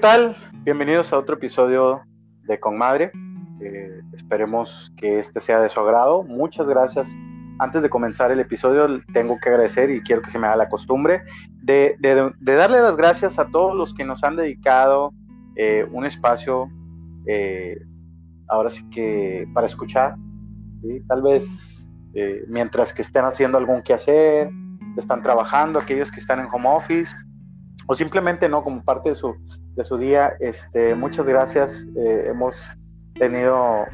¿qué tal? Bienvenidos a otro episodio de Con Madre. Eh, esperemos que este sea de su agrado. Muchas gracias. Antes de comenzar el episodio, tengo que agradecer y quiero que se me haga la costumbre de, darle las gracias a todos los que nos han dedicado eh, un espacio, eh, ahora sí que para escuchar. Tal vez mientras que estén haciendo algún quehacer, están trabajando, aquellos que están en home office, o simplemente no como parte de su, de su día. Este, muchas gracias. Eh, hemos tenido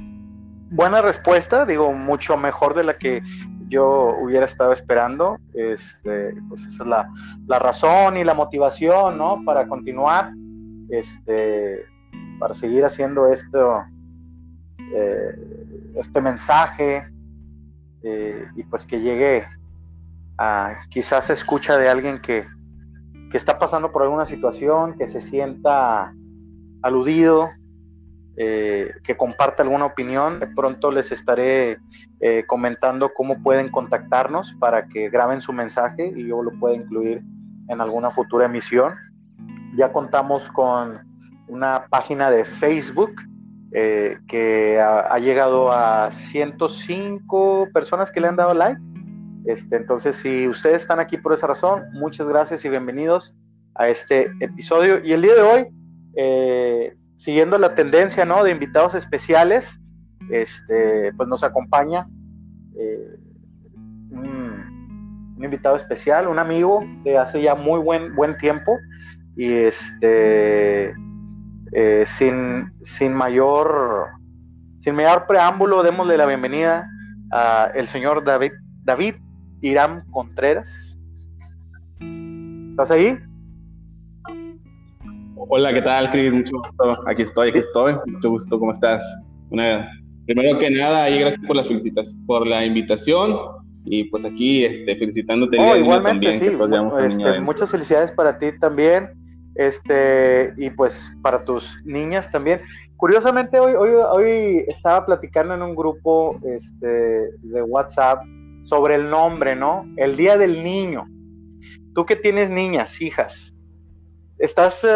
buena respuesta, digo, mucho mejor de la que yo hubiera estado esperando. Este, pues esa es la, la razón y la motivación, ¿no? Para continuar, este, para seguir haciendo esto, eh, este mensaje eh, y pues que llegue a quizás escucha de alguien que, que está pasando por alguna situación, que se sienta aludido, eh, que comparta alguna opinión. De pronto les estaré eh, comentando cómo pueden contactarnos para que graben su mensaje y yo lo pueda incluir en alguna futura emisión. Ya contamos con una página de Facebook eh, que ha, ha, llegado a 105 personas que le han dado like este, entonces, si ustedes están aquí por esa razón, muchas gracias y bienvenidos a este episodio. Y el día de hoy, eh, siguiendo la tendencia ¿no? de invitados especiales, este, pues nos acompaña eh, un, invitado especial, un amigo de hace ya muy buen, buen tiempo. Y este, eh, sin, sin, mayor, sin mayor preámbulo, démosle la bienvenida al señor David, David Irán Contreras. ¿Estás ahí? Hola, ¿qué tal, Chris? Mucho gusto. Aquí estoy, aquí estoy. Mucho gusto, ¿cómo estás? primero que nada, y gracias por las felicitas, por la invitación y pues aquí este, felicitándote. Oh, igualmente, sí. Este, muchas felicidades para ti también este, y pues para tus niñas también. Curiosamente, hoy, hoy, hoy estaba platicando en un grupo este, de WhatsApp sobre el nombre, ¿no? El Día del Niño. Tú que tienes niñas, hijas, ¿estás eh,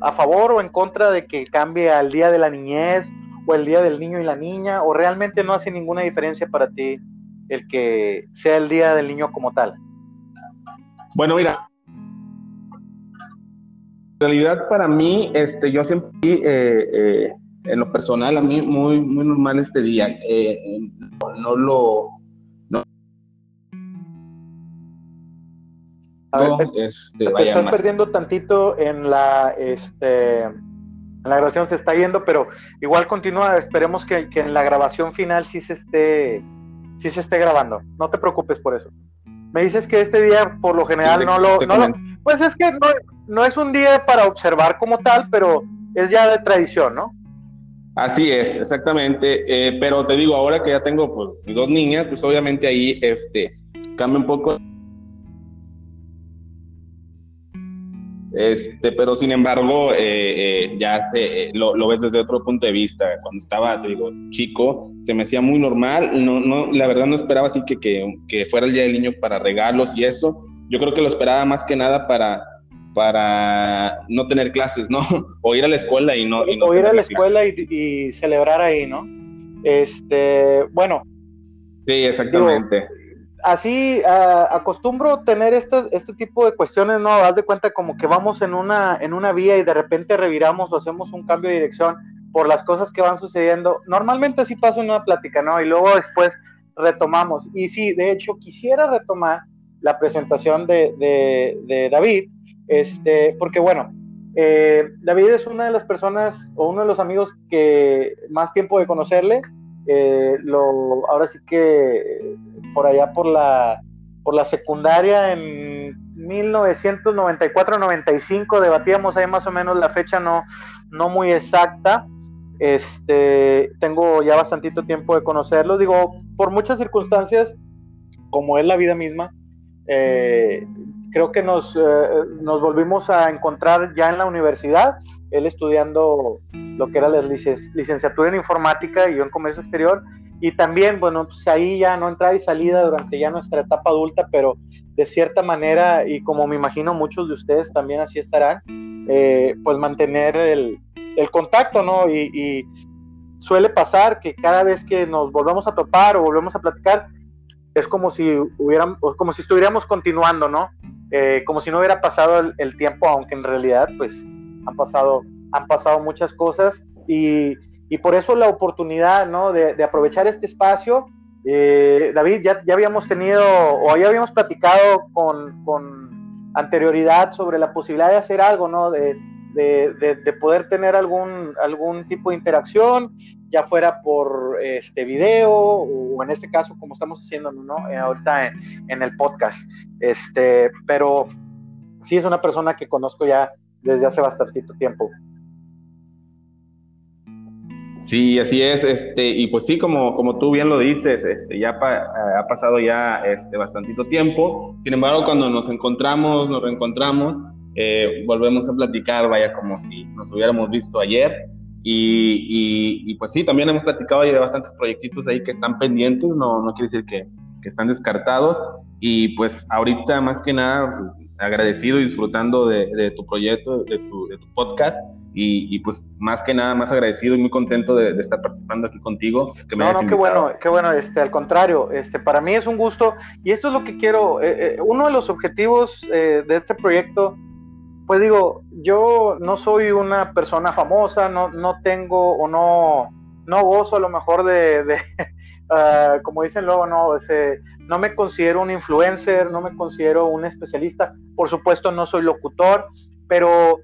a favor o en contra de que cambie al Día de la Niñez o el Día del Niño y la Niña? ¿O realmente no hace ninguna diferencia para ti el que sea el Día del Niño como tal? Bueno, mira, en realidad para mí, este, yo siempre, eh, eh, en lo personal, a mí muy, muy normal este día. no, lo, te, este, estás perdiendo tantito en la, este, en la grabación, se está yendo, pero igual continúa. Esperemos que, en la grabación final sí se esté, sí se esté grabando. No te preocupes por eso. Me dices que este día, por lo general, no, lo, Pues es que no, es un día para observar como tal, pero es ya de tradición, ¿no? Así es, exactamente. Eh, pero te digo, ahora que ya tengo pues, dos niñas, pues obviamente ahí este, cambia un poco Este, pero sin embargo, eh, eh, ya se, eh, lo, ves desde otro punto de vista. Cuando estaba, te digo, chico, se me hacía muy normal. No, no, la verdad no esperaba así que, que, fuera el Día del Niño para regalos y eso. Yo creo que lo esperaba más que nada para, para no tener clases, ¿no? O ir a la escuela y no. o ir a la escuela y, celebrar ahí, ¿no? Este, bueno. Sí, exactamente así acostumbro tener este, este tipo de cuestiones, ¿no? Haz de cuenta como que vamos en una, en una vía y de repente reviramos o hacemos un cambio de dirección por las cosas que van sucediendo. Normalmente así pasa una plática, ¿no? Y luego después retomamos. Y sí, de hecho, quisiera retomar la presentación de, David, este, porque bueno, eh, David es una de las personas o uno de los amigos que más tiempo de conocerle, eh, lo, ahora sí que por allá por la, por la secundaria en 1994-95, debatíamos ahí más o menos la fecha no, no muy exacta. Este, tengo ya bastantito tiempo de conocerlo, digo, por muchas circunstancias, como es la vida misma, eh, creo que nos, eh, nos volvimos a encontrar ya en la universidad, él estudiando lo que era la licenciatura en informática y yo en comercio exterior, y también, bueno, pues ahí ya no entrada y salida durante ya nuestra etapa adulta, pero de cierta manera, y como me imagino muchos de ustedes también así estarán, eh, pues mantener el, el, contacto, ¿no? Y, y, suele pasar que cada vez que nos volvemos a topar o volvemos a platicar, es como si hubiéramos, como si estuviéramos continuando, ¿no? Eh, como si no hubiera pasado el, el, tiempo, aunque en realidad, pues, han pasado, han pasado muchas cosas y, y por eso la oportunidad, ¿no? De, de aprovechar este espacio. Eh, David, ya, ya habíamos tenido, o ya habíamos platicado con, con anterioridad sobre la posibilidad de hacer algo, ¿no? De, de, de, poder tener algún, algún tipo de interacción, ya fuera por este video o en este caso como estamos haciendo. Eh, ahorita en, el podcast. Este, pero sí es una persona que conozco ya desde hace bastante tiempo. Sí, así es, este, y pues sí, como, como tú bien lo dices, este, ya ha pasado ya este, bastantito tiempo, sin embargo, cuando nos encontramos, nos reencontramos, eh, volvemos a platicar, vaya, como si nos hubiéramos visto ayer, y, y, pues sí, también hemos platicado de bastantes proyectitos ahí que están pendientes, no, no quiere decir que, que están descartados, y pues ahorita más que nada, pues, agradecido y disfrutando de, de, tu proyecto, de tu, de tu podcast, y, y, pues más que nada más agradecido y muy contento de, de estar participando aquí contigo. Que me no, no, qué bueno, qué bueno, este, al contrario, este, para mí es un gusto. Y esto es lo que quiero, eh, eh, uno de los objetivos eh, de este proyecto, pues digo, yo no soy una persona famosa, no, no tengo o no, no gozo a lo mejor de, de uh, como dicen luego, no, ese, no me considero un influencer, no me considero un especialista, por supuesto no soy locutor, pero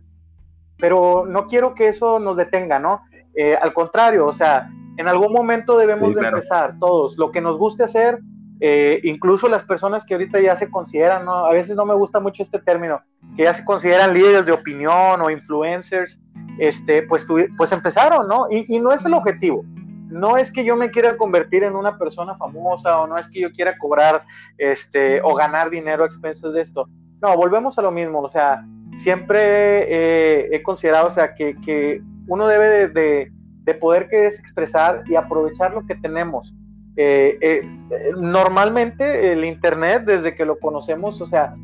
pero no quiero que eso nos detenga, ¿no? Eh, al contrario, o sea, en algún momento debemos sí, claro. de empezar todos, lo que nos guste hacer, eh, incluso las personas que ahorita ya se consideran, ¿no? A veces no me gusta mucho este término, que ya se consideran líderes de opinión o influencers, este, pues, tu, pues empezaron, ¿no? Y, no es el objetivo. No es que yo me quiera convertir en una persona famosa o no es que yo quiera cobrar este, o ganar dinero a expensas de esto. No, volvemos a lo mismo, o sea, siempre he considerado, o sea, que, que uno debe de, de, de, poder que es expresar y aprovechar lo que tenemos. Eh, eh, normalmente el Internet, desde que lo conocemos, o sea,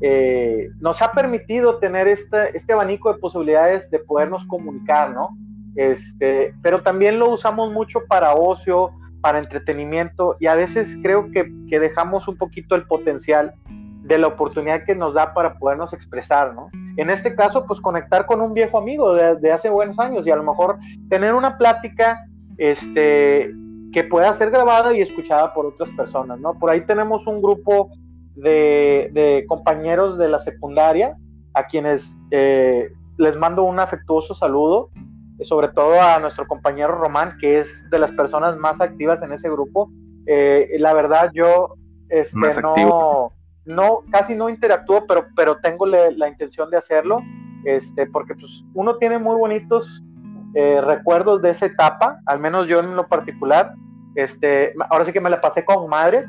eh, nos ha permitido tener este, este abanico de posibilidades de podernos comunicar, ¿no? Este, pero también lo usamos mucho para ocio, para entretenimiento y a veces creo que, que dejamos un poquito el potencial de la oportunidad que nos da para podernos expresar, ¿no? En este caso, pues conectar con un viejo amigo de, de hace buenos años y a lo mejor tener una plática este, que pueda ser grabada y escuchada por otras personas, ¿no? Por ahí tenemos un grupo de, de compañeros de la secundaria a quienes eh, les mando un afectuoso saludo, sobre todo a nuestro compañero Román, que es de las personas más activas en ese grupo. Eh, la verdad, yo este, no no, casi no interactúo, pero, pero tengo le, la intención de hacerlo, este, porque pues, uno tiene muy bonitos eh, recuerdos de esa etapa, al menos yo en lo particular. Este, ahora sí que me la pasé con madre,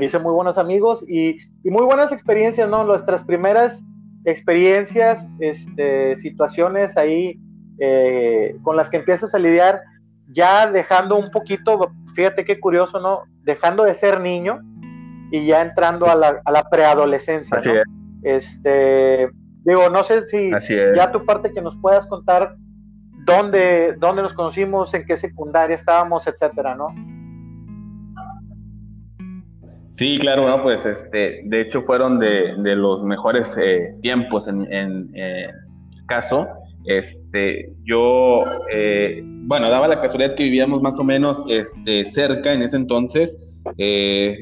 hice muy buenos amigos y, y muy buenas experiencias, ¿no? Nuestras primeras experiencias, este, situaciones ahí eh, con las que empiezas a lidiar, ya dejando un poquito, fíjate qué curioso, ¿no? Dejando de ser niño, y ya entrando a la, a la preadolescencia. ¿no? Este, digo, no sé si ya tu parte que nos puedas contar dónde, dónde nos conocimos, en qué secundaria estábamos, etcétera, ¿no? Sí, claro, no, pues este, de hecho fueron de, de los mejores eh, tiempos en, en eh, caso. Este, yo, eh, bueno, daba la casualidad que vivíamos más o menos este, cerca en ese entonces,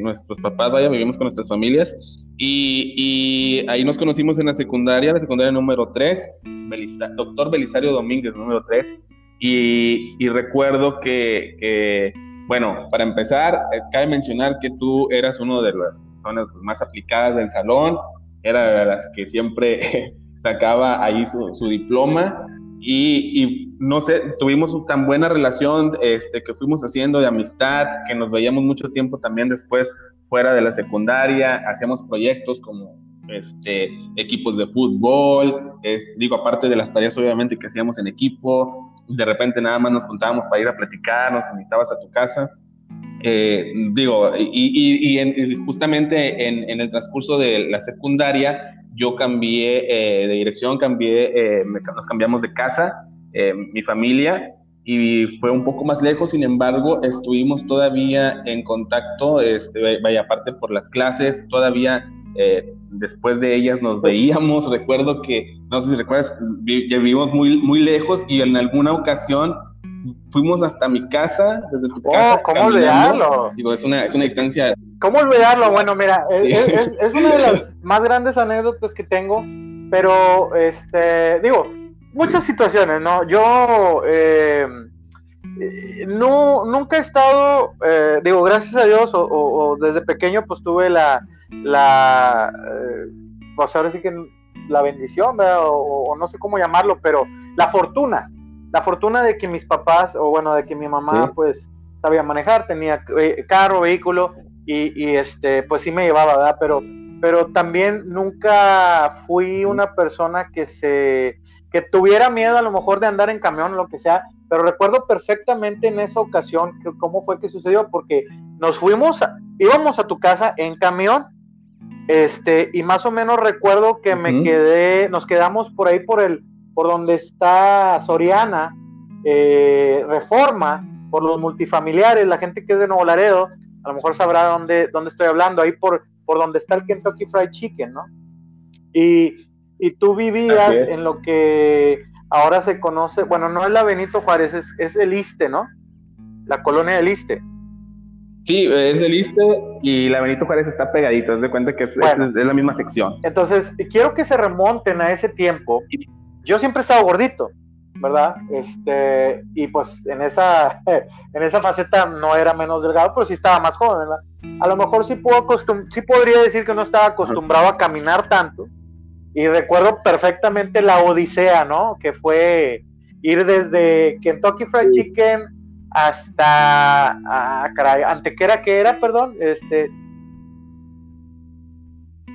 nuestros papás, vaya, vivimos con nuestras familias. Y, y, ahí nos conocimos en la secundaria, la secundaria número 3, Belisa, doctor Belisario Domínguez, número 3. Y, recuerdo que, bueno, para empezar, eh, cabe mencionar que tú eras uno de las personas más aplicadas del salón, era de las que siempre sacaba ahí su, su diploma y, y, no sé, tuvimos tan buena relación este, que fuimos haciendo de amistad, que nos veíamos mucho tiempo también después fuera de la secundaria, hacíamos proyectos como este, equipos de fútbol, es, digo, aparte de las tareas obviamente que hacíamos en equipo, de repente nada más nos contábamos para ir a platicar, nos invitabas a tu casa. Eh, digo, y, y, en, justamente en, el transcurso de la secundaria yo cambié eh, de dirección, cambié, eh, nos cambiamos de casa, mi familia, y fue un poco más lejos, sin embargo, estuvimos todavía en contacto, este, vaya, aparte por las clases, todavía después de ellas nos veíamos, recuerdo que, no sé si recuerdas, vivimos muy, muy lejos y en alguna ocasión fuimos hasta mi casa, desde tu oh, casa. ¿Cómo olvidarlo? Digo, es una, es una distancia. ¿Cómo olvidarlo? Bueno, mira, es, es, una de las más grandes anécdotas que tengo, pero, este, digo, muchas situaciones, ¿no? Yo, eh, no, nunca he estado, eh, digo, gracias a Dios, o, desde pequeño, pues tuve la, la, eh, pues ahora sí que la bendición, o, o, no sé cómo llamarlo, pero la fortuna la fortuna de que mis papás, o bueno, de que mi mamá, pues, sabía manejar, tenía eh, carro, vehículo, y, este, pues sí me llevaba, ¿verdad? Pero, pero también nunca fui una persona que se, que tuviera miedo a lo mejor de andar en camión o lo que sea, pero recuerdo perfectamente en esa ocasión cómo fue que sucedió, porque nos fuimos, íbamos a tu casa en camión, este, y más o menos recuerdo que me quedé, nos quedamos por ahí por el, por donde está Soriana, eh, Reforma, por los multifamiliares, la gente que es de Nuevo Laredo, a lo mejor sabrá dónde, dónde estoy hablando, ahí por, por donde está el Kentucky Fried Chicken, ¿no? Y, tú vivías en lo que ahora se conoce, bueno, no es la Benito Juárez, es, el Iste, ¿no? La colonia del Iste. Sí, es el Iste y la Benito Juárez está pegadito, es de cuenta que es, es, la misma sección. Entonces, quiero que se remonten a ese tiempo yo siempre he estado gordito, ¿verdad? Este, y pues en esa, en esa faceta no era menos delgado, pero sí estaba más joven, ¿verdad? A lo mejor sí, puedo sí podría decir que no estaba acostumbrado a caminar tanto. Y recuerdo perfectamente la odisea, ¿no? Que fue ir desde Kentucky Fried Chicken hasta, ah, caray, Antequera, que era, perdón, este,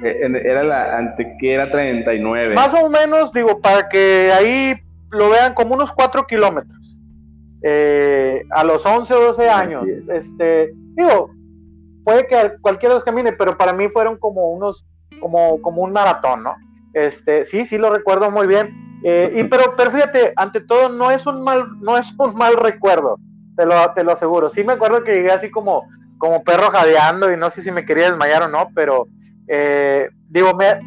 eh, era la Antequera 39. Más o menos, digo, para que ahí lo vean como unos 4 kilómetros. Eh, a los 11 o 12 años. Este, digo, puede que cualquiera los camine, pero para mí fueron como unos, como, como un maratón, ¿no? Este, sí, sí lo recuerdo muy bien. Eh, y pero, pero fíjate, ante todo no es un mal, no es un mal recuerdo, te lo, te lo aseguro. Sí me acuerdo que llegué así como, como perro jadeando y no sé si me quería desmayar o no, pero, eh, digo, me...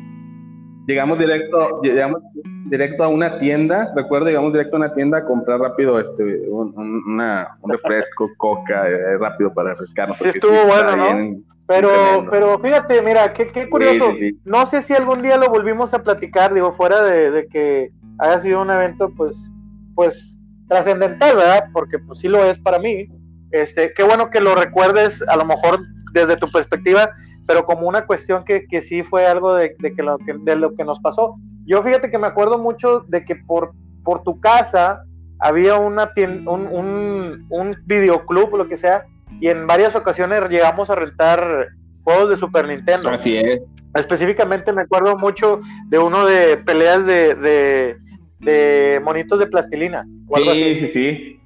Llegamos directo, llegamos directo a una tienda, recuerdo, llegamos directo a una tienda a comprar rápido este un, un refresco, coca, eh, rápido para refrescarnos. Sí, estuvo bueno, ¿no? Pero, pero fíjate, mira, qué, qué curioso. no sé si algún día lo volvimos a platicar, digo, fuera de, de que haya sido un evento, pues, pues, trascendental, ¿verdad? Porque pues sí lo es para mí. Este, qué bueno que lo recuerdes, a lo mejor desde tu perspectiva, pero como una cuestión que, que sí fue algo de, de, que lo que, de lo que nos pasó. Yo fíjate que me acuerdo mucho de que por, por tu casa había una un, un, un videoclub lo que sea, y en varias ocasiones llegamos a rentar juegos de Super Nintendo. Así es. Específicamente me acuerdo mucho de uno de peleas de, de, de monitos de plastilina. sí, sí, sí.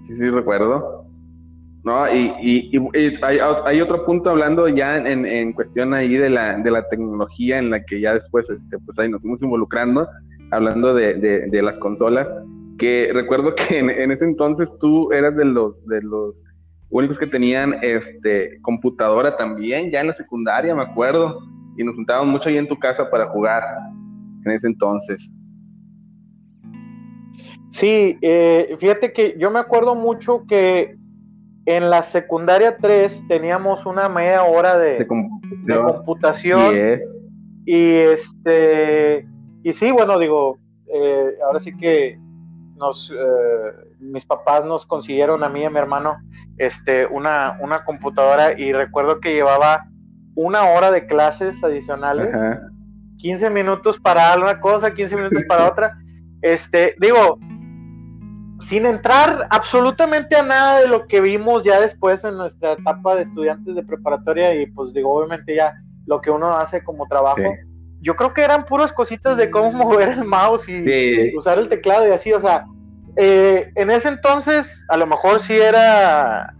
Sí, sí, recuerdo. ¿no? Y, hay, otro punto hablando ya en, cuestión ahí de la, de la tecnología en la que ya después este, pues ahí nos fuimos involucrando, hablando de, las consolas, que recuerdo que en, ese entonces tú eras de los, de los únicos que tenían este, computadora también, ya en la secundaria, me acuerdo, y nos juntábamos mucho ahí en tu casa para jugar en ese entonces. Sí, eh, fíjate que yo me acuerdo mucho que en la secundaria 3 teníamos una media hora de, computación. Y este y sí, bueno, digo, eh, ahora sí que nos eh, mis papás nos consiguieron a mí y a mi hermano este una, una computadora y recuerdo que llevaba una hora de clases adicionales, 15 minutos para una cosa, 15 minutos para otra. Este, digo, sin entrar absolutamente a nada de lo que vimos ya después en nuestra etapa de estudiantes de preparatoria y pues digo, obviamente ya lo que uno hace como trabajo, yo creo que eran puras cositas de cómo mover el mouse y usar el teclado y así, o sea, eh, en ese entonces a lo mejor sí era,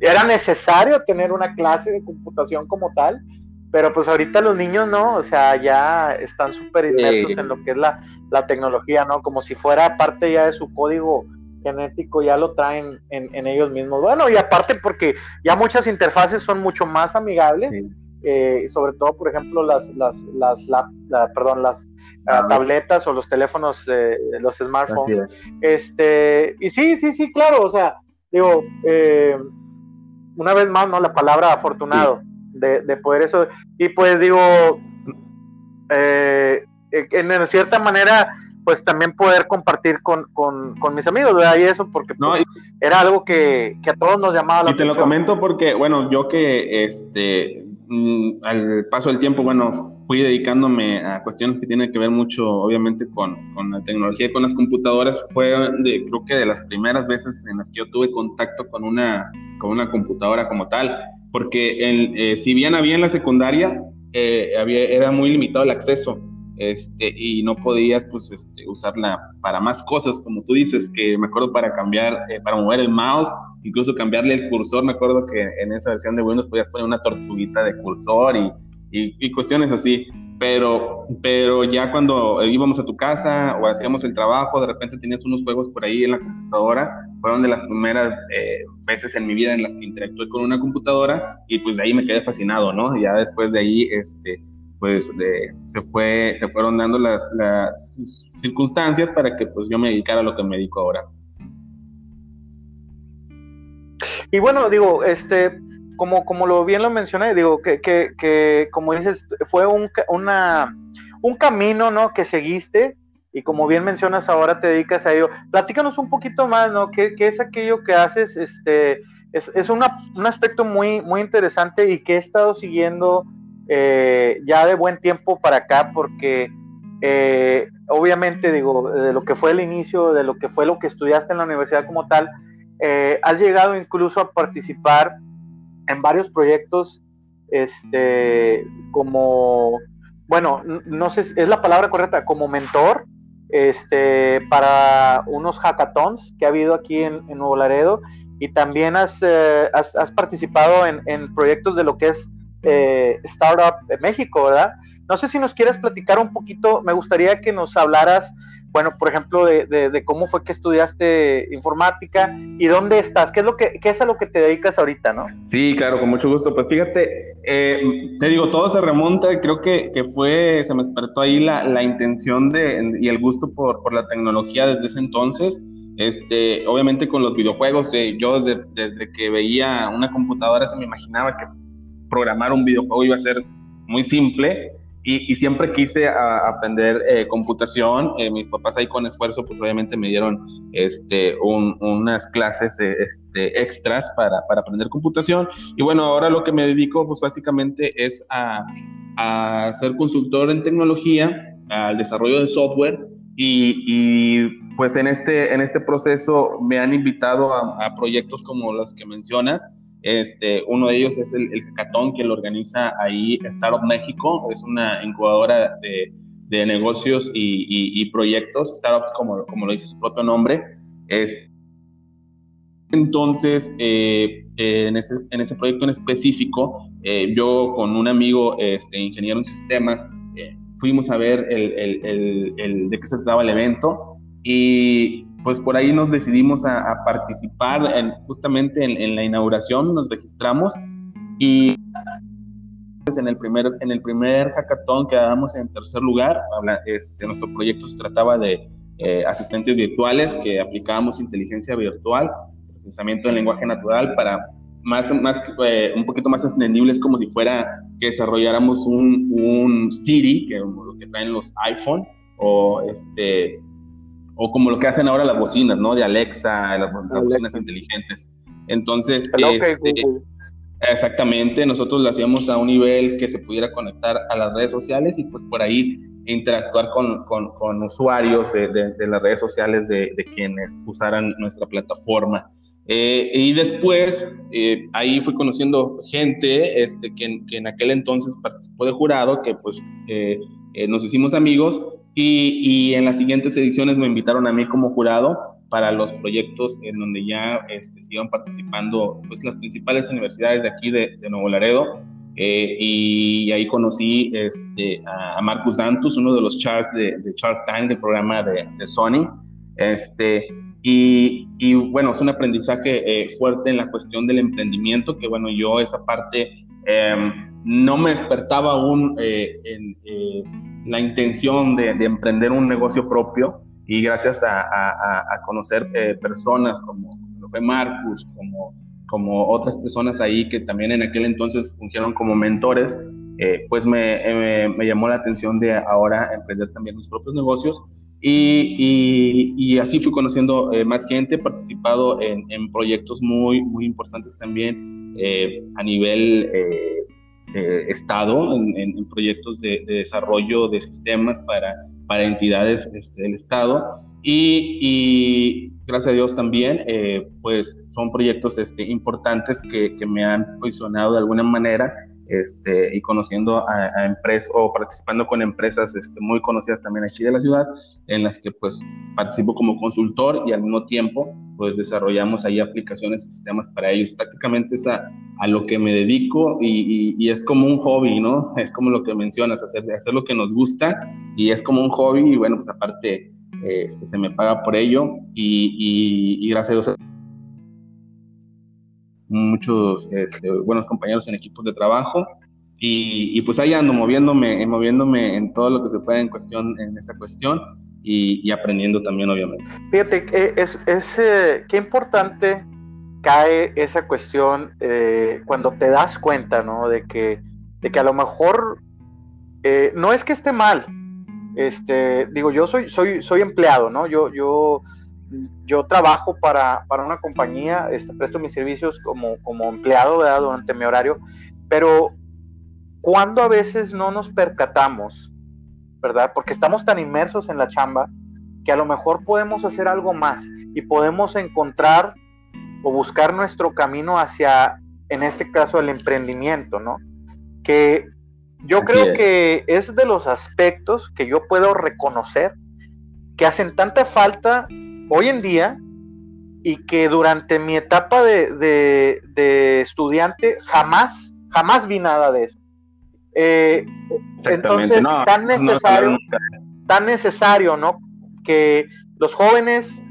era necesario tener una clase de computación como tal, pero pues ahorita los niños no, o sea, ya están súper inmersos en lo que es la, la, tecnología, ¿no? Como si fuera parte ya de su código genético, ya lo traen en, ellos mismos. Bueno, y aparte porque ya muchas interfaces son mucho más amigables, eh, sobre todo, por ejemplo, las, las, las, perdón, las ah, tabletas o los teléfonos, eh, los smartphones. Este, y sí, sí, sí, claro, o sea, digo, eh, una vez más, ¿no? La palabra afortunado de, poder eso. Y pues digo, eh, en, cierta manera, pues también poder compartir con, mis amigos, ¿verdad? Y eso, porque pues, era algo que, a todos nos llamaba la atención. Y te lo comento porque, bueno, yo que este al paso del tiempo, bueno, fui dedicándome a cuestiones que tienen que ver mucho, obviamente, con, la tecnología y con las computadoras. Fue, de, creo que de las primeras veces en las que yo tuve contacto con una, con una computadora como tal porque eh, si bien había en la secundaria, eh, había, era muy limitado el acceso este, y no podías pues, este, usarla para más cosas, como tú dices, que me acuerdo para cambiar, eh, para mover el mouse, incluso cambiarle el cursor, me acuerdo que en esa versión de Windows podías poner una tortuguita de cursor y, y cuestiones así pero, pero ya cuando íbamos a tu casa o hacíamos el trabajo, de repente tenías unos juegos por ahí en la computadora, fueron de las primeras eh, veces en mi vida en las que interactué con una computadora y pues de ahí me quedé fascinado, ¿no? Ya después de ahí, este, pues se, fue, se fueron dando las, las circunstancias para que pues yo me dedicara a lo que me dedico ahora. Y bueno, digo, este, como, como lo bien lo mencioné, digo, que, que, como dices, fue un, una, un camino, ¿no? Que seguiste y como bien mencionas, ahora te dedicas a ello. Platícanos un poquito más, ¿no? ¿Qué, qué es aquello que haces? Este, es, es una, un aspecto muy, muy interesante y que he estado siguiendo eh, ya de buen tiempo para acá porque... Eh, obviamente digo, de lo que fue el inicio, de lo que fue lo que estudiaste en la universidad como tal, eh, has llegado incluso a participar en varios proyectos, este, como, bueno, no sé, es la palabra correcta, como mentor, este, para unos hackathons que ha habido aquí en, Nuevo Laredo y también has, has, participado en, proyectos de lo que es eh, Startup de México, ¿verdad? No sé si nos quieres platicar un poquito, me gustaría que nos hablaras bueno, por ejemplo, de, cómo fue que estudiaste informática y dónde estás, qué es lo que qué es a lo que te dedicas ahorita, ¿no? Sí, claro, con mucho gusto. Pues fíjate, eh, te digo, todo se remonta, creo que, que fue, se me despertó ahí la, la intención de, y el gusto por, por, la tecnología desde ese entonces. Este, obviamente con los videojuegos, yo desde, desde que veía una computadora se me imaginaba que programar un videojuego iba a ser muy simple y, siempre quise aprender eh, computación. Eh, mis papás ahí con esfuerzo, pues obviamente me dieron este, unas clases eh, este, extras para, aprender computación. Y bueno, ahora lo que me dedico, pues básicamente es a, ser consultor en tecnología, al desarrollo de software. Y, pues en este, en este proceso me han invitado a proyectos como los que mencionas. Este, uno de ellos es el, el hackathon que lo organiza ahí Startup México, es una incubadora de, de negocios y, y, proyectos, startups como, como lo dice su propio nombre. Es, entonces, eh, en, ese, en, ese, proyecto en específico, eh, yo con un amigo este, ingeniero en sistemas, eh, fuimos a ver el, el, el, de qué se trataba el evento y pues por ahí nos decidimos a, participar en, justamente en, la inauguración, nos registramos y pues, en el primer, en el primer hackathon quedamos en tercer lugar. Este, nuestro proyecto se trataba de eh, asistentes virtuales que aplicábamos inteligencia virtual, procesamiento del lenguaje natural para más, más eh, un poquito más entendibles como si fuera que desarrolláramos un, un Siri, que que traen los iPhone, o este o como lo que hacen ahora las bocinas, ¿no? De Alexa, las, bocinas inteligentes. Entonces, este, exactamente, nosotros lo hacíamos a un nivel que se pudiera conectar a las redes sociales y pues por ahí interactuar con, con, usuarios de, de, las redes sociales de, de, quienes usaran nuestra plataforma. Eh, y después, eh, ahí fui conociendo gente este, que, que, en aquel entonces participó de jurado, que pues eh, nos hicimos amigos y, en las siguientes ediciones me invitaron a mí como jurado para los proyectos en donde ya este, se iban participando pues, las principales universidades de aquí de, Nuevo Laredo. eh, y ahí conocí este, a Marcus Dantus, uno de los Shark de, de Shark Tank, del programa de, de Sony. Este, y, y, bueno, es un aprendizaje eh, fuerte en la cuestión del emprendimiento, que bueno, yo esa parte em, no me despertaba aún eh, en la intención de, de, emprender un negocio propio y gracias a, a, a conocer personas como lo fue Marcus, como como otras personas ahí que también en aquel entonces fungieron como mentores, eh, pues me, me, llamó la atención de ahora emprender también mis propios negocios y, y, así fui conociendo eh, más gente, participado en, en, proyectos muy, muy importantes también eh, a nivel Estado, en, en proyectos de, de, desarrollo de sistemas para, para entidades este, del Estado. Y, y, gracias a Dios también, eh, pues son proyectos este, importantes que, que, me han posicionado de alguna manera este, y conociendo a, empresas o participando con empresas este, muy conocidas también aquí de la ciudad, en las que pues participo como consultor y al mismo tiempo pues desarrollamos ahí aplicaciones y sistemas para ellos. Prácticamente es a, a lo que me dedico y, y, y, es como un hobby, ¿no? Es como lo que mencionas, hacer, hacer lo que nos gusta y es como un hobby y bueno, pues aparte este, se me paga por ello y, y, gracias a Dios muchos este, buenos compañeros en equipos de trabajo y, y, pues ahí ando moviéndome, moviéndome en todo lo que se puede en cuestión, en esta cuestión y, aprendiendo también obviamente. Fíjate, eh, es, es eh, qué importante cae esa cuestión eh, cuando te das cuenta, ¿no? De que, de que a lo mejor eh, no es que esté mal, este, digo, yo soy, soy, soy empleado, ¿no? Yo, yo, yo trabajo para, para una compañía, este, presto mis servicios como, como empleado, ¿verdad? Durante mi horario, pero cuando a veces no nos percatamos, ¿verdad? Porque estamos tan inmersos en la chamba que a lo mejor podemos hacer algo más y podemos encontrar o buscar nuestro camino hacia, en este caso, el emprendimiento, ¿no? Que yo creo que es de los aspectos que yo puedo reconocer que hacen tanta falta hoy en día y que durante mi etapa de, estudiante jamás, jamás vi nada de eso. Eh, entonces, tan necesario, tan necesario, ¿no? Que los jóvenes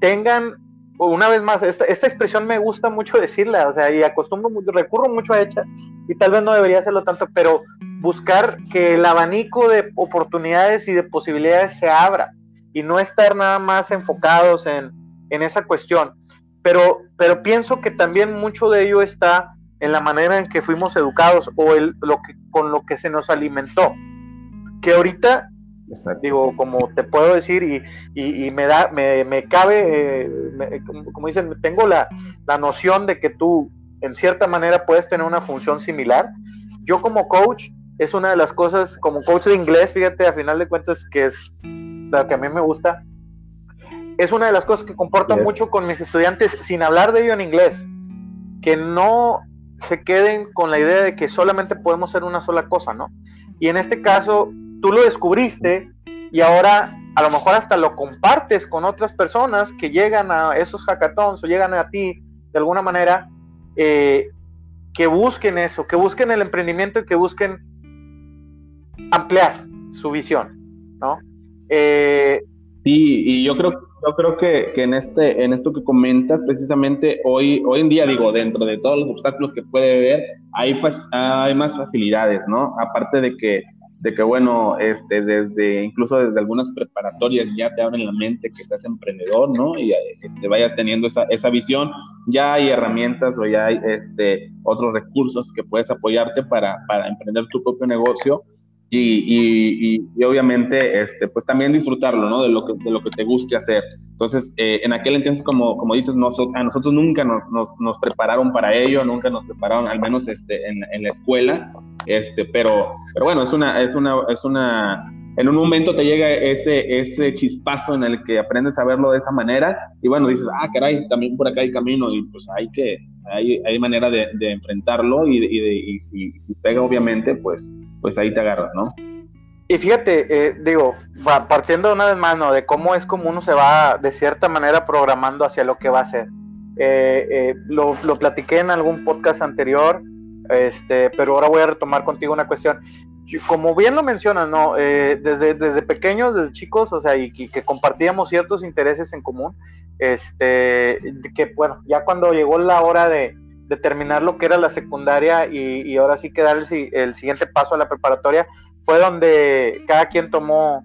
tengan, una vez más, esta, esta expresión me gusta mucho decirla, o sea, y acostumbro, recurro mucho a ella, y tal vez no debería hacerlo tanto, pero buscar que el abanico de oportunidades y de posibilidades se abra y no estar nada más enfocados en, en esa cuestión. Pero, pero pienso que también mucho de ello está en la manera en que fuimos educados o el, lo que, con lo que se nos alimentó. Que ahorita, digo, como te puedo decir, y, y, y me, da, me, me cabe, eh, como, como, dicen, tengo la, la noción de que tú en cierta manera puedes tener una función similar. Yo como coach, es una de las cosas, como coach de inglés, fíjate, a final de cuentas, que es lo que a mí me gusta, es una de las cosas que comporto yes. mucho con mis estudiantes, sin hablar de ello en inglés, que no se queden con la idea de que solamente podemos ser una sola cosa, ¿no? Y en este caso, tú lo descubriste y ahora a lo mejor hasta lo compartes con otras personas que llegan a esos hackathons o llegan a ti de alguna manera eh, que busquen eso, que busquen el emprendimiento y que busquen ampliar su visión, ¿no? Eh, sí, y yo creo, yo creo que, en, este, en esto que comentas, precisamente hoy, hoy en día, digo, dentro de todos los obstáculos que puede haber, hay, hay más facilidades, ¿no? Aparte de que de que bueno, este, desde, incluso desde algunas preparatorias ya te abren la mente que seas emprendedor, ¿no? Y este, vaya teniendo esa, esa visión, ya hay herramientas o ya hay este, otros recursos que puedes apoyarte para, para emprender tu propio negocio y, y, y, obviamente, este, pues también disfrutarlo, ¿no? De lo que, de lo que te guste hacer. Entonces, eh, en aquel entonces, como, como dices, nosotros, a nosotros nunca nos, nos, nos, prepararon para ello, nunca nos prepararon, al menos este, en, en, la escuela, este, pero, pero bueno, es una, es una, es una, en un momento te llega ese, ese chispazo en el que aprendes a verlo de esa manera y bueno, dices, ah, caray, también por acá hay camino y pues hay que, hay, hay manera de, de enfrentarlo y, y, de, y si, si pega obviamente, pues pues ahí te agarras, ¿no? Y fíjate, eh, digo, partiendo una vez más, ¿no? De cómo es como uno se va de cierta manera programando hacia lo que va a ser. Eh, eh, lo, lo, platiqué en algún podcast anterior. Este, pero ahora voy a retomar contigo una cuestión. Como bien lo mencionas, ¿no? Eh, desde, desde pequeños, desde chicos, o sea, y, que compartíamos ciertos intereses en común, este, que bueno, ya cuando llegó la hora de, terminar lo que era la secundaria y, ahora sí que dar el, el, siguiente paso a la preparatoria, fue donde cada quien tomó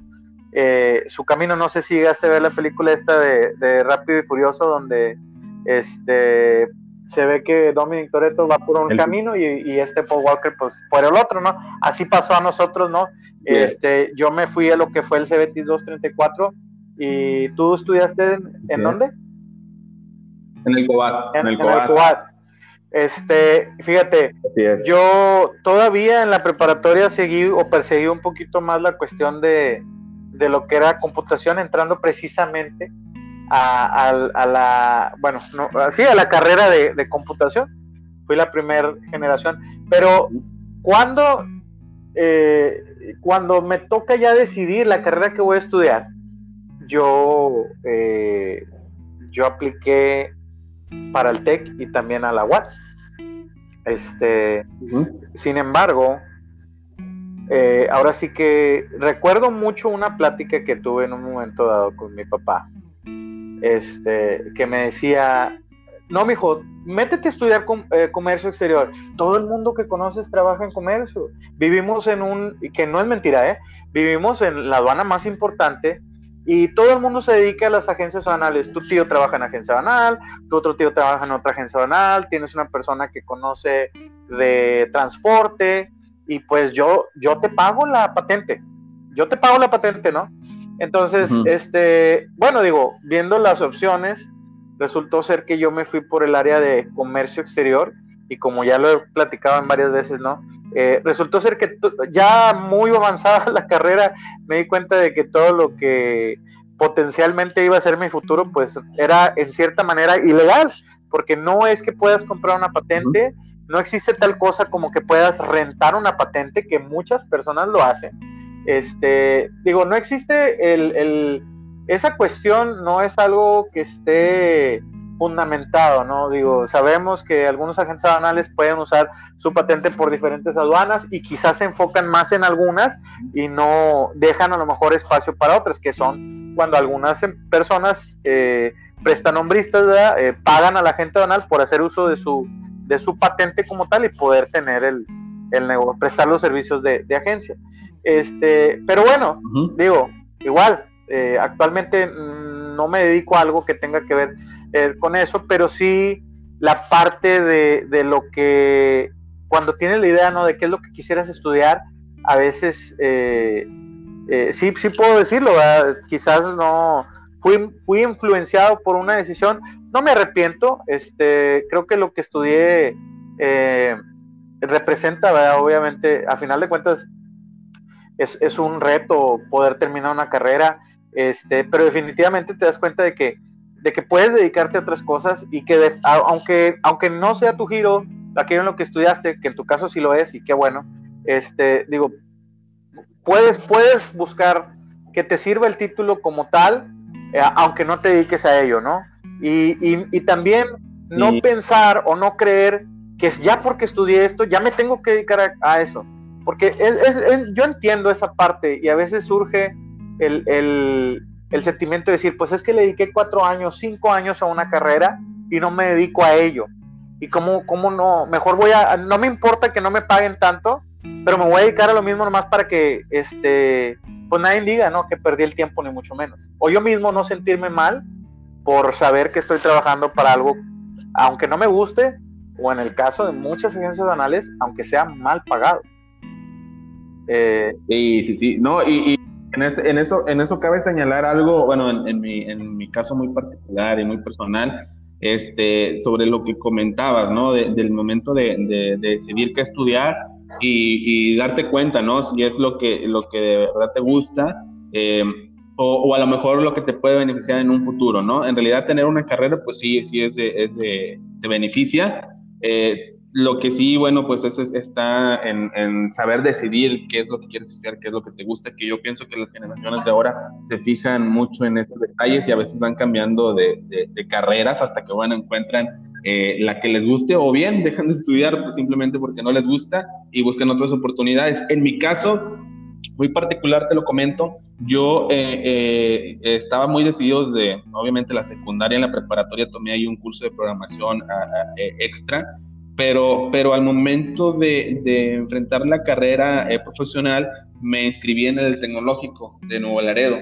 eh, su camino. No sé si llegaste a ver la película esta de, de Rápido y Furioso, donde este se ve que Dominic Toretto va por un camino y, este Paul Walker pues por el otro, ¿no? Así pasó a nosotros, ¿no? Este, yo me fui a lo que fue el C2234 y tú estudiaste en, dónde? En el Cobat. En, el Cobat. Este, fíjate, yo todavía en la preparatoria seguí o perseguí un poquito más la cuestión de, de lo que era computación, entrando precisamente a, la, bueno, no, sí, a la carrera de, computación. Fui la primera generación. Pero cuando, eh, cuando me toca ya decidir la carrera que voy a estudiar, yo, eh, yo apliqué para el TEC y también a la UAT. Este, Sin embargo, eh, ahora sí que recuerdo mucho una plática que tuve en un momento dado con mi papá este, que me decía, no, mijo, métete a estudiar eh, comercio exterior. Todo el mundo que conoces trabaja en comercio. Vivimos en un, que no es mentira, ¿eh? Vivimos en la aduana más importante y todo el mundo se dedica a las agencias aduanales. Tu tío trabaja en agencia aduanal, tu otro tío trabaja en otra agencia aduanal, tienes una persona que conoce de transporte y pues yo, yo te pago la patente. Yo te pago la patente, ¿no? Entonces, este, bueno, digo, viendo las opciones, resultó ser que yo me fui por el área de comercio exterior y como ya lo he platicado en varias veces, ¿no? Eh, resultó ser que ya muy avanzada la carrera me di cuenta de que todo lo que potencialmente iba a ser mi futuro, pues era en cierta manera ilegal, porque no es que puedas comprar una patente, no existe tal cosa como que puedas rentar una patente, que muchas personas lo hacen este, digo, no existe el, esa cuestión, no es algo que esté fundamentado, ¿no? Digo, sabemos que algunos agentes aduanales pueden usar su patente por diferentes aduanas y quizás se enfocan más en algunas y no dejan a lo mejor espacio para otras, que son cuando algunas personas eh, prestanombristas eh, pagan a la agente aduanal por hacer uso de su, de su patente como tal y poder tener el, el negocio, prestar los servicios de agencia. Este, pero bueno, digo, igual, eh, actualmente no me dedico a algo que tenga que ver eh, con eso, pero sí la parte de, lo que, cuando tienes la idea, ¿no? De qué es lo que quisieras estudiar, a veces, eh, sí, sí puedo decirlo, quizás no, fui, fui influenciado por una decisión, no me arrepiento, este, creo que lo que estudié representa, obviamente, a final de cuentas, es, un reto poder terminar una carrera, este, pero definitivamente te das cuenta de que, de que puedes dedicarte a otras cosas y que aunque, aunque no sea tu giro, aquello en lo que estudiaste, que en tu caso sí lo es y qué bueno, este, digo, puedes, puedes buscar que te sirva el título como tal, eh, aunque no te dediques a ello, ¿no? Y, también no pensar o no creer que ya porque estudié esto, ya me tengo que dedicar a eso porque yo entiendo esa parte y a veces surge el, sentimiento de decir, pues es que le dediqué cuatro años, cinco años a una carrera y no me dedico a ello. Y cómo, cómo no, mejor voy a, no me importa que no me paguen tanto, pero me voy a dedicar a lo mismo nomás para que, este, pues nadie diga, ¿no? Que perdí el tiempo ni mucho menos. O yo mismo no sentirme mal por saber que estoy trabajando para algo, aunque no me guste, o en el caso de muchas agencias banales, aunque sea mal pagado. Eh, sí, sí, sí. No, y, en, eso, en eso cabe señalar algo, bueno, en, mi, en mi caso muy particular y muy personal, este, sobre lo que comentabas, ¿no? del momento de, decidir qué estudiar y, darte cuenta, ¿no? Si es lo que, lo que de verdad te gusta eh, o, a lo mejor lo que te puede beneficiar en un futuro, ¿no? En realidad tener una carrera, pues sí, sí es, es de, te beneficia. Eh, lo que sí, bueno, pues es, está en, saber decidir qué es lo que quieres estudiar, qué es lo que te gusta, que yo pienso que las generaciones de ahora se fijan mucho en esos detalles y a veces van cambiando de, carreras hasta que, bueno, encuentran eh, la que les guste o bien dejan de estudiar pues, simplemente porque no les gusta y buscan otras oportunidades. En mi caso, muy particular, te lo comento, yo eh, eh, estaba muy decidido desde, obviamente, la secundaria, en la preparatoria tomé ahí un curso de programación extra, pero, pero al momento de, de enfrentar la carrera profesional, me inscribí en el tecnológico de Nuevo Laredo.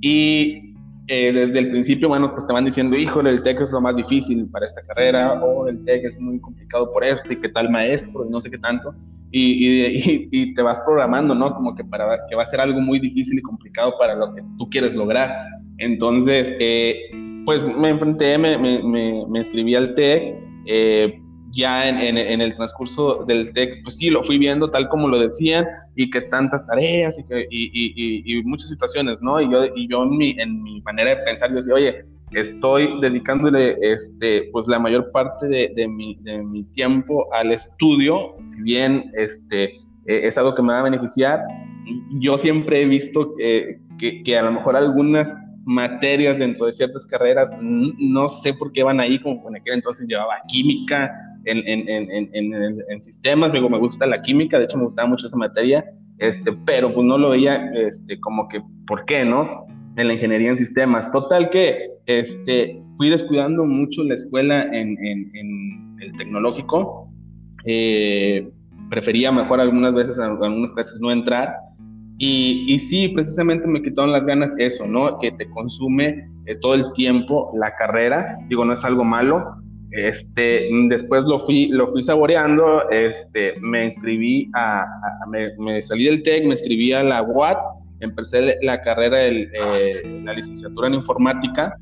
Y eh, desde el principio, bueno, pues te van diciendo, híjole, el TEC es lo más difícil para esta carrera, o el TEC es muy complicado por esto, y qué tal maestro, y no sé qué tanto, y, y, te vas programando, ¿no? Como que, para, que va a ser algo muy difícil y complicado para lo que tú quieres lograr. Entonces, eh, pues me enfrenté, me, me, me, me inscribí al TEC, eh, ya en, en, el transcurso del TEC, pues sí, lo fui viendo tal como lo decían y que tantas tareas y, que, y, y, y muchas situaciones, ¿no? Y yo, yo en, mi, en mi manera de pensar, yo decía, oye, estoy dedicándole este, pues la mayor parte de, de, mi, de mi tiempo al estudio, si bien este, e, es algo que me va a beneficiar, yo siempre he visto que, que a lo mejor algunas materias dentro de ciertas carreras, no sé por qué van ahí, como en aquel entonces llevaba química, en, en, en, en, sistemas, digo, me gusta la química, de hecho me gustaba mucho esa materia, este, pero pues no lo veía este, como que, ¿por qué, no? En la ingeniería en sistemas. Total que este, fui descuidando mucho la escuela en, el tecnológico, eh, prefería mejor algunas veces, algunas veces no entrar, y, y, sí, precisamente me quitaron las ganas eso, ¿no? Que te consume eh, todo el tiempo la carrera. Digo, no es algo malo, este, después lo fui, lo fui saboreando, este, me inscribí a, me, salí del TEC, me inscribí a la UAT, empecé la carrera, de eh, la licenciatura en informática,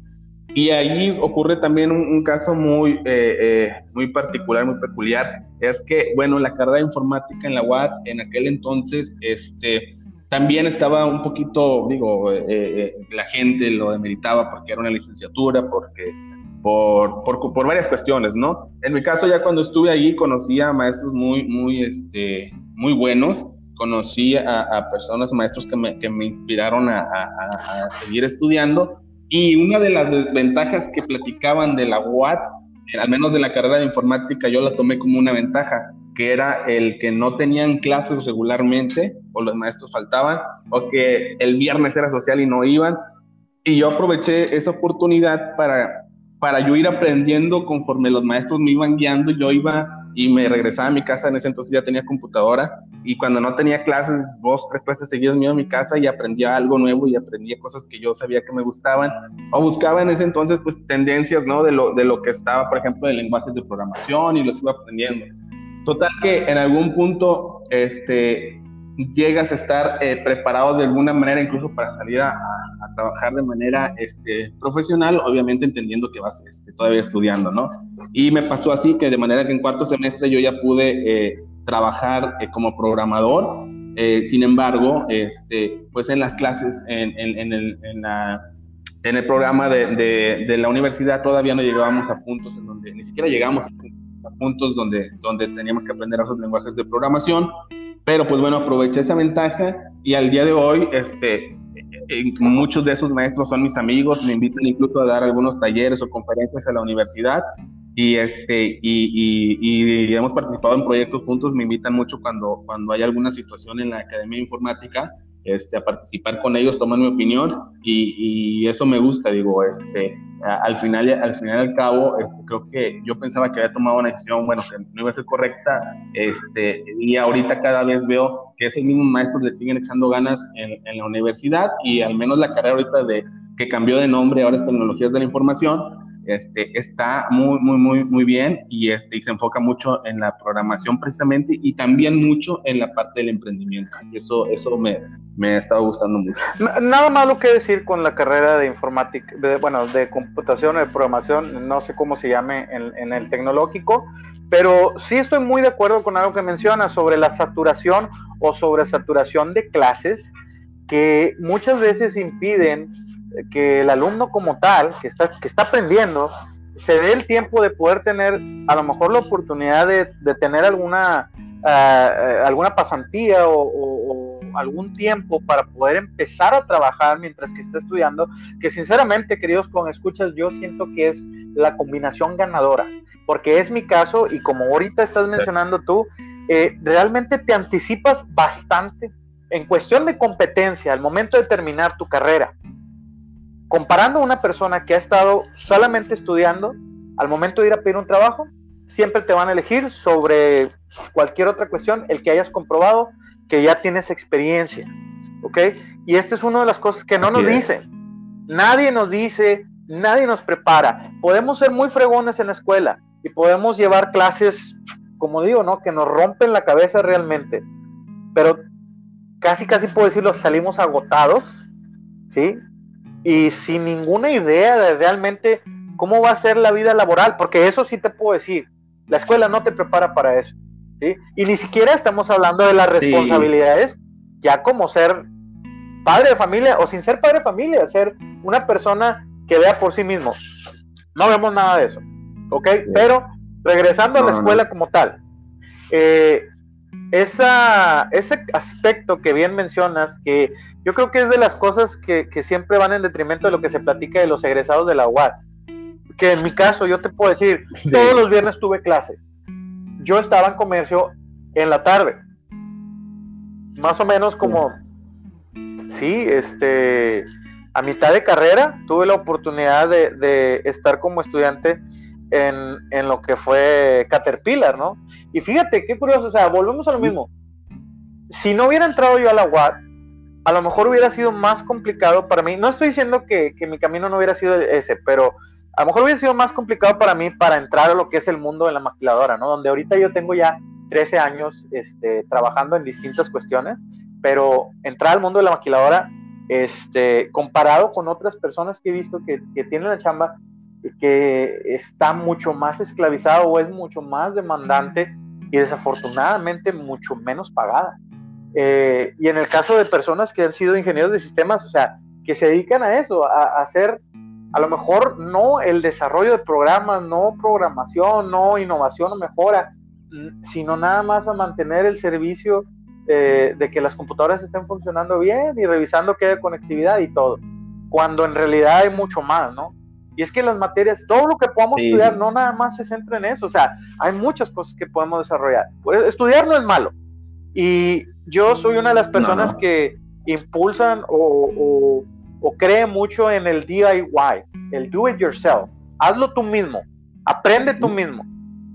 y ahí ocurre también un, caso muy, eh, eh, muy particular, muy peculiar, es que, bueno, la carrera de informática en la UAT en aquel entonces, este, también estaba un poquito, digo, la gente lo demeritaba porque era una licenciatura, porque por, por, por, varias cuestiones, ¿no? En mi caso, ya cuando estuve allí, conocí a maestros muy, muy, este, muy buenos, conocí a, a personas, maestros que me, que me inspiraron a, a, seguir estudiando, y una de las desventajas que platicaban de la UAT, al menos de la carrera de informática, yo la tomé como una ventaja, que era el que no tenían clases regularmente, o los maestros faltaban, o que el viernes era social y no iban, y yo aproveché esa oportunidad para para yo ir aprendiendo conforme los maestros me iban guiando, yo iba y me regresaba a mi casa, en ese entonces ya tenía computadora, y cuando no tenía clases, dos, tres clases seguidas me iba a mi casa y aprendía algo nuevo y aprendía cosas que yo sabía que me gustaban, o buscaba en ese entonces pues tendencias, ¿no? De lo, de lo que estaba, por ejemplo, de lenguajes de programación y los iba aprendiendo. Total que en algún punto, este, llegas a estar eh, preparado de alguna manera incluso para salir a, trabajar de manera este, profesional, obviamente entendiendo que vas este, todavía estudiando, ¿no? Y me pasó así que de manera que en cuarto semestre yo ya pude eh, trabajar eh, como programador, sin embargo, este, pues en las clases, en, en, el, en, la, en el programa de, de, de, la universidad todavía no llegábamos a puntos en donde, ni siquiera llegamos a puntos donde, donde teníamos que aprender esos lenguajes de programación pero pues bueno, aproveché esa ventaja y al día de hoy, este, eh, eh, muchos de esos maestros son mis amigos, me invitan incluso a dar algunos talleres o conferencias a la universidad y este y, y, hemos participado en proyectos juntos me invitan mucho cuando cuando hay alguna situación en la academia de informática este, a participar con ellos, toman mi opinión y, y eso me gusta, digo, este, al final, al final al cabo, este, creo que yo pensaba que había tomado una decisión, bueno, que no iba a ser correcta, este, y ahorita cada vez veo que esos mismos maestros le siguen echando ganas en, en la universidad y al menos la carrera ahorita de que cambió de nombre, ahora es Tecnologías de la Información, este, está muy, muy, muy, muy bien y, este, y se enfoca mucho en la programación precisamente y también mucho en la parte del emprendimiento. Eso, eso me, me estado gustando mucho. Nada malo que decir con la carrera de informática, de, bueno, de computación, de programación, no sé cómo se llame en, en el tecnológico, pero sí estoy muy de acuerdo con algo que mencionas sobre la saturación o sobre saturación de clases que muchas veces impiden que el alumno como tal, que está, que está aprendiendo, se dé el tiempo de poder tener a lo mejor la oportunidad de, de tener alguna, uh, alguna pasantía o, o, o, algún tiempo para poder empezar a trabajar mientras que está estudiando, que sinceramente, queridos con escuchas, yo siento que es la combinación ganadora. porque es mi caso y como ahorita estás mencionando tú, eh, realmente te anticipas bastante en cuestión de competencia al momento de terminar tu carrera. Comparando a una persona que ha estado solamente estudiando, al momento de ir a pedir un trabajo, siempre te van a elegir sobre cualquier otra cuestión el que hayas comprobado que ya tienes experiencia. ¿Ok? Y esta es una de las cosas que no nos dicen. Nadie nos dice, nadie nos prepara. Podemos ser muy fregones en la escuela y podemos llevar clases, como digo, ¿no? Que nos rompen la cabeza realmente. Pero casi, casi puedo decirlo, salimos agotados, ¿sí? Y sin ninguna idea de realmente cómo va a ser la vida laboral, porque eso sí te puedo decir, la escuela no te prepara para eso, ¿sí? Y ni siquiera estamos hablando de las responsabilidades, ya como ser padre de familia o sin ser padre de familia, ser una persona que vea por sí mismo. No vemos nada de eso, ¿ok? Pero regresando a la escuela como tal, eh, esa, ese aspecto que bien mencionas, que yo creo que es de las cosas que, siempre van en detrimento de lo que se platica de los egresados de la UAD, que en mi caso yo te puedo decir, todos los viernes tuve clase. Yo estaba en comercio en la tarde, más o menos como sí, este, a mitad de carrera tuve la oportunidad de, estar como estudiante en, lo que fue Caterpillar, ¿no? Y fíjate, qué curioso, o sea, volvemos a lo mismo. Si no hubiera entrado yo a la UAD, a lo mejor hubiera sido más complicado para mí. No estoy diciendo que, mi camino no hubiera sido ese, pero a lo mejor hubiera sido más complicado para mí para entrar a lo que es el mundo de la maquiladora, ¿no? Donde ahorita yo tengo ya 13 años este, trabajando en distintas cuestiones pero entrar al mundo de la maquiladora, este, comparado con otras personas que he visto que, tienen la chamba, que está mucho más esclavizado o es mucho más demandante y desafortunadamente mucho menos pagada. Eh, y en el caso de personas que han sido ingenieros de sistemas, o sea, que se dedican a eso, a, hacer a lo mejor no el desarrollo de programas, no programación, no innovación o mejora, sino nada más a mantener el servicio eh, de que las computadoras estén funcionando bien y revisando que haya conectividad y todo, cuando en realidad hay mucho más, ¿no? Y es que las materias, todo lo que podamos estudiar, no nada más se centra en eso, o sea, hay muchas cosas que podemos desarrollar. Estudiar no es malo. Y yo soy una de las personas que impulsan o, o, o cree mucho en el DIY, el do it yourself. Hazlo tú mismo, aprende tú mismo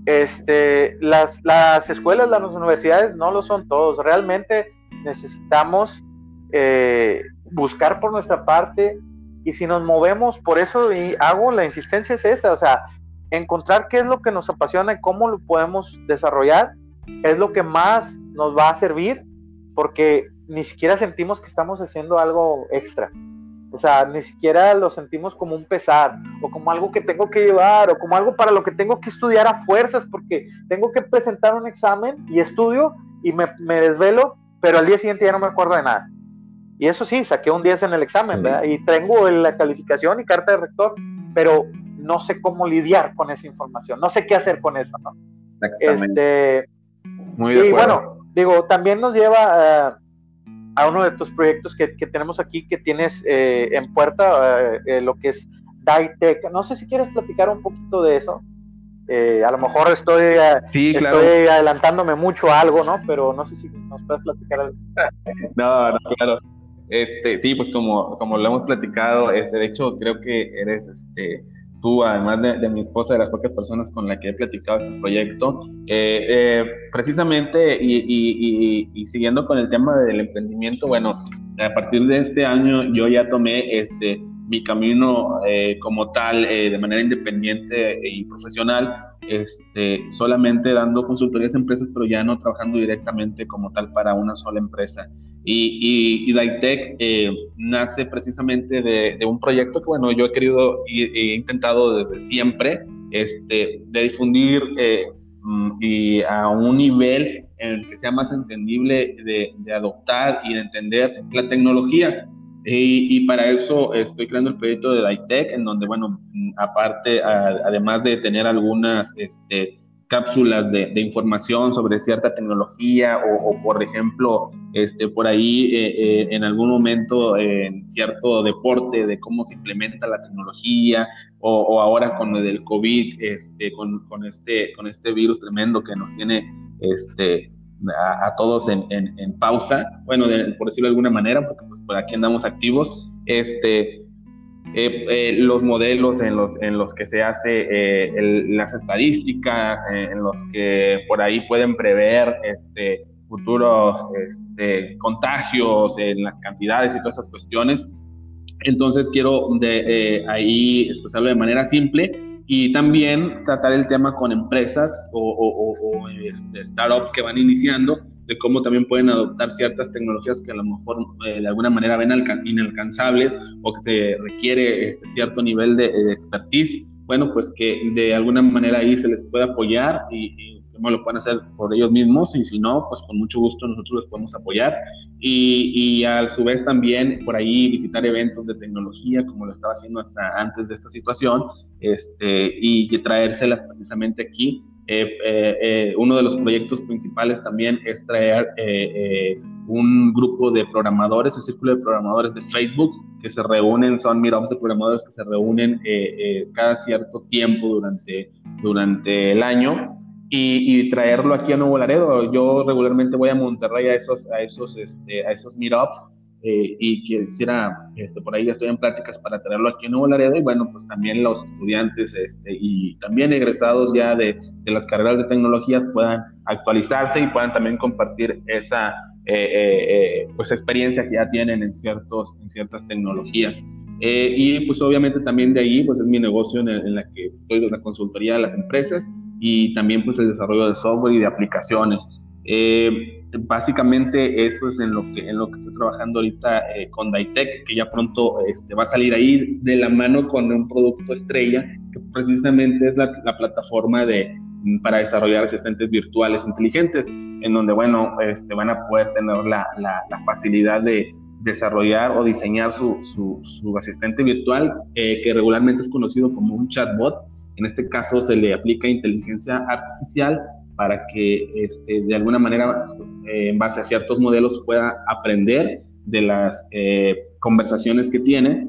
este, las, las escuelas, las universidades no lo son todos. Realmente necesitamos eh, buscar por nuestra parte y si nos movemos, por eso y hago la insistencia es esa, o sea, encontrar qué es lo que nos apasiona y cómo lo podemos desarrollar es lo que más nos va a servir porque ni siquiera sentimos que estamos haciendo algo extra. O sea, ni siquiera lo sentimos como un pesar o como algo que tengo que llevar o como algo para lo que tengo que estudiar a fuerzas porque tengo que presentar un examen y estudio y me, desvelo, pero al día siguiente ya no me acuerdo de nada. Y eso sí, saqué un 10 en el examen ¿verdad? y tengo la calificación y carta de rector, pero no sé cómo lidiar con esa información, no sé qué hacer con eso, ¿no? Este, Muy y bueno, digo, también nos lleva a a uno de tus proyectos que, tenemos aquí, que tienes eh, en puerta, eh, eh, lo que es DITEC. No sé si quieres platicar un poquito de eso. a lo mejor estoy, estoy adelantándome mucho a algo, ¿no? Pero no sé si nos puedes platicar algo. No, no, claro. Este, sí, pues como, como lo hemos platicado, este, de hecho creo que eres este, tú, además de, mi esposa, de las pocas personas con las que he platicado este proyecto. Eh, eh, precisamente, y, siguiendo con el tema del emprendimiento, bueno, a partir de este año yo ya tomé este, mi camino eh, como tal, de manera independiente y profesional, este, solamente dando consultorías a empresas, pero ya no trabajando directamente como tal para una sola empresa. Y, y, eh, nace precisamente de, un proyecto que, bueno, yo he querido y he intentado desde siempre, este, de difundir eh, mm, y a un nivel en el que sea más entendible de, adoptar y de entender la tecnología. Y, para eso estoy creando el proyecto de DITEC, en donde, bueno, aparte, además de tener algunas este, cápsulas de, información sobre cierta tecnología o, por ejemplo, este, por ahí eh, eh, en algún momento en cierto deporte de cómo se implementa la tecnología o, ahora con el COVID, este, con, con, este, con este virus tremendo que nos tiene este, a, todos en, en, pausa, bueno, por decirlo de alguna manera, porque pues por aquí andamos activos, este, eh, los modelos en los, en los que se hace las estadísticas, en los que por ahí pueden prever este, futuros este, contagios, en las cantidades y todas esas cuestiones. Entonces quiero de, eh, ahí expresarlo de manera simple y también tratar el tema con empresas o, este, startups que van iniciando de cómo también pueden adoptar ciertas tecnologías que a lo mejor eh, de alguna manera ven inalcanzables o que se requiere este, cierto nivel de, expertise. Bueno, pues que de alguna manera ahí se les puede apoyar y lo pueden hacer por ellos mismos y si no, pues con mucho gusto nosotros les podemos apoyar y, y a su vez también por ahí visitar eventos de tecnología como lo estaba haciendo hasta antes de esta situación este, y, traérselas precisamente aquí. Eh, eh, eh, uno de los proyectos principales también es traer un grupo de programadores, un círculo de programadores de Facebook que se reúnen, son meetups de programadores que se reúnen cada cierto tiempo durante, durante el año y, traerlo aquí a Nuevo Laredo. Yo regularmente voy a Monterrey a esos, a esos, este, a esos meetups eh, y quisiera, este, por ahí ya estoy en pláticas para traerlo aquí a Nuevo Laredo y bueno, pues también los estudiantes este, y también egresados ya de, de las carreras de tecnología puedan actualizarse y puedan también compartir esa eh, eh, pues experiencia que ya tienen en, ciertos, en ciertas tecnologías. y pues obviamente también de ahí pues es mi negocio en, en la que estoy de la consultoría de las empresas y también pues el desarrollo de software y de aplicaciones. Eh, básicamente eso es en lo que, en lo que estoy trabajando ahorita eh, con Daitech, que ya pronto este, va a salir ahí de la mano con un producto estrella, que precisamente es la, la plataforma de, para desarrollar asistentes virtuales inteligentes, en donde, bueno, este, van a poder tener la, la, la facilidad de desarrollar o diseñar su, su, su asistente virtual, eh, que regularmente es conocido como un chatbot, en este caso se le aplica inteligencia artificial para que este, de alguna manera, eh, en base a ciertos modelos, pueda aprender de las eh, conversaciones que tiene.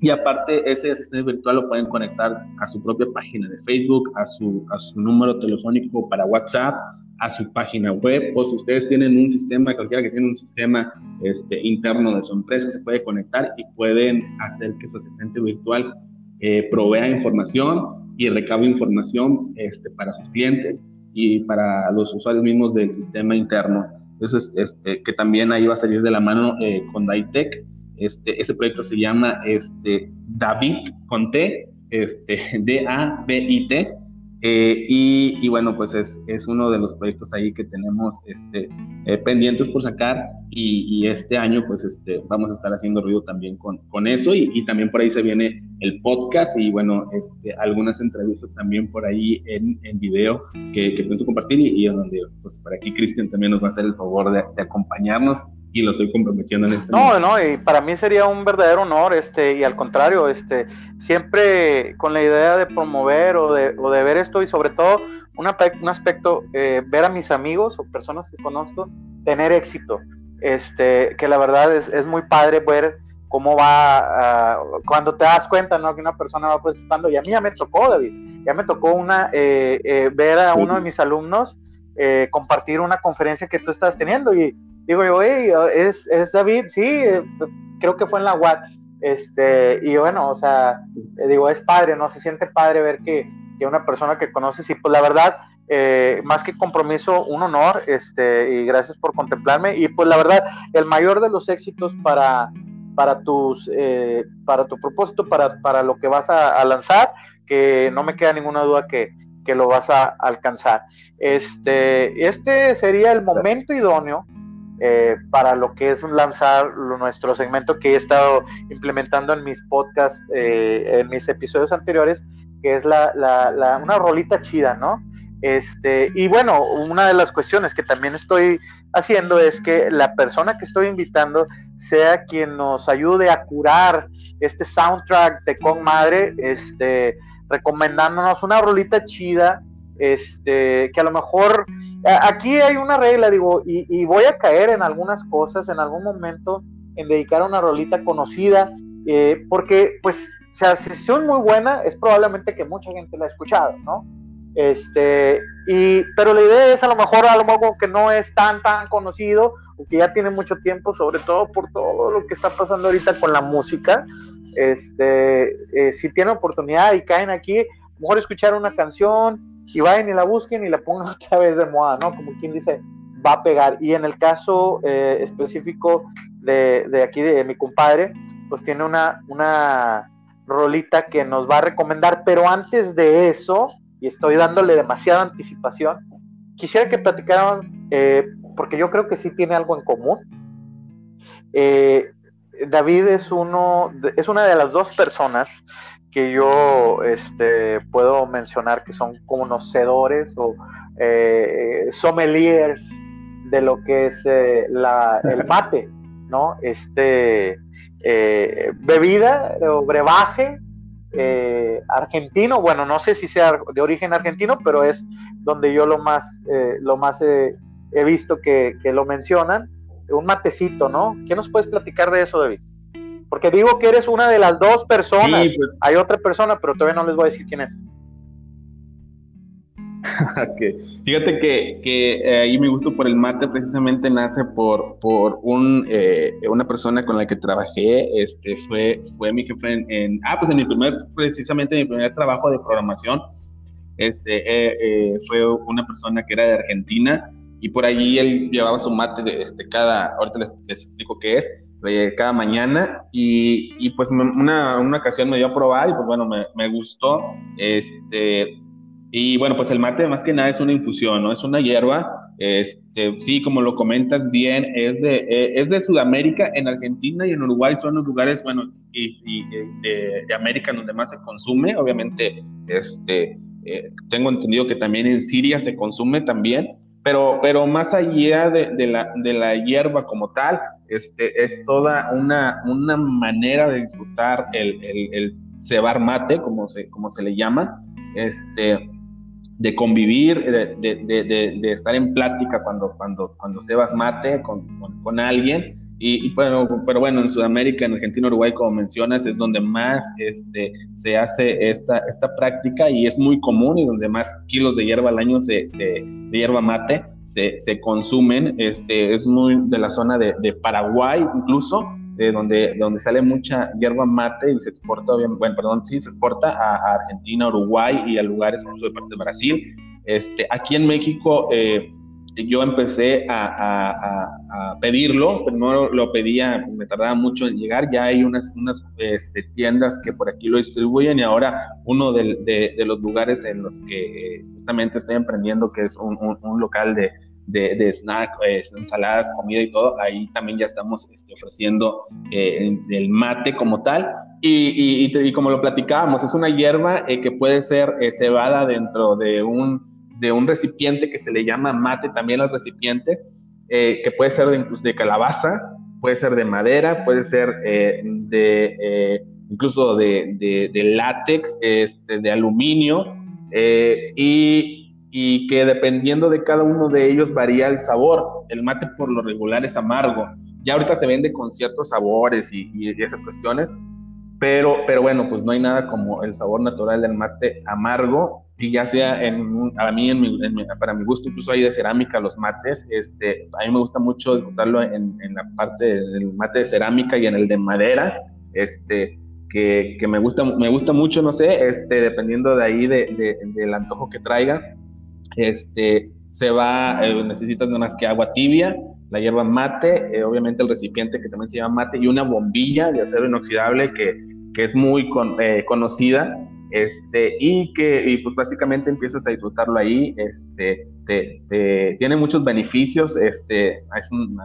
Y aparte, ese asistente virtual lo pueden conectar a su propia página de Facebook, a su, a su número telefónico para WhatsApp, a su página web, o si ustedes tienen un sistema, cualquiera que tiene un sistema este, interno de su empresa, se puede conectar y pueden hacer que su asistente virtual eh, provea información y recabe información este, para sus clientes y para los usuarios mismos del sistema interno. Entonces, este, que también ahí va a salir de la mano eh, con Daitech. Este, ese proyecto se llama este, David con T, este, D-A-B-I-T, eh, y, bueno, pues es, es, uno de los proyectos ahí que tenemos este, eh, pendientes por sacar y, este año pues este, vamos a estar haciendo ruido también con, con eso y, también por ahí se viene el podcast y bueno, este, algunas entrevistas también por ahí en, en video que, que pienso compartir y, donde pues por aquí Cristian también nos va a hacer el favor de acompañarnos y lo estoy comprometiendo en este No, no, y para mí sería un verdadero honor, este, y al contrario, este, siempre con la idea de promover o de, o de ver esto y sobre todo un, un aspecto, eh, ver a mis amigos o personas que conozco tener éxito, este, que la verdad es, es muy padre ver cómo va, uh, cuando te das cuenta, ¿no? Que una persona va participando, y a mí ya me tocó, David, ya me tocó una, eh, eh, ver a uno de mis alumnos compartir una conferencia que tú estás teniendo y digo yo, es, es David, sí, eh, creo que fue en la UAT, este, y bueno, o sea, eh, digo, es padre, ¿no? Se siente padre ver que, que una persona que conoces, y pues la verdad, eh, más que compromiso, un honor, este, y gracias por contemplarme, y pues la verdad, el mayor de los éxitos para, para tus, para tu propósito, para, para lo que vas a, lanzar, que no me queda ninguna duda que, que lo vas a alcanzar. Este, este sería el momento idóneo eh, para lo que es lanzar nuestro segmento que he estado implementando en mis podcasts, eh, en mis episodios anteriores, que es la, una rolita chida, ¿no? Este, y bueno, una de las cuestiones que también estoy haciendo es que la persona que estoy invitando sea quien nos ayude a curar este soundtrack de Con Madre, este, recomendándonos una rolita chida, este, que a lo mejor aquí hay una regla, digo, y, voy a caer en algunas cosas en algún momento en dedicar una rolita conocida, eh, porque pues, o sea, si es muy buena, es probablemente que mucha gente la ha escuchado, ¿no? Este, y, pero la idea es a lo mejor a lo mejor que no es tan, tan conocido, o que ya tiene mucho tiempo, sobre todo por todo lo que está pasando ahorita con la música. Este, eh, si tienen oportunidad y caen aquí, mejor escuchar una canción y vayan y la busquen y la pongan otra vez de moda, ¿no? Como quien dice, va a pegar. Y en el caso eh, específico de, de, aquí, de mi compadre, pues tiene una, una rolita que nos va a recomendar, pero antes de eso, y estoy dándole demasiada anticipación, quisiera que platicaran, eh, porque yo creo que sí tiene algo en común. Eh, David es uno, es una de las dos personas que yo este, puedo mencionar que son conocedores o eh, sommeliers de lo que es el mate, ¿no? Este bebida o brebaje eh, argentino, bueno, no sé si sea de origen argentino, pero es donde yo lo más, eh, lo más he visto que, lo mencionan, un matecito, ¿no? ¿Qué nos puedes platicar de eso, David? Porque digo que eres una de las dos personas, pues. hay otra persona, pero todavía no les voy a decir quién es. Fíjate que, que eh, ahí mi gusto por el mate precisamente nace por, por un, eh, una persona con la que trabajé, este, fue, fue mi jefe en, ah, pues en mi primer, precisamente mi primer trabajo de programación, este, eh, fue una persona que era de Argentina y por allí él llevaba su mate, de, este, cada, ahorita les, explico qué es, cada mañana y, y pues una, una, ocasión me dio a probar y pues bueno, me, me gustó, este, y bueno, pues el mate más que nada es una infusión, ¿no? Es una hierba, este, sí, como lo comentas bien, es de, eh, es de Sudamérica, en Argentina y en Uruguay son los lugares, bueno, y, de, América donde más se consume, obviamente, este, eh, tengo entendido que también en Siria se consume también, pero, pero más allá de, la, de la hierba como tal, este, es toda una, una manera de disfrutar el, el, el cebar mate, como se, como se le llama, este, de convivir, de, estar en plática cuando, cuando, cuando vas mate con, con, alguien. Y, bueno, pero bueno, en Sudamérica, en Argentina, Uruguay, como mencionas, es donde más este, se hace esta, esta práctica y es muy común y donde más kilos de hierba al año se, de hierba mate se, se, consumen. Este, es muy de la zona de, de Paraguay incluso, de donde, donde sale mucha hierba mate y se exporta, bueno, perdón, sí, se exporta a, Argentina, Uruguay y a lugares de parte de Brasil. Este, aquí en México eh, yo empecé a, a, pedirlo, primero lo pedía, pues, me tardaba mucho en llegar, ya hay unas, unas este, tiendas que por aquí lo distribuyen y ahora uno de, de, los lugares en los que justamente estoy emprendiendo, que es un, un local de, de, de snack, eh, ensaladas, comida y todo, ahí también ya estamos este, ofreciendo eh, el mate como tal. Y, y, como lo platicábamos, es una hierba eh, que puede ser cebada dentro de un, de un recipiente que se le llama mate también al recipiente, que puede ser de, incluso de calabaza, puede ser de madera, puede ser de incluso de, de, látex, este, de aluminio. y y que dependiendo de cada uno de ellos varía el sabor. El mate por lo regular es amargo. Ya ahorita se vende con ciertos sabores y, esas cuestiones, pero, pero bueno, pues no hay nada como el sabor natural del mate amargo y ya sea en, a mí, en mi, para mi gusto, incluso hay de cerámica los mates, este, a mí me gusta mucho disfrutarlo en, en, la parte del mate de cerámica y en el de madera, este, que, que me, gusta, me gusta mucho, no sé, este, dependiendo de ahí de, del antojo que traiga, este, se va, eh, necesitas nada más que agua tibia, la hierba mate, eh, obviamente el recipiente que también se llama mate y una bombilla de acero inoxidable que, que es muy eh, conocida este, y que y pues básicamente empiezas a disfrutarlo ahí, este, te, tiene muchos beneficios, este, es un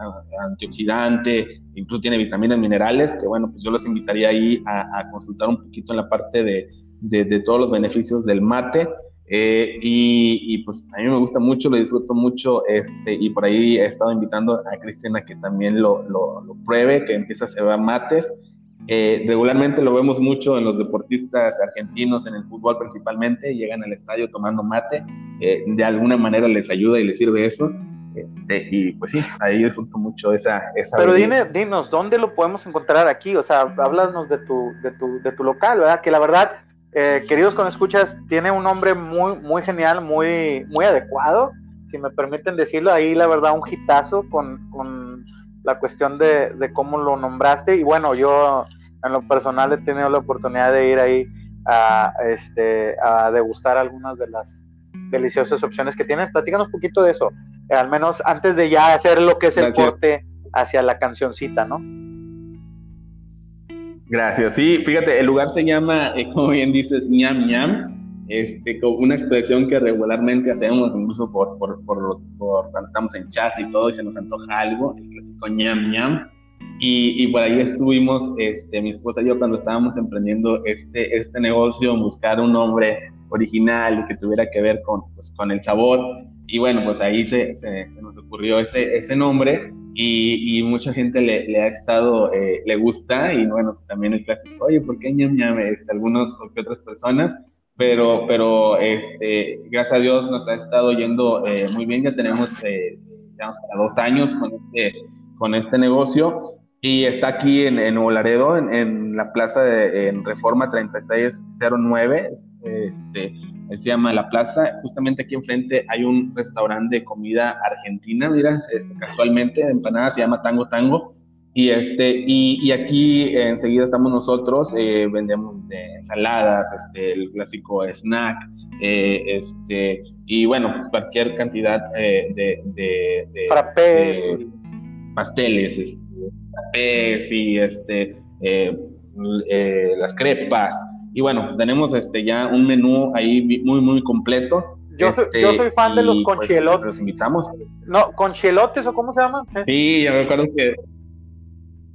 antioxidante, incluso tiene vitaminas minerales, que bueno, pues yo los invitaría ahí a, consultar un poquito en la parte de, de, todos los beneficios del mate. Eh, y, pues a mí me gusta mucho, lo disfruto mucho este, y por ahí he estado invitando a Cristina que también lo, lo, pruebe, que empiece a hacer mates. Eh, regularmente lo vemos mucho en los deportistas argentinos, en el fútbol principalmente, llegan al estadio tomando mate. eh, de alguna manera les ayuda y les sirve eso. Este, y pues sí, ahí disfruto mucho esa... esa Pero dime, dinos, ¿dónde lo podemos encontrar aquí? O sea, háblanos de tu, de tu, de tu local, ¿verdad? Que la verdad, eh, queridos con escuchas, tiene un nombre muy, muy genial, muy, muy adecuado, si me permiten decirlo, ahí la verdad un hitazo con, con la cuestión de, de, cómo lo nombraste. Y bueno, yo en lo personal he tenido la oportunidad de ir ahí a, este, a degustar algunas de las deliciosas opciones que tienen. Platícanos un poquito de eso, eh, al menos antes de ya hacer lo que es el corte hacia la cancioncita, ¿no? Gracias. Sí, fíjate, el lugar se llama, eh, como bien dices, ñam ñam. Este, una expresión que regularmente hacemos incluso por, por, por, por, cuando estamos en chat y todo y se nos antoja algo, el clásico ñam ñam. Y, y, por ahí estuvimos, este, mi esposa y yo, cuando estábamos emprendiendo este, este negocio, buscar un nombre original que tuviera que ver con, pues, con el sabor. Y bueno, pues ahí se, se, nos ocurrió ese, ese nombre y, y, mucha gente le, le ha estado, eh, le gusta y bueno, también el clásico, oye, ¿por qué ñam ñam? Este, algunos o que otras personas, pero, pero este, gracias a Dios nos ha estado yendo eh, muy bien, ya tenemos, eh, para dos años con este, con este negocio y está aquí en, en Nuevo Laredo, en, la plaza de en Reforma 3609, este, se llama La Plaza. Justamente aquí enfrente hay un restaurante de comida argentina, mira, este, casualmente, empanadas, se llama Tango Tango. Y, este, y, y aquí enseguida estamos nosotros, eh, vendemos de ensaladas, este, el clásico snack, eh, este, y bueno, pues cualquier cantidad eh, de, de, de, de, pasteles, este, y este, eh, las crepas. Y bueno, pues tenemos este, ya un menú ahí muy, muy completo. Yo, soy, yo soy fan de los pues, conchelotes. los invitamos. No, conchelotes o cómo se llama? Sí, ya me acuerdo que.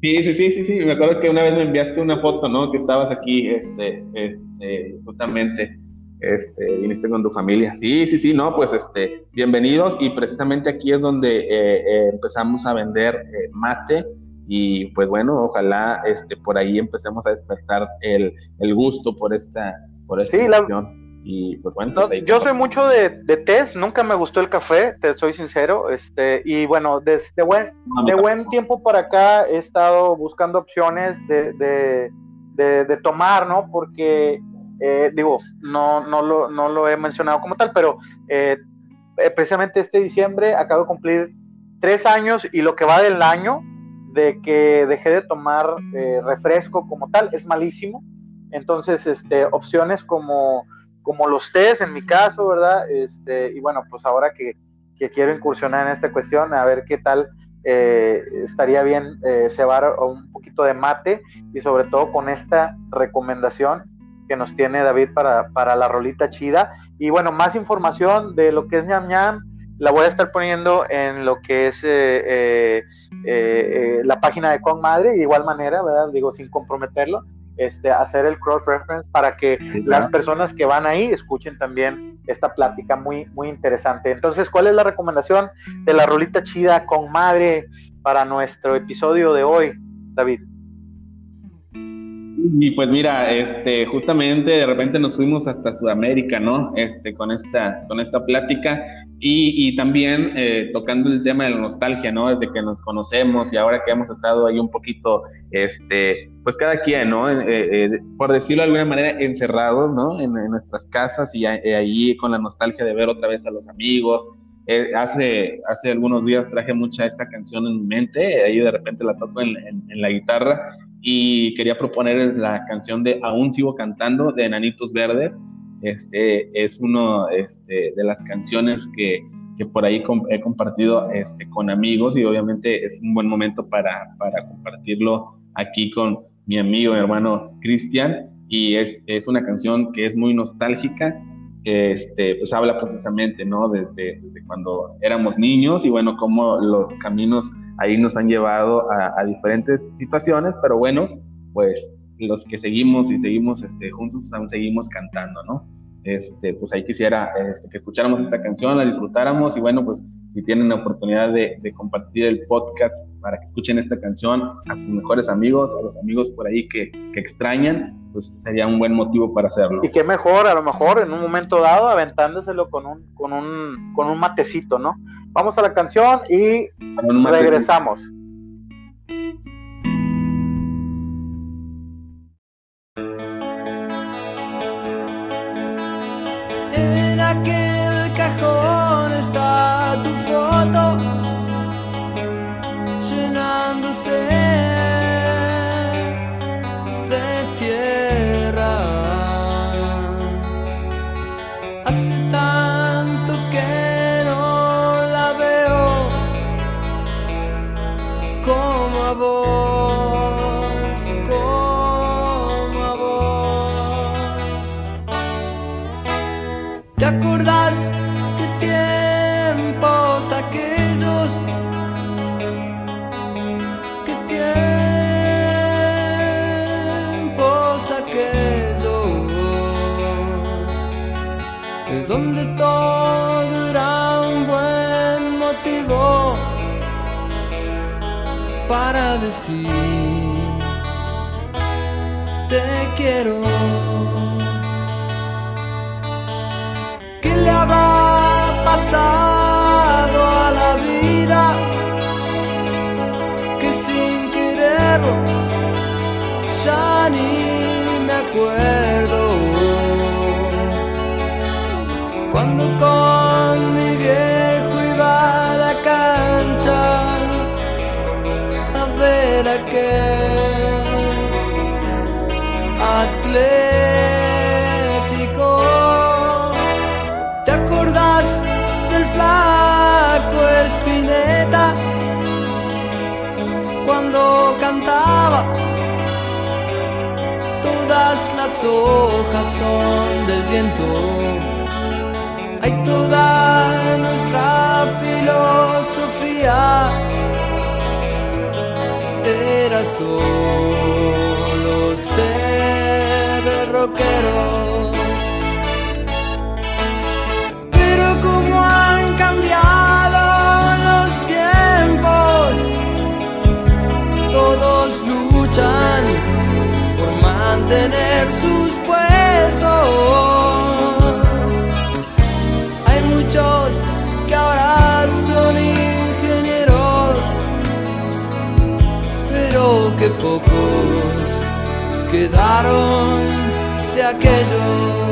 Sí, sí, sí, sí, sí. Me acuerdo que una vez me enviaste una foto, ¿no? Que estabas aquí, este, este, justamente, este, viniste con tu familia. Sí, sí, sí, no, pues, este, bienvenidos. Y precisamente aquí es donde eh, eh, empezamos a vender eh, mate y pues bueno, ojalá este, por ahí empecemos a despertar el, el gusto por esta, por esta sí, la... Y pues bueno, pues no, yo soy mucho de, de test, nunca me gustó el café, te soy sincero, este, y bueno, desde buen, de buen tiempo para acá he estado buscando opciones de, de, de, de tomar, ¿no? Porque, eh, digo, no, no, lo, no lo he mencionado como tal, pero eh, precisamente este diciembre acabo de cumplir tres años y lo que va del año, de que dejé de tomar eh, refresco como tal, es malísimo. Entonces, este, opciones como, como los tés en mi caso, ¿verdad? Este, y bueno, pues ahora que, que quiero incursionar en esta cuestión, a ver qué tal eh, estaría bien eh, cebar un poquito de mate y sobre todo con esta recomendación que nos tiene David para, para la rolita chida. Y bueno, más información de lo que es ñam ñam, la voy a estar poniendo en lo que es eh, eh, eh, la página de Con Madre, de igual manera, ¿verdad? Digo, sin comprometerlo, este, hacer el cross-reference para que sí, claro. las personas que van ahí escuchen también esta plática muy, muy interesante. Entonces, ¿cuál es la recomendación de la rolita chida Con Madre para nuestro episodio de hoy, David? Y pues mira, este, justamente de repente nos fuimos hasta Sudamérica, ¿no? Este, con esta, con esta plática y, y también eh, tocando el tema de la nostalgia, ¿no? Desde que nos conocemos y ahora que hemos estado ahí un poquito, este, pues cada quien, ¿no? Eh, eh, por decirlo de alguna manera, encerrados, ¿no? En, en nuestras casas y ahí con la nostalgia de ver otra vez a los amigos. hace, hace algunos días traje mucha esta canción en mi mente, ahí de repente la toco en, en, en la guitarra y quería proponer la canción de Aún sigo cantando de Enanitos Verdes. Este es uno este, de las canciones que, que por ahí com he compartido este, con amigos y obviamente es un buen momento para, para compartirlo aquí con mi amigo, mi hermano Cristian. Y es, es, una canción que es muy nostálgica, este, pues habla precisamente, ¿no? Desde, desde cuando éramos niños y bueno, cómo los caminos ahí nos han llevado a, diferentes situaciones, pero bueno, pues los que seguimos y seguimos este, juntos, pues aún seguimos cantando, ¿no? Este, pues ahí quisiera este, que escucháramos esta canción, la disfrutáramos y bueno, pues si tienen la oportunidad de, compartir el podcast para que escuchen esta canción a sus mejores amigos, a los amigos por ahí que, que extrañan, pues sería un buen motivo para hacerlo. Y qué mejor, a lo mejor en un momento dado, aventándoselo con un, con un, con un matecito, ¿no? Vamos a la canción y regresamos. a cidade. Te quiero. ¿Qué le habrá pasado a la vida? Que sin quererlo ya ni me acuerdo. Cuando hojas son del viento. Hay toda nuestra filosofía. Era solo ser rockeros. Pero como pocos quedaron de aquellos.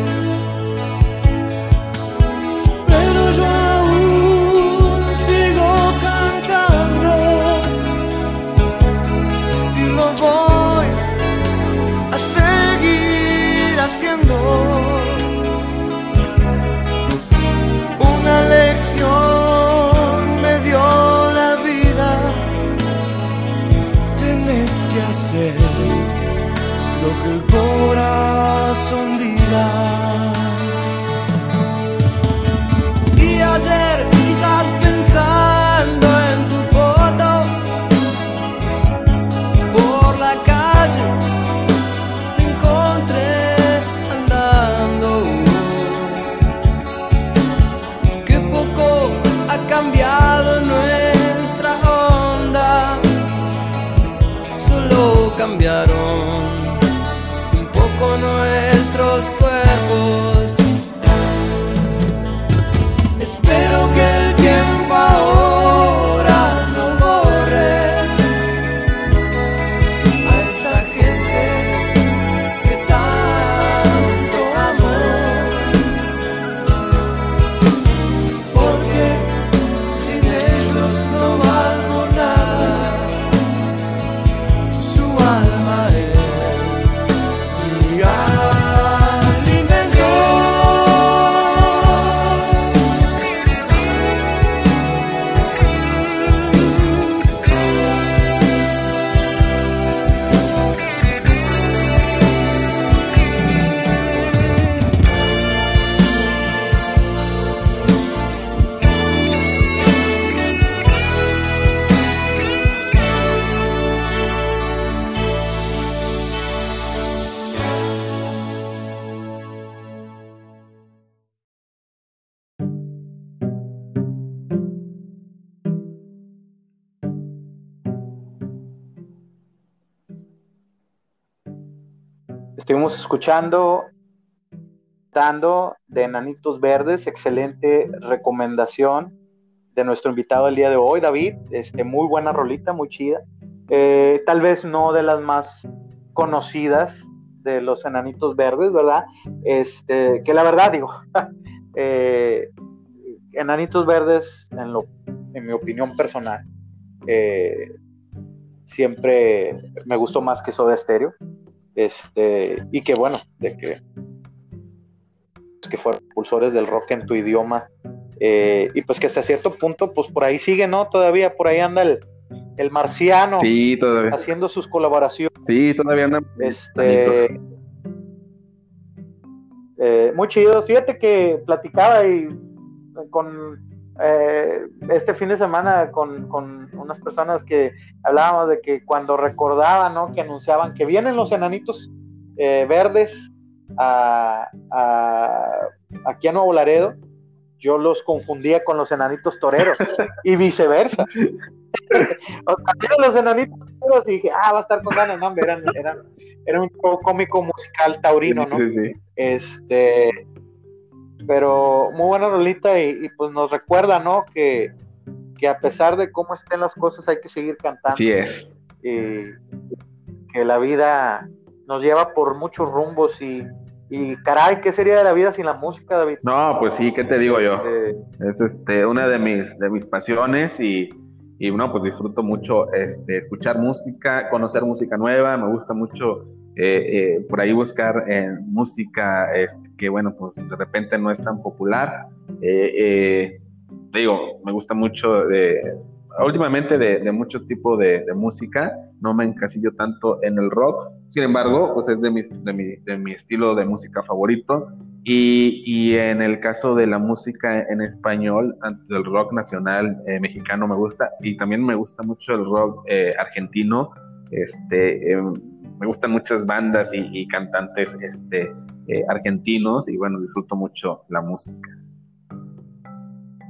Estuvimos escuchando dando de Enanitos Verdes, excelente recomendación de nuestro invitado el día de hoy, David. Este, muy buena rolita, muy chida. Eh, tal vez no de las más conocidas de los Enanitos Verdes, ¿verdad? Este, que la verdad digo, eh, Enanitos Verdes, en, lo, en mi opinión personal, eh, siempre me gustó más que Soda Stereo. Este, y que bueno, de que, que fueron impulsores del rock en tu idioma. eh, y pues que hasta cierto punto, pues por ahí sigue, ¿no? Todavía por ahí anda el, el marciano Sí, todavía. haciendo sus colaboraciones. Sí, todavía anda. Este, eh, muy chido. Fíjate que platicaba y con eh, este fin de semana con, con unas personas que hablábamos de que cuando recordaban, ¿no? Que anunciaban que vienen los enanitos eh, verdes a, a- aquí a Nuevo Laredo, yo los confundía con los enanitos toreros y viceversa. o sea, vieron los enanitos toreros y dije, ah, va a estar con Dana, no, hombre, eran, eran, era un cómico musical taurino, ¿no? Sí, sí. Este, pero muy buena rolita y, y, pues nos recuerda, ¿no? Que, que a pesar de cómo estén las cosas hay que seguir cantando es. y que la vida nos lleva por muchos rumbos y, y caray, ¿qué sería de la vida sin la música, David? No, pues sí, ¿qué te digo yo? Este, Es este, una de mis, de mis pasiones y, y bueno, pues disfruto mucho este, escuchar música, conocer música nueva, me gusta mucho eh, eh, por ahí buscar eh, música este, que, bueno, pues de repente no es tan popular. Eh, eh, digo, me gusta mucho de, últimamente de, de mucho tipo de, de música, no me encasillo tanto en el rock, sin embargo, pues es de mi, de mi, de mi estilo de música favorito. Y, y, en el caso de la música en español, del rock nacional eh, mexicano me gusta, y también me gusta mucho el rock argentino. Este, eh, me gustan muchas bandas y, y cantantes este, eh, argentinos, y bueno, disfruto mucho la música.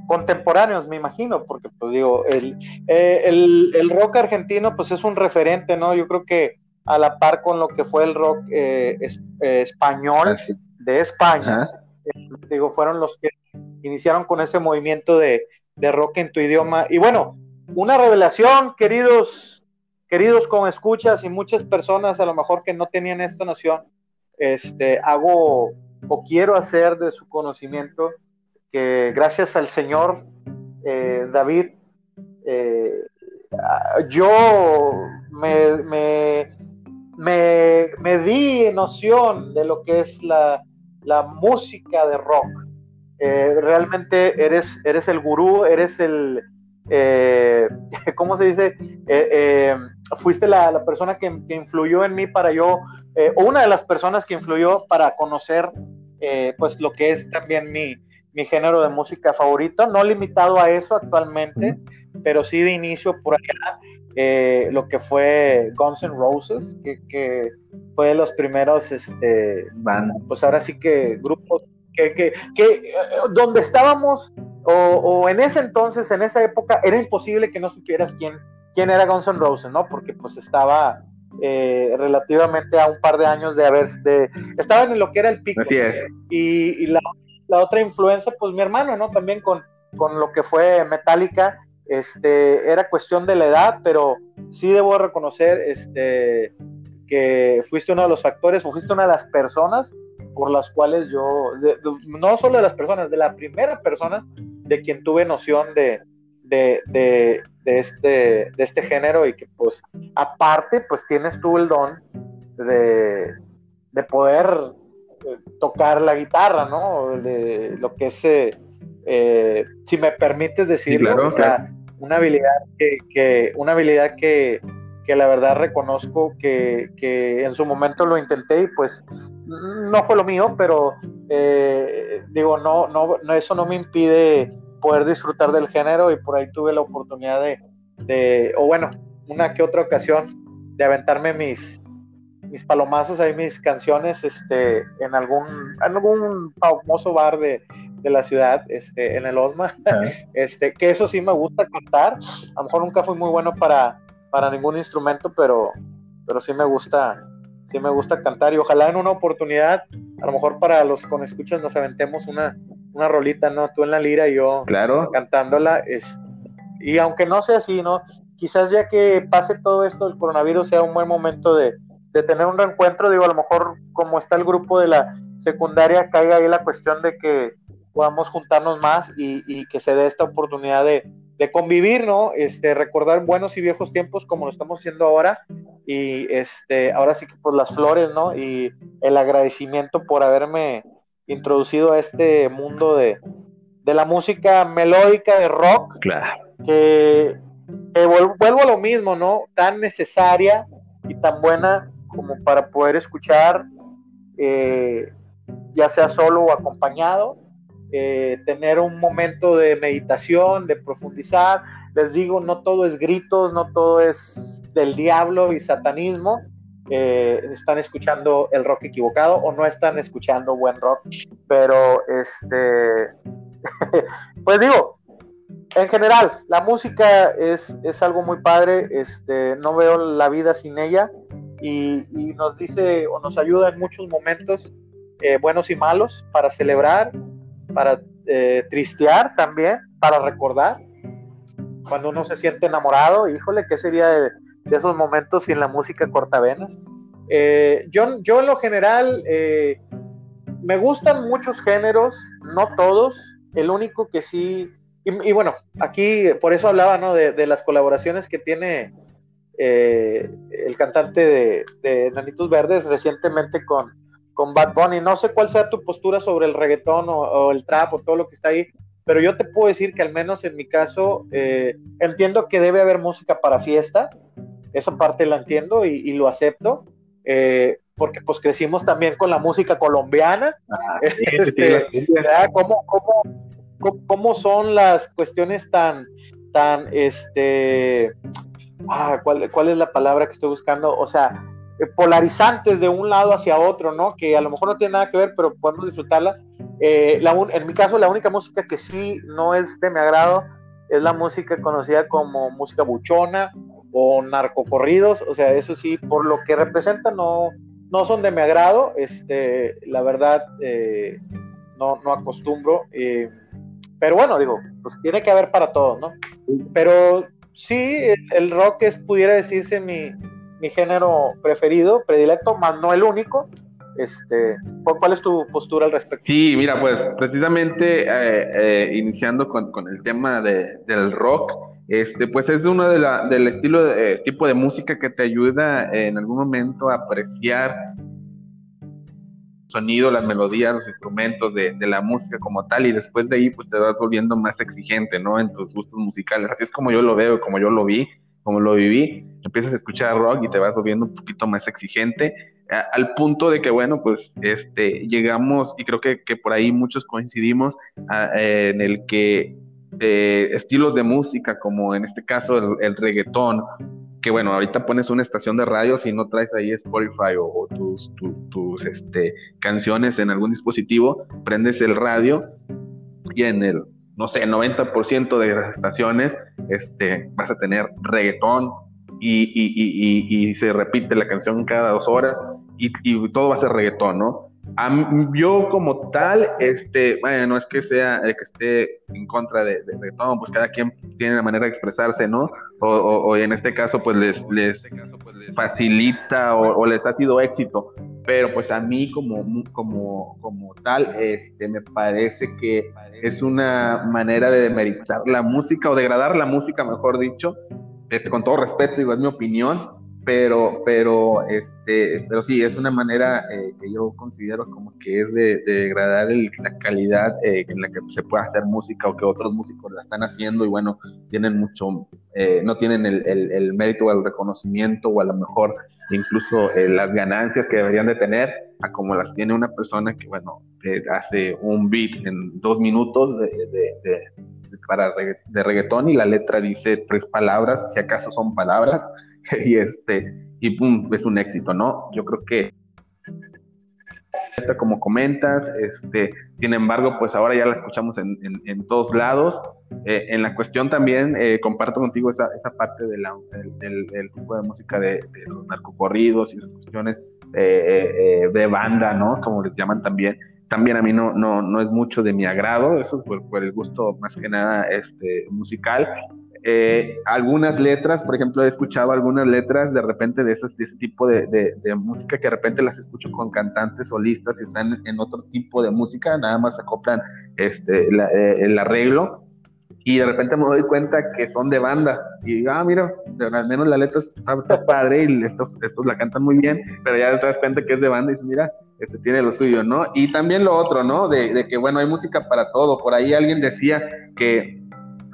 Contemporáneos, me imagino, porque pues digo, el, eh, el, el, rock argentino pues es un referente, ¿no? Yo creo que a la par con lo que fue el rock eh, es, español de España, digo, fueron los que iniciaron con ese movimiento de, de, rock en tu idioma. Y bueno, una revelación, queridos, queridos con escuchas y muchas personas a lo mejor que no tenían esta noción, este, hago o quiero hacer de su conocimiento que gracias al Señor eh, David, eh, yo me, me, me, me, di noción de lo que es la, la música de rock. Eh, realmente eres, eres el gurú, eres el, eh, ¿cómo se dice? Eh, fuiste la, la, persona que, que, influyó en mí para yo, o una de las personas que influyó para conocer pues lo que es también mi, mi género de música favorito, no limitado a eso actualmente, pero sí de inicio por allá, eh, lo que fue Guns N' Roses, que, que fue de los primeros, este, pues ahora sí que grupos que, que, que donde estábamos, o, o, en ese entonces, en esa época, era imposible que no supieras quién, quién era Guns N' Roses, ¿no? Porque pues estaba eh, relativamente a un par de años de haber, de, estaba en lo que era el pico. Así es. Y, y la la otra influencia, pues mi hermano, ¿no? También con, con lo que fue Metallica, este, era cuestión de la edad, pero sí debo reconocer este, que fuiste uno de los factores, o fuiste una de las personas por las cuales yo, de, de, no solo de las personas, de la primera persona de quien tuve noción de, de, de, de, este, de este género y que pues aparte pues tienes tú el don de, de poder tocar la guitarra, ¿no? De lo que es, eh, eh, si me permites decirlo, sí, claro, o sea, claro. una habilidad que, que una habilidad que, que, la verdad reconozco que, que, en su momento lo intenté y pues no fue lo mío, pero eh, digo, no, no, no, eso no me impide poder disfrutar del género y por ahí tuve la oportunidad de, de o bueno, una que otra ocasión de aventarme mis, mis palomazos ahí, mis canciones, este, en algún, en algún famoso bar de, de la ciudad, este, en el Osma, uh -huh. este, que eso sí me gusta cantar, a lo mejor nunca fui muy bueno para, para ningún instrumento, pero, pero sí me gusta, sí me gusta cantar. Y ojalá en una oportunidad, a lo mejor para los con escuchas nos aventemos una, una rolita, ¿no? Tú en la lira y yo Claro. cantándola. Es, y aunque no sea así, ¿no? Quizás ya que pase todo esto del coronavirus sea un buen momento de, de tener un reencuentro, digo, a lo mejor como está el grupo de la secundaria, caiga ahí la cuestión de que podamos juntarnos más y, y que se dé esta oportunidad de, de convivir, ¿no? Este, recordar buenos y viejos tiempos como lo estamos haciendo ahora y este, ahora sí que por las flores, ¿no? Y el agradecimiento por haberme introducido a este mundo de, de la música melódica de rock Claro. que, que vuel- vuelvo a lo mismo, ¿no? Tan necesaria y tan buena como para poder escuchar, eh, ya sea solo o acompañado, eh, tener un momento de meditación, de profundizar. Les digo, no todo es gritos, no todo es del diablo y satanismo. Eh, están escuchando el rock equivocado o no están escuchando buen rock, pero este, pues digo, en general, la música es, es algo muy padre, este, no veo la vida sin ella y, nos dice o nos ayuda en muchos momentos eh, buenos y malos para celebrar, para eh, tristear también, para recordar. Cuando uno se siente enamorado, híjole, ¿qué sería de, de esos momentos sin la música cortavenas? Eh, yo, yo en lo general eh, me gustan muchos géneros, no todos, el único que sí y, bueno, aquí por eso hablaba ¿no? de, las colaboraciones que tiene eh, el cantante de, de, Nanitos Verdes recientemente con, con Bad Bunny. No sé cuál sea tu postura sobre el reggaetón o, el trap o todo lo que está ahí, pero yo te puedo decir que al menos en mi caso entiendo que debe haber música para fiesta, esa parte la entiendo y, y lo acepto. Eh, porque pues crecimos también con la música colombiana. Ah, este, ¿Cómo, cómo, cómo son las cuestiones tan, tan, este, ah, ¿cuál, ¿cuál es la palabra que estoy buscando? O sea, eh, polarizantes de un lado hacia otro, ¿no? Que a lo mejor no tiene nada que ver, pero podemos disfrutarla. Eh, la un, en mi caso, la única música que sí no es de mi agrado es la música conocida como música buchona o narcocorridos, o sea, eso sí, por lo que representa no, no son de mi agrado, este, la verdad, eh, no, no acostumbro. Eh, pero bueno, digo, pues tiene que haber para todos, ¿no? Pero sí, el, rock es, pudiera decirse, mi, mi, género preferido, predilecto, más no el único. Este, ¿Cuál es tu postura al respecto? Sí, mira, pues precisamente eh, iniciando con, con, el tema de, del rock, este, pues es uno de la, del estilo, de, eh, tipo de música que te ayuda en algún momento a apreciar sonido, las melodías, los instrumentos de, de, la música como tal, y después de ahí pues te vas volviendo más exigente, ¿no? En tus gustos musicales. Así es como yo lo veo, como yo lo vi, como lo viví. Empiezas a escuchar rock y te vas volviendo un poquito más exigente, a, al punto de que, bueno, pues este, llegamos, y creo que, que por ahí muchos coincidimos, a, eh, en el que estilos de música, como en este caso el, el reggaetón, que bueno, ahorita pones una estación de radio si no traes ahí Spotify o, o tus, tu, tus este, canciones en algún dispositivo, prendes el radio y en el, no sé, 90% de las estaciones este, vas a tener reggaetón y, y, se repite la canción cada dos horas y, todo va a ser reggaetón, ¿no? A yo como tal, este, bueno, no es que sea eh, que esté en contra de, de, reggaetón, pues cada quien tiene la manera de expresarse, ¿no? O, o, o en este caso, pues les, les facilita o, o, les ha sido éxito. Pero pues a mí como, como, como tal, este, me parece que es una manera de demeritar la música o degradar la música, mejor dicho, este, con todo respeto, digo, es mi opinión, pero, pero, este, pero sí, es una manera eh, que yo considero como que es de, de degradar el, la calidad eh, en la que se puede hacer música o que otros músicos la están haciendo y bueno, tienen mucho, eh, no tienen el, el, el, mérito o el reconocimiento o a lo mejor incluso eh, las ganancias que deberían de tener a como las tiene una persona que bueno, hace un beat en dos minutos de, de, de para de reggaetón y la letra dice tres palabras, si acaso son palabras, y este, y pum, es un éxito, ¿no? Yo creo que esta como comentas, este, sin embargo, pues ahora ya la escuchamos en, en, todos lados. Eh, en la cuestión también, eh, comparto contigo esa, esa parte de del, del, tipo de música de, los narcocorridos y esas cuestiones eh, de banda, ¿no? Como les llaman también. También a mí no, no, no es mucho de mi agrado, eso por, por el gusto más que nada este, musical, eh, algunas letras, por ejemplo, he escuchado algunas letras de repente de, esas, de ese tipo de, de, música que de repente las escucho con cantantes solistas y están en otro tipo de música, nada más acoplan este, eh, el arreglo. Y de repente me doy cuenta que son de banda. Y digo, ah, mira, al menos la letra está, padre y estos, estos la cantan muy bien, pero ya te das cuenta que es de banda y dices, mira, este tiene lo suyo, ¿no? Y también lo otro, ¿no? De, que, bueno, hay música para todo. Por ahí alguien decía que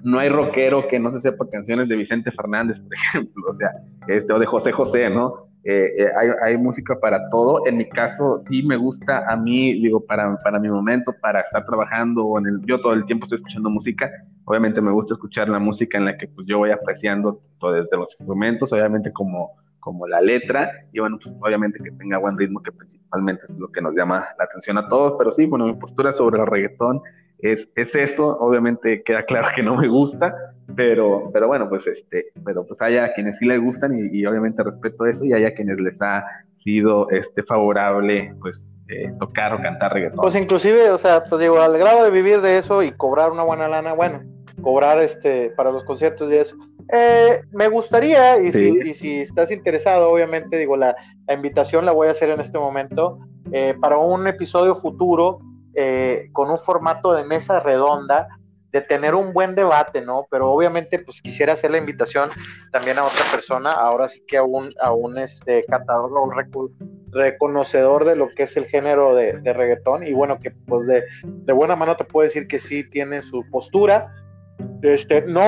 no hay rockero que no se sepa canciones de Vicente Fernández, por ejemplo, o sea, este, o de José José, ¿no? Eh, eh, hay, música para todo. En mi caso, sí me gusta a mí, digo, para, para mi momento, para estar trabajando, yo todo el tiempo estoy escuchando música. Obviamente me gusta escuchar la música en la que pues, yo voy apreciando todo desde los instrumentos, obviamente como, como la letra, y bueno, pues obviamente que tenga buen ritmo, que principalmente es lo que nos llama la atención a todos. Pero sí, bueno, mi postura sobre el reggaetón es, es, eso, obviamente queda claro que no me gusta, pero, pero bueno, pues este, pero pues haya quienes sí les gustan y, obviamente respeto eso y haya quienes les ha sido este favorable pues eh, tocar o cantar reggaetón. Pues inclusive, o sea, pues digo, al grado de vivir de eso y cobrar una buena lana, bueno, cobrar este para los conciertos y eso. Eh, me gustaría, y, si, y si estás interesado, obviamente, digo, la, la, invitación la voy a hacer en este momento eh, para un episodio futuro eh, con un formato de mesa redonda, de tener un buen debate, ¿no? Pero obviamente, pues quisiera hacer la invitación también a otra persona, ahora sí que a un, a un este, catador o reconocedor de lo que es el género de, reggaetón, y bueno, que pues de, de, buena mano te puedo decir que sí tiene su postura, este, no,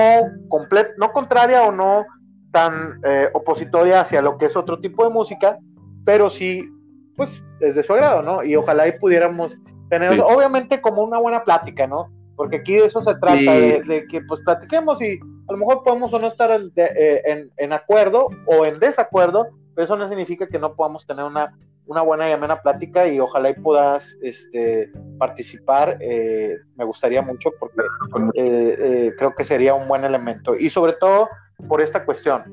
complet, no contraria o no tan eh, opositoria hacia lo que es otro tipo de música, pero sí, pues, es de su agrado, ¿no? Y ojalá ahí pudiéramos tener, obviamente como una buena plática, ¿no? Porque aquí de eso se trata, de, que pues platiquemos y a lo mejor podemos o no estar en, eh, en, acuerdo o en desacuerdo, pero eso no significa que no podamos tener una, una buena y amena plática y ojalá y puedas este, participar. Eh, me gustaría mucho porque eh, creo que sería un buen elemento. Y sobre todo por esta cuestión.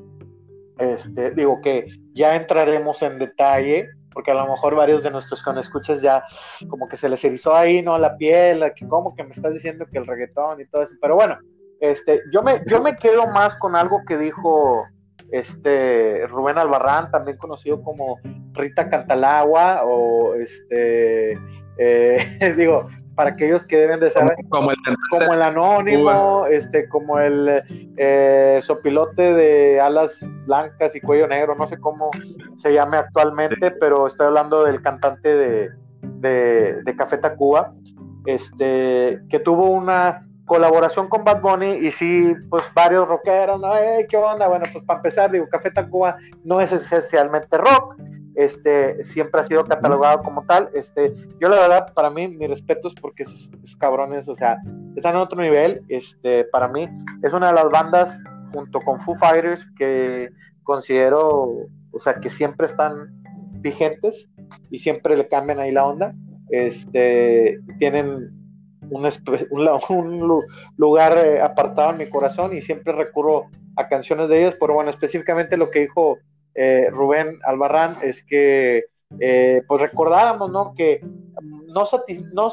Este, digo que ya entraremos en detalle porque a lo mejor varios de nuestros escuchas ya como que se les erizó ahí, ¿no? La piel, que como que me estás diciendo que el reggaetón y todo eso, pero bueno, este, yo me, yo me quedo más con algo que dijo este Rubén Albarrán, también conocido como Rita Cantalagua, o este, eh, digo, para aquellos que deben de saber, como, el, anónimo, este, como el eh, sopilote de alas blancas y cuello negro, no sé cómo se llame actualmente, pero estoy hablando del cantante de, de, Café Tacuba, este, que tuvo una colaboración con Bad Bunny y sí, pues varios rockeros, ¿no? ¿Qué onda? Bueno, pues para empezar, digo, Café Tacuba no es esencialmente rock, este, siempre ha sido catalogado como tal. Este, yo la verdad, para mí, mi respeto es porque esos, cabrones, o sea, están en otro nivel. Este, para mí, es una de las bandas, junto con Foo Fighters, que considero, o sea, que siempre están vigentes y siempre le cambian ahí la onda. Este, tienen un, lugar eh, apartado en mi corazón y siempre recurro a canciones de ellas, pero bueno, específicamente lo que dijo eh, Rubén Albarrán es que eh, pues recordáramos, ¿no? Que no, no,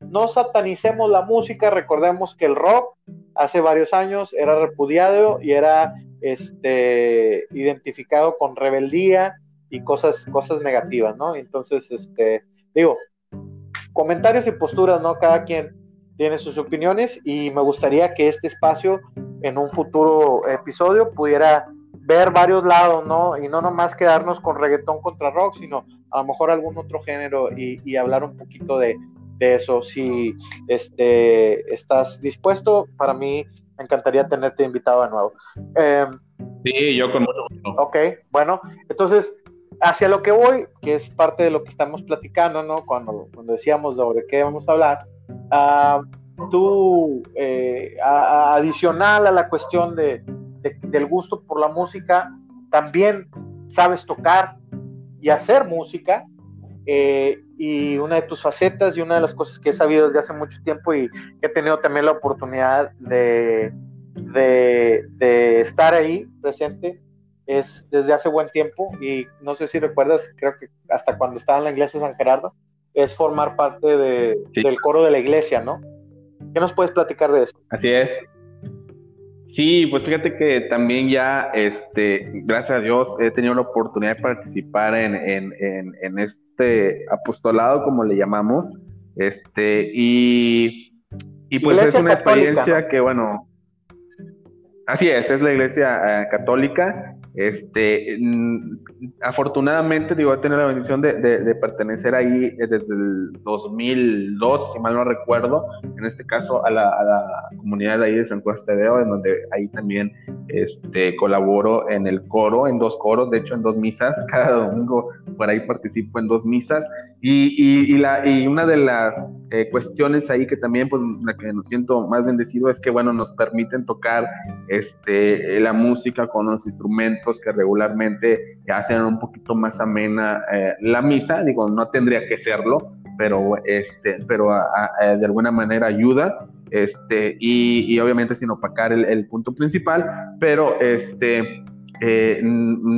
no satanicemos la música, recordemos que el rock hace varios años era repudiado y era este, identificado con rebeldía y cosas, cosas negativas, ¿no? Entonces, este, digo, comentarios y posturas, ¿no? Cada quien tiene sus opiniones y me gustaría que este espacio en un futuro episodio pudiera ver varios lados, ¿no? Y no nomás quedarnos con reggaetón contra rock, sino a lo mejor algún otro género y, hablar un poquito de, eso. Si este, estás dispuesto, para mí me encantaría tenerte invitado de nuevo. Em, sí, yo con mucho gusto. Ok, bueno, entonces, hacia lo que voy, que es parte de lo que estamos platicando, ¿no? Cuando, cuando decíamos sobre qué vamos a hablar, uh, tú, eh, adicional a la cuestión de, del gusto por la música, también sabes tocar y hacer música. Eh, y una de tus facetas y una de las cosas que he sabido desde hace mucho tiempo y he tenido también la oportunidad de, de, de estar ahí presente es desde hace buen tiempo y no sé si recuerdas, creo que hasta cuando estaba en la iglesia de San Gerardo, es formar parte de, Sí. del coro de la iglesia, ¿no? ¿Qué nos puedes platicar de eso? Así es. Sí, pues fíjate que también ya, este, gracias a Dios, he tenido la oportunidad de participar en, en, en, en este apostolado, como le llamamos, este, y, y pues Iglesia es una católica, experiencia que, bueno, así es, es la iglesia eh, católica, este, mm, afortunadamente, digo, he tenido la bendición de, de- de pertenecer ahí desde el 2002, si mal no recuerdo, en este caso a la, a la comunidad de ahí de San Juan Tadeo, en donde ahí también este, colaboro en el coro, en dos coros, de hecho en dos misas, cada domingo por ahí participo en dos misas, y, y, y la, y una de las eh, cuestiones ahí que también, pues, la que nos siento más bendecido es que, bueno, nos permiten tocar este, la música con los instrumentos que regularmente hacen un poquito más amena eh, la misa, digo, no tendría que serlo, pero, este, pero de alguna manera ayuda, este, y, y obviamente sin opacar el, el punto principal, pero este, eh,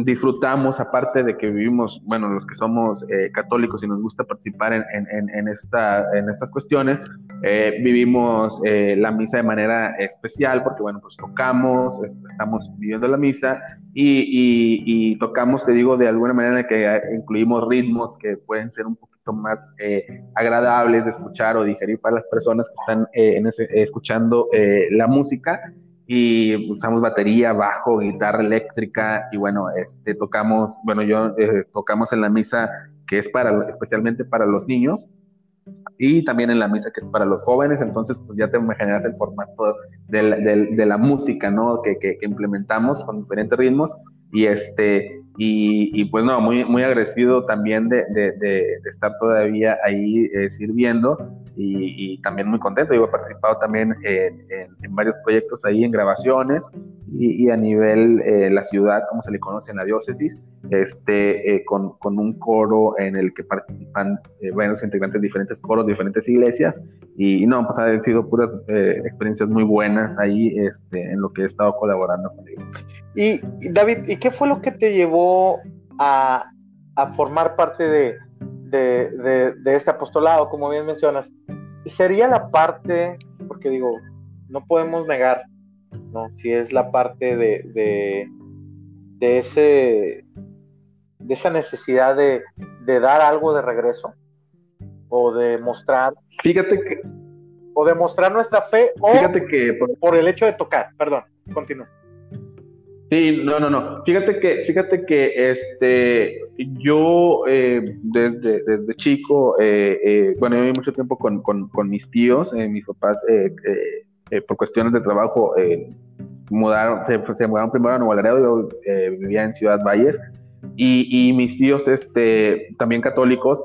disfrutamos, aparte de que vivimos, bueno, los que somos eh, católicos y nos gusta participar en, en- en- esta, en estas cuestiones, eh, vivimos eh, la misa de manera especial porque, bueno, pues tocamos, est- estamos viviendo la misa y, y- y tocamos, te digo, de alguna manera que eh, incluimos ritmos que pueden ser un poquito más eh, agradables de escuchar o digerir para las personas que están en ese- escuchando la música y usamos batería, bajo, guitarra eléctrica y bueno, este tocamos, bueno, yo eh, tocamos en la misa que es para especialmente para los niños y también en la misa que es para los jóvenes, entonces pues ya te imaginarás el formato de la, de, de la música, ¿no? Que, que, que, implementamos con diferentes ritmos y este y, y pues no, muy, muy agradecido también de, de, de estar todavía ahí eh, sirviendo y, y, también muy contento, yo he participado también en, en, en varios proyectos ahí en grabaciones y, y a nivel eh, la ciudad, como se le conoce en la diócesis, este, eh, con, con, un coro en el que participan eh, varios integrantes de diferentes coros, de diferentes iglesias, y, y no, pues han sido puras eh, experiencias muy buenas ahí este, en lo que he estado colaborando con ellos. Y, David, ¿y qué fue lo que te llevó a, a formar parte de, de, de, de, este apostolado, como bien mencionas? Sería la parte, porque digo, no podemos negar, ¿no? Si es la parte de, de, de ese de esa necesidad de, de, dar algo de regreso o de mostrar fíjate que o de mostrar nuestra fe o fíjate que por, por el hecho de tocar perdón continúa Sí, no, no, no. Fíjate que, fíjate que este, yo eh, desde, desde chico, eh, eh, bueno, yo viví mucho tiempo con, con, con mis tíos, mis papás, por cuestiones de trabajo, mudaron, se, se, mudaron primero a Nuevo Laredo, yo vivía en Ciudad Valles, y, y mis tíos, este, también católicos,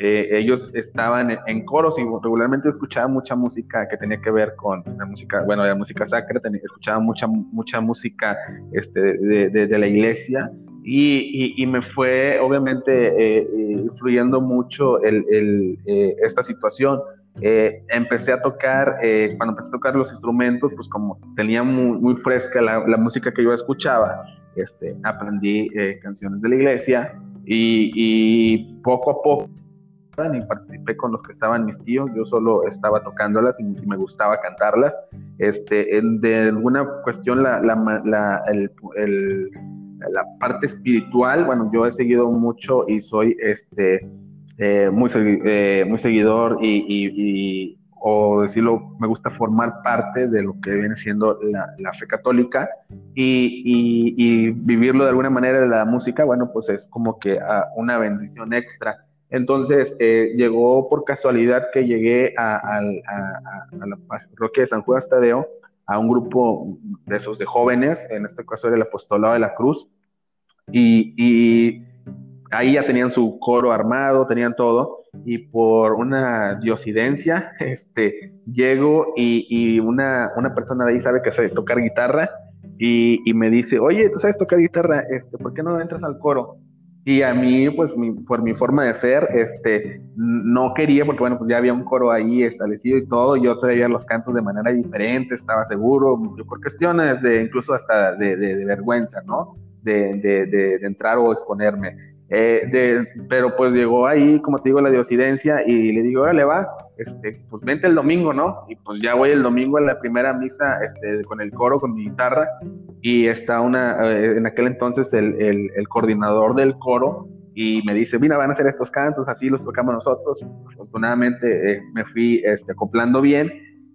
eh, ellos estaban en, en, coros y regularmente escuchaban mucha música que tenía que ver con la música, bueno, la música sacra, tenía, escuchaban mucha, mucha música este, de, de, de la iglesia y, y, y, me fue obviamente eh, influyendo mucho el, el, eh, esta situación. Eh, empecé a tocar, eh, cuando empecé a tocar los instrumentos, pues como tenía muy, muy fresca la, la, música que yo escuchaba, este, aprendí eh, canciones de la iglesia y, y poco a poco ni participé con los que estaban mis tíos, yo solo estaba tocándolas y, y me gustaba cantarlas. Este, en, de alguna cuestión, la, la, la, el, el, la, parte espiritual, bueno, yo he seguido mucho y soy este, eh, muy, eh, muy seguidor y, y, y, o decirlo, me gusta formar parte de lo que viene siendo la, fe católica y, vivirlo de alguna manera de la música, bueno, pues es como que uh, una bendición extra. Entonces, eh, llegó por casualidad que llegué a, la parroquia de San Juan Tadeo, a un grupo de esos de jóvenes, en este caso era el Apostolado de la Cruz, y, ahí ya tenían su coro armado, tenían todo, y por una diosidencia, este, llego y, una, persona de ahí sabe que sabe tocar guitarra, y, y, me dice, oye, ¿tú sabes tocar guitarra? Este, ¿Por qué no entras al coro? Y a mí, pues mi, por mi forma de ser, este, no quería, porque bueno, pues ya había un coro ahí establecido y todo, yo traía los cantos de manera diferente, estaba seguro, por cuestiones de incluso hasta de, vergüenza, ¿no? De, entrar o exponerme. Eh, de, pero pues llegó ahí, como te digo, la diosidencia y le digo, órale, va, este, pues vente el domingo, ¿no? Y pues ya voy el domingo a la primera misa este, con el coro, con mi guitarra y está una, eh, en aquel entonces el, el, el, coordinador del coro y me dice, mira, van a hacer estos cantos, así los tocamos nosotros. Afortunadamente eh, me fui este, acoplando bien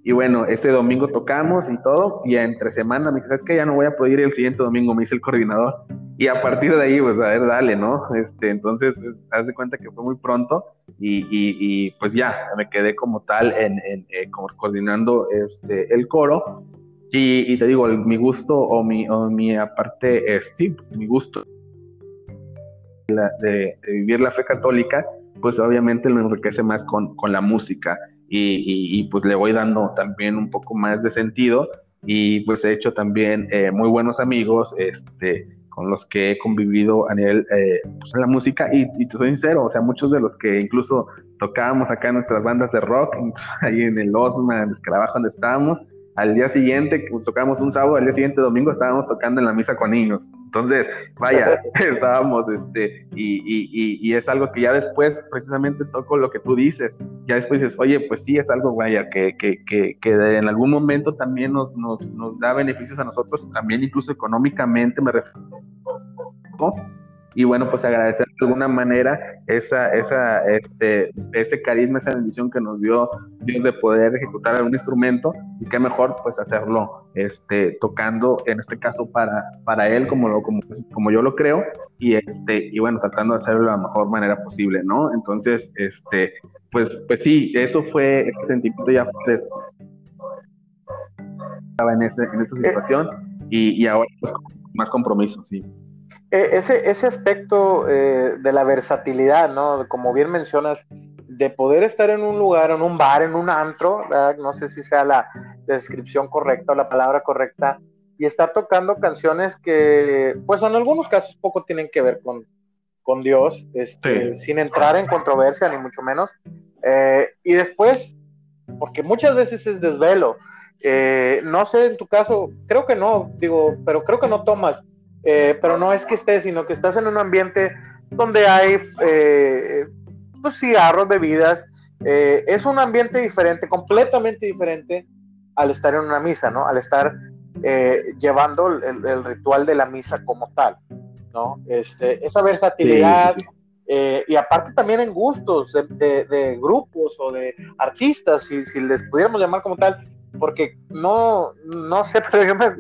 y bueno, ese domingo tocamos y todo, y entre semana me dice, ¿sabes qué? Ya no voy a poder ir el siguiente domingo, me dice el coordinador. Y a partir de ahí, pues a ver, dale, ¿no? Este, entonces, haz de cuenta que fue muy pronto y, y, pues ya, me quedé como tal en, en eh, como coordinando este, el coro. Y, y, te digo, mi gusto o mi, o mi aparte, es, sí, pues, mi gusto de, de, vivir la fe católica, pues obviamente lo enriquece más con, con la música y, pues le voy dando también un poco más de sentido y pues he hecho también eh, muy buenos amigos este, con los que he convivido a nivel eh, pues la música y, y, te soy sincero, o sea, muchos de los que incluso tocábamos acá en nuestras bandas de rock, ahí en el Osma, en Escarabajo donde estábamos, al día siguiente, pues tocábamos un sábado, al día siguiente domingo estábamos tocando en la misa con niños. Entonces, vaya, estábamos, este, y, y, y, es algo que ya después, precisamente toco lo que tú dices, ya después dices, oye, pues sí, es algo, vaya, que, que, que, que en algún momento también nos, nos, nos da beneficios a nosotros, también incluso económicamente, me refiero. ¿no? y bueno, pues agradecer de alguna manera esa, esa, este, ese carisma, esa bendición que nos dio Dios de poder ejecutar algún instrumento y qué mejor pues hacerlo este, tocando, en este caso para, para él, como, lo, como, como yo lo creo, y, este, y bueno, tratando de hacerlo de la mejor manera posible, ¿no? Entonces, este, pues, pues sí, eso fue, ese sentimiento ya fue estaba en, ese, en esa situación y, y ahora pues más compromiso, sí. E, ese, ese aspecto eh, de la versatilidad, ¿no? Como bien mencionas, de poder estar en un lugar, en un bar, en un antro, ¿verdad? no sé si sea la descripción correcta o la palabra correcta, y estar tocando canciones que, pues en algunos casos poco tienen que ver con, con Dios, este, sin entrar en controversia ni mucho menos. Eh, y después, porque muchas veces es desvelo, eh, no sé en tu caso, creo que no, digo, pero creo que no tomas eh, pero no es que estés, sino que estás en un ambiente donde hay, eh, pues cigarros, bebidas, eh, es un ambiente diferente, completamente diferente al estar en una misa, ¿no? Al estar eh, llevando el, ritual de la misa como tal, ¿no? Este, esa versatilidad. y aparte también en gustos de, de, grupos o de artistas, si, si les pudiéramos llamar como tal, porque no, no sé, pero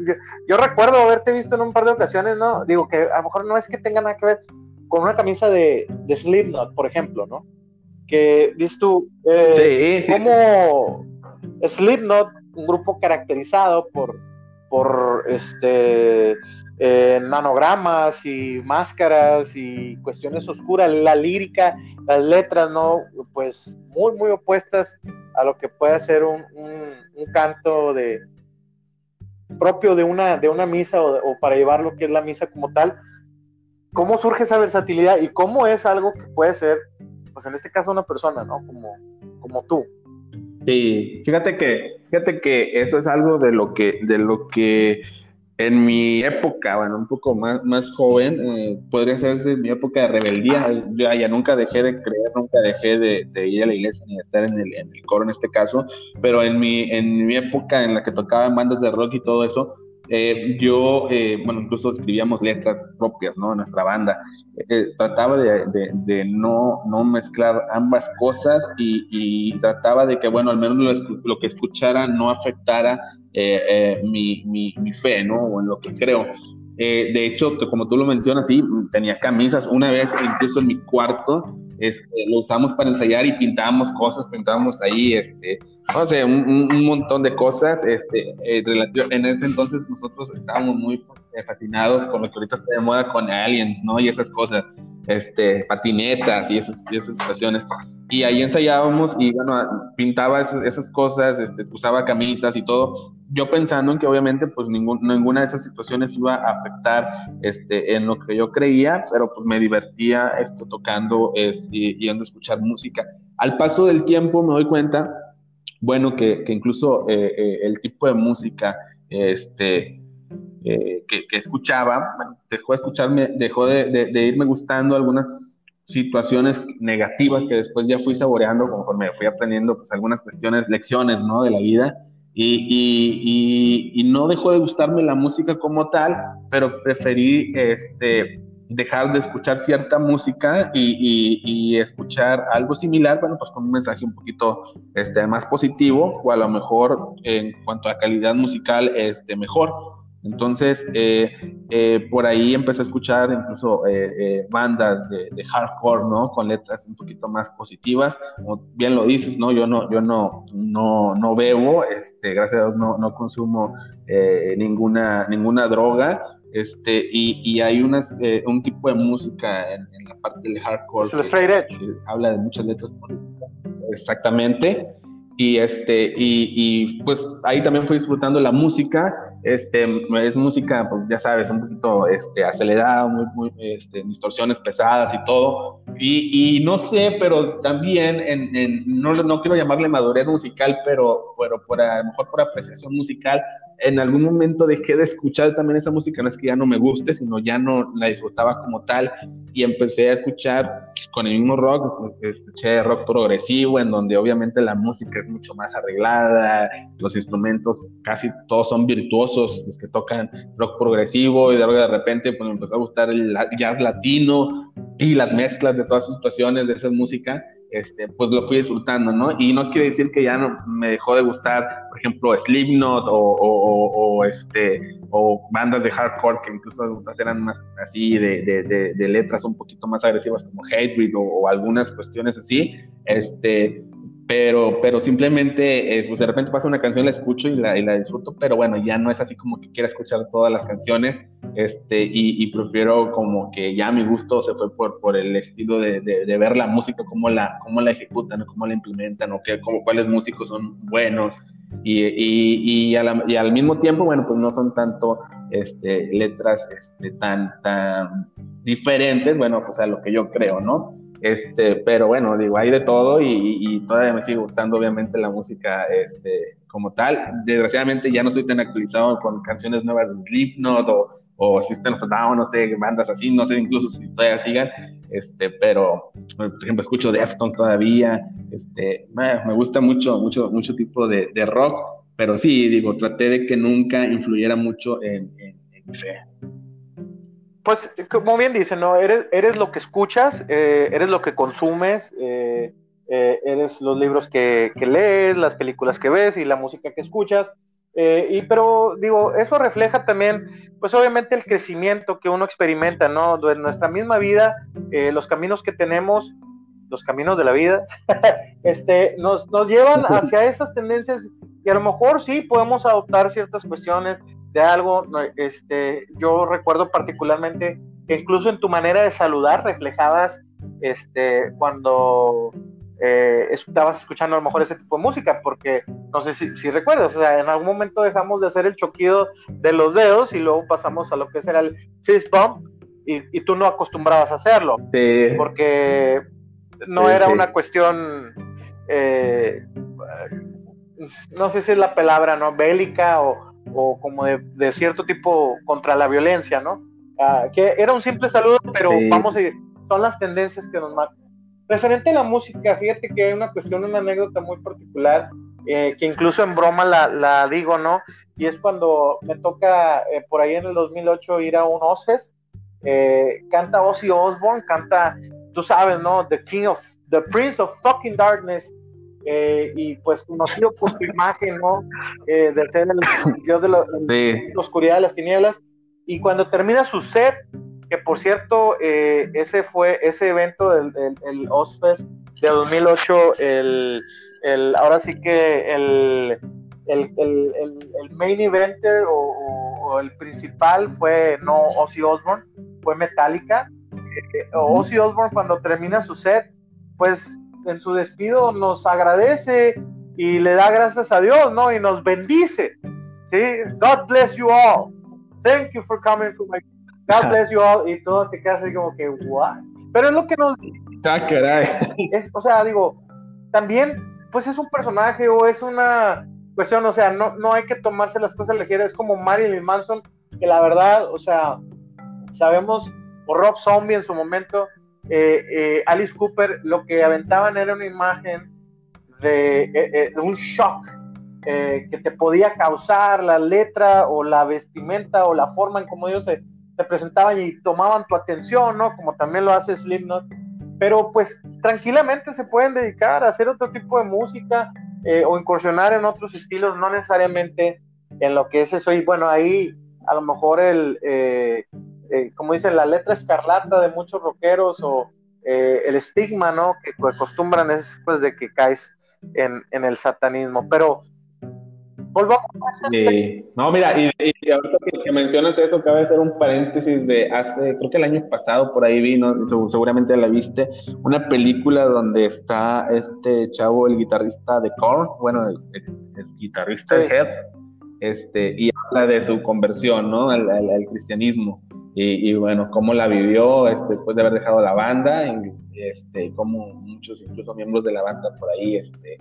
yo, recuerdo haberte visto en un par de ocasiones, ¿no? Digo que a lo mejor no es que tenga nada que ver con una camisa de, de Slipknot, por ejemplo, ¿no? Que dices tú, eh, como Slipknot, un grupo caracterizado por, por este eh, nanogramas y máscaras y cuestiones oscuras, la lírica, las letras, ¿no? Pues muy, muy opuestas a lo que puede ser un, un, canto de propio de una, de una misa o, para llevar lo que es la misa como tal. ¿Cómo surge esa versatilidad y cómo es algo que puede ser, pues en este caso una persona, ¿no? Como, como tú. Sí, fíjate que, fíjate que eso es algo de lo que, de lo que en mi época, bueno, un poco más, más joven, eh, podría ser desde mi época de rebeldía. Yo ya nunca dejé de creer, nunca dejé de, ir a la iglesia ni de estar en el, en el, coro en este caso, pero en mi, en mi época en la que tocaba en bandas de rock y todo eso, eh, yo, eh, bueno, incluso escribíamos letras propias, ¿no? En nuestra banda. trataba de, no, no mezclar ambas cosas y, trataba de que, bueno, al menos lo, que escuchara no afectara eh, eh, mi, mi, mi, fe, ¿no? O en lo que creo. Eh, de hecho, como tú lo mencionas, sí, tenía camisas. Una vez, incluso en mi cuarto, este, lo usamos para ensayar y pintábamos cosas, pintábamos ahí, este, no sé, un, un montón de cosas. Este, en ese entonces nosotros estábamos muy fascinados con lo que ahorita está de moda con aliens, ¿no? Y esas cosas. este, patinetas y esas, y esas situaciones. Y ahí ensayábamos y bueno, pintaba esas, esas cosas, este, usaba camisas y todo, yo pensando en que obviamente pues ningún, ninguna de esas situaciones iba a afectar este, en lo que yo creía, pero pues me divertía esto tocando es, y yendo a escuchar música. Al paso del tiempo me doy cuenta, bueno, que, que incluso eh, eh, el tipo de música este, eh, que, que, escuchaba, dejó de escucharme, dejó de, de, de, irme gustando algunas situaciones negativas que después ya fui saboreando conforme fui aprendiendo pues algunas cuestiones, lecciones, ¿no? De la vida. Y, y, y, no dejó de gustarme la música como tal, pero preferí este, dejar de escuchar cierta música y, y, escuchar algo similar, bueno, pues con un mensaje un poquito este, más positivo o a lo mejor en cuanto a calidad musical este, mejor. Entonces, eh, eh, por ahí empecé a escuchar incluso eh, eh, bandas de, de, hardcore, ¿no? Con letras un poquito más positivas. Como bien lo dices, ¿no? Yo no, yo no, no, no bebo, este, gracias a Dios no, no consumo eh, ninguna, ninguna droga. Este, y, y hay unas, eh, un tipo de música en, en la parte del hardcore Es el straight edge. que habla de muchas letras políticas. Exactamente. Y, este, y, y pues ahí también fui disfrutando la música este, es música, pues ya sabes, un poquito este, acelerada, muy, muy este, distorsiones pesadas y todo. Y, y no sé, pero también, en, en, no, no quiero llamarle madurez musical, pero, pero por, a lo mejor por apreciación musical, en algún momento dejé de escuchar también esa música, no es que ya no me guste, sino ya no la disfrutaba como tal y empecé a escuchar pues, con el mismo rock, escuché rock progresivo, en donde obviamente la música es mucho más arreglada, los instrumentos casi todos son virtuosos, los que tocan rock progresivo y de repente pues me empezó a gustar el jazz latino y las mezclas de todas sus situaciones de esa música este, pues lo fui disfrutando, ¿no? Y no quiere decir que ya no me dejó de gustar, por ejemplo, Slipknot o, este, o bandas de hardcore que incluso eran más así de, de, de, de letras un poquito más agresivas como Hatebreed o, algunas cuestiones así, este, pero, pero simplemente, eh, pues de repente pasa una canción, la escucho y la, y la, disfruto, pero bueno, ya no es así como que quiera escuchar todas las canciones, este, y, y prefiero como que ya mi gusto se fue por, por el estilo de, de, ver la música, cómo la, cómo la ejecutan, cómo la implementan, o qué, cómo, cuáles músicos son buenos, y, y, la, y, al mismo tiempo, bueno, pues no son tanto este, letras este, tan, tan diferentes, bueno, pues a lo que yo creo, ¿no? Este, pero bueno, digo, hay de todo y, todavía me sigue gustando obviamente la música este, como tal. Desgraciadamente ya no estoy tan actualizado con canciones nuevas de Slipknot o, o System of Down, no sé, bandas así, no sé incluso si todavía sigan, este, pero por ejemplo escucho Deftones todavía, este, me gusta mucho, mucho, mucho tipo de, rock, pero sí, digo, traté de que nunca influyera mucho en, en mi fe pues como bien dice, ¿no? Eres, eres lo que escuchas, eh, eres lo que consumes, eh, eh, eres los libros que, que, lees, las películas que ves y la música que escuchas. Y pero digo, eso refleja también, pues obviamente el crecimiento que uno experimenta, ¿no? De nuestra misma vida, los caminos que tenemos, los caminos de la vida, este, nos, nos llevan hacia esas tendencias y a lo mejor sí podemos adoptar ciertas cuestiones, de algo, este, yo recuerdo particularmente que incluso en tu manera de saludar reflejabas este, cuando eh, estabas escuchando a lo mejor ese tipo de música, porque no sé si, si, recuerdas, o sea, en algún momento dejamos de hacer el choquido de los dedos y luego pasamos a lo que era el fist bump y, y tú no acostumbrabas a hacerlo, sí. porque no sí, era sí. una cuestión, eh, no sé si es la palabra, ¿no? Bélica o o como de, de, cierto tipo contra la violencia, ¿no? Uh, que era un simple saludo, pero sí. vamos a ir, son las tendencias que nos marcan. Referente a la música, fíjate que hay una cuestión, una anécdota muy particular, eh, que incluso en broma la, la, digo, ¿no? Y es cuando me toca eh, por ahí en el 2008 ir a un Ozfest, eh, canta Ozzy Osbourne, canta, tú sabes, ¿no? The King of, The Prince of Fucking Darkness, eh, y pues conocido por su imagen, ¿no? Eh, de ser el dios de la, sí. la, oscuridad de las tinieblas. Y cuando termina su set, que por cierto, eh, ese fue ese evento del, del el Ozfest de 2008, el, el, ahora sí que el, el, el main eventer o, o, el principal fue no Ozzy Osbourne, fue Metallica. eh, Ozzy Osbourne cuando termina su set, pues en su despido nos agradece y le da gracias a Dios, ¿no? Y nos bendice, ¿sí? God bless you all. Thank you for coming to my... God bless you all. Y todo te queda así como que, what? Pero es lo que nos... Ah, caray. Es, o sea, digo, también, pues es un personaje o es una cuestión, o sea, no, no hay que tomarse las cosas ligeras. Es como Marilyn Manson, que la verdad, o sea, sabemos, o Rob Zombie en su momento, eh, eh, Alice Cooper, lo que aventaban era una imagen de, eh, un shock que te podía causar la letra o la vestimenta o la forma en cómo ellos se, se presentaban y tomaban tu atención, ¿no? Como también lo hace Slipknot. Pero pues tranquilamente se pueden dedicar a hacer otro tipo de música o incursionar en otros estilos, no necesariamente en lo que es eso. Y bueno, ahí a lo mejor el, eh, como dicen, la letra escarlata de muchos rockeros o eh, el estigma, ¿no? Que acostumbran es pues de que caes en, en el satanismo. Pero volvamos a Sí. No, mira, y, y ahorita que, que mencionas eso, cabe hacer un paréntesis de hace, creo que el año pasado por ahí vino, seg- seguramente la viste, una película donde está este chavo, el guitarrista de Korn, bueno, es guitarrista de. Head, este, y habla de su conversión, ¿no? Al, al- al cristianismo. Y, y, bueno, cómo la vivió este, después de haber dejado la banda, este, cómo muchos, incluso miembros de la banda por ahí, este,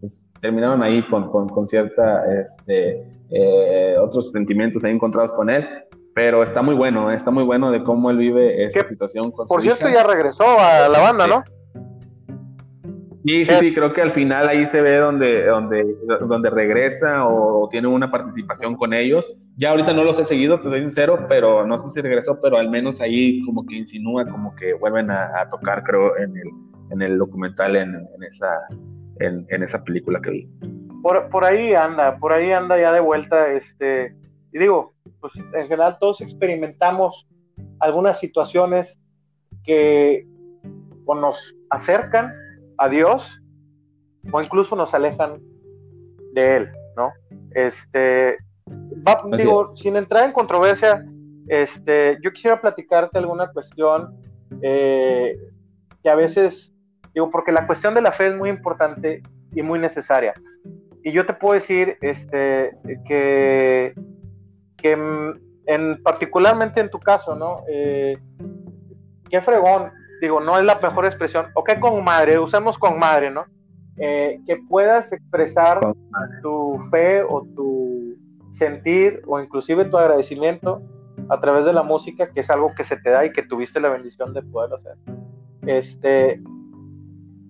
pues, terminaron ahí con, con, con cierta, este, eh, otros sentimientos ahí encontrados con él, pero está muy bueno, eh, está muy bueno de cómo él vive esta situación con Por su cierto, hija. ya regresó a la banda, ¿no? Sí, sí, sí, creo que al final ahí se ve donde, donde, donde regresa o tiene una participación con ellos. Ya ahorita no los he seguido, te soy sincero, pero no sé si regresó, pero al menos ahí como que insinúa como que vuelven a, tocar, creo, en el, en el documental, en, esa, en esa película que vi. Por, por ahí anda, por ahí anda ya de vuelta, este, y digo, pues en general todos experimentamos algunas situaciones que o nos acercan a Dios o incluso nos alejan de Él, ¿no? Este, va- digo, sin entrar en controversia, este, yo quisiera platicarte alguna cuestión eh, que a veces, digo, porque la cuestión de la fe es muy importante y muy necesaria. Y yo te puedo decir este, que, que en, particularmente en tu caso, ¿no? Eh, qué fregón, digo, no es la mejor expresión, o qué con madre, usemos con madre, ¿no? Eh, que puedas expresar tu fe o tu sentir o inclusive tu agradecimiento a través de la música, que es algo que se te da y que tuviste la bendición de poder hacer. Este,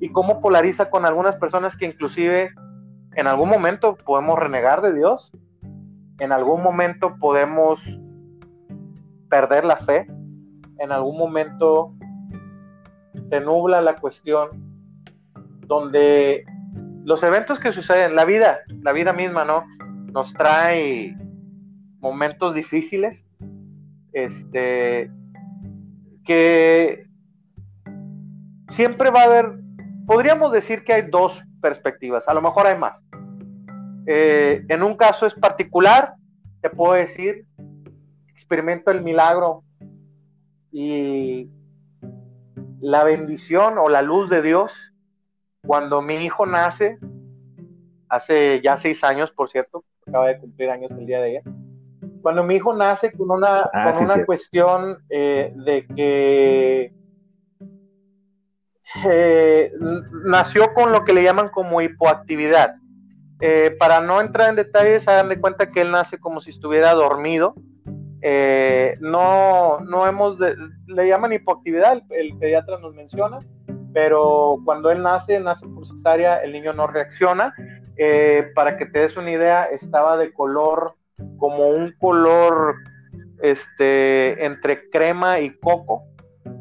y cómo polariza con algunas personas que inclusive en algún momento podemos renegar de Dios, en algún momento podemos perder la fe, en algún momento se nubla la cuestión donde los eventos que suceden, la vida, la vida misma, ¿no? Nos trae momentos difíciles, este, que siempre va a haber, podríamos decir que hay dos perspectivas, a lo mejor hay más. Eh, en un caso es particular, te puedo decir, experimento el milagro y la bendición o la luz de Dios cuando mi hijo nace, hace ya seis años, por cierto, acaba de cumplir años el día de ayer. Cuando mi hijo nace con una, Ah, con sí, una sí. cuestión eh, de que eh, nació con lo que le llaman como hipoactividad. Eh, para no entrar en detalles, hagan de cuenta que él nace como si estuviera dormido. Eh, no, no hemos, de- le llaman hipoactividad, el, pediatra nos menciona, pero cuando él nace, nace por cesárea, el niño no reacciona. Eh, para que te des una idea, estaba de color, como un color este, entre crema y coco.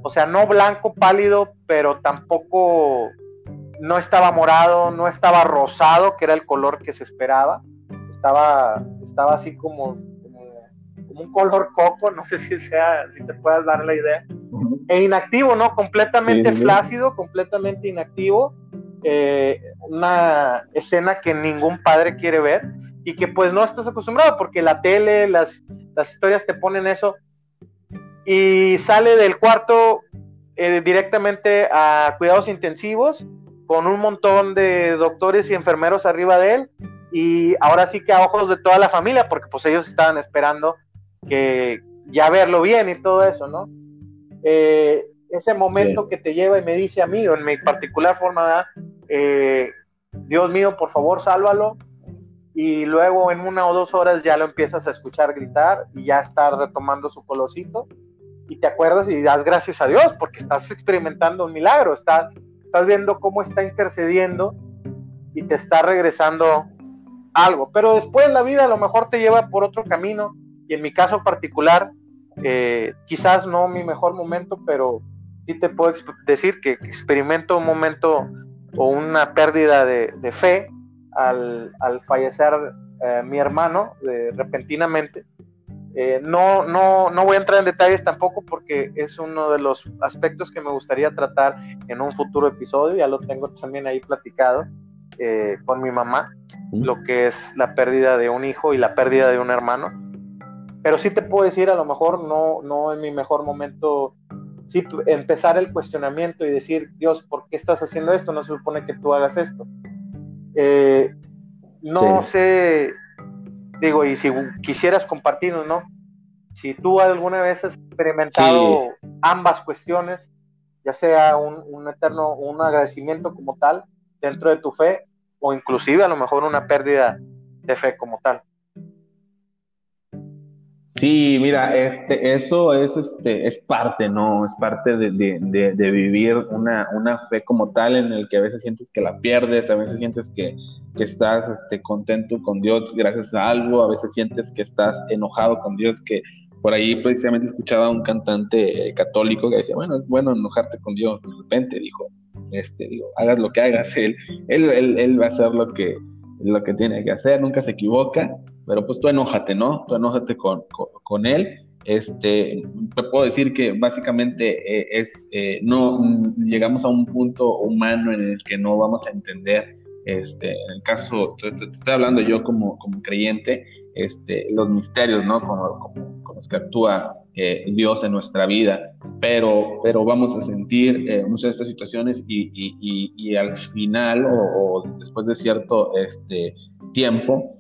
O sea, no blanco pálido, pero tampoco no estaba morado, no estaba rosado, que era el color que se esperaba. Estaba, estaba así como, como, un color coco, no sé si sea, si te puedas dar la idea e inactivo, ¿no? Completamente Sí, sí, sí. flácido, completamente inactivo. Eh, una escena que ningún padre quiere ver y que pues no estás acostumbrado porque la tele, las, las historias te ponen eso y sale del cuarto eh, directamente a cuidados intensivos con un montón de doctores y enfermeros arriba de él y ahora sí que a ojos de toda la familia, porque pues ellos estaban esperando que ya verlo bien y todo eso, ¿no? Eh, ese momento que te lleva y me dice a mí, o en mi particular forma, eh, Dios mío, por favor, sálvalo, y luego en una o dos horas ya lo empiezas a escuchar gritar y ya está retomando su colosito y te acuerdas y das gracias a Dios porque estás experimentando un milagro, estás, estás viendo cómo está intercediendo y te está regresando algo. Pero después la vida a lo mejor te lleva por otro camino y en mi caso particular, eh, quizás no mi mejor momento, pero sí te puedo decir que experimento un momento o una pérdida de, fe al, fallecer eh, mi hermano repentinamente eh, no, no, no voy a entrar en detalles tampoco porque es uno de los aspectos que me gustaría tratar en un futuro episodio, ya lo tengo también ahí platicado eh, con mi mamá, lo que es la pérdida de un hijo y la pérdida de un hermano. Pero sí te puedo decir, a lo mejor no, no en mi mejor momento, sí empezar el cuestionamiento y decir, Dios, ¿por qué estás haciendo esto? No se supone que tú hagas esto. Eh, no sé digo, y si quisieras compartirnos, ¿no? Si tú alguna vez has experimentado ambas cuestiones, ya sea un, un, eterno, un agradecimiento como tal dentro de tu fe, o inclusive a lo mejor una pérdida de fe como tal. Sí, mira, este, eso es, este, es parte, ¿no? Es parte de, de, de, vivir una, una, fe como tal en el que a veces sientes que la pierdes, a veces sientes que, que estás este, contento con Dios gracias a algo, a veces sientes que estás enojado con Dios, que por ahí precisamente escuchaba a un cantante católico que decía, bueno, es bueno enojarte con Dios, de repente dijo, este, digo, hagas lo que hagas, él, él, él, él va a hacer lo que, lo que tiene que hacer, nunca se equivoca, pero pues tú enójate, ¿no? Tú enójate con, con, él. Este, te puedo decir que básicamente eh, es, eh, no llegamos a un punto humano en el que no vamos a entender, este, en el caso, te, estoy hablando yo como, como creyente, este, los misterios, ¿no? Como, como, los que actúa eh, Dios en nuestra vida, pero, pero vamos a sentir eh, muchas de estas situaciones y, y, y, al final o, o, después de cierto este, tiempo,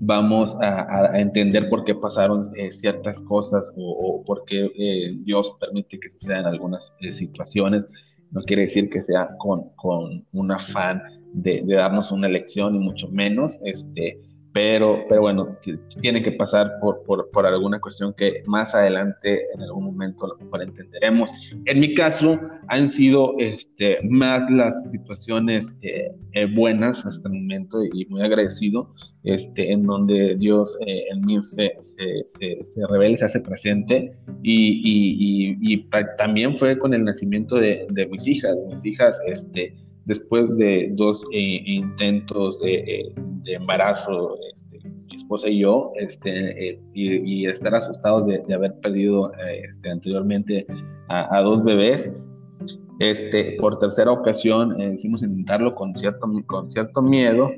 vamos a, entender por qué pasaron eh, ciertas cosas o, por qué eh, Dios permite que sucedan algunas eh, situaciones. No quiere decir que sea con, con un afán de, de, darnos una lección, y mucho menos. Este, pero, pero bueno, tiene que pasar por, por, por, alguna cuestión que más adelante en algún momento lo mejor entenderemos. En mi caso han sido este, más las situaciones eh, eh, buenas hasta el momento y muy agradecido, este, en donde Dios eh, en mí se, se, se, se, revela, se hace presente y, y, y, y, también fue con el nacimiento de, de mis hijas, mis hijas, este, después de dos eh, intentos de, eh, de embarazo, este, mi esposa y yo, este, eh, y, estar asustados de, haber perdido este, anteriormente a, dos bebés, este, por tercera ocasión hicimos intentarlo con cierto, con cierto miedo,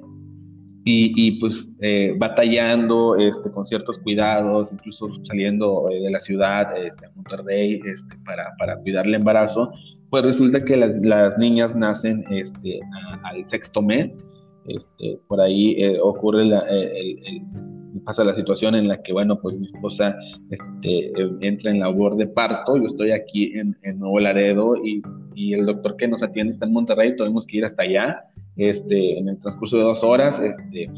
y, pues batallando este, con ciertos cuidados, incluso saliendo de la ciudad este, a Monterrey para, cuidar el embarazo, pues resulta que las, las niñas nacen este, a, al sexto mes. Este, por ahí eh, ocurre la, el, el, pasa la situación en la que, bueno, pues mi esposa este, entra en labor de parto, yo estoy aquí en, en Nuevo Laredo y, y, el doctor que nos atiende está en Monterrey, tuvimos que ir hasta allá este, en el transcurso de dos horas, este,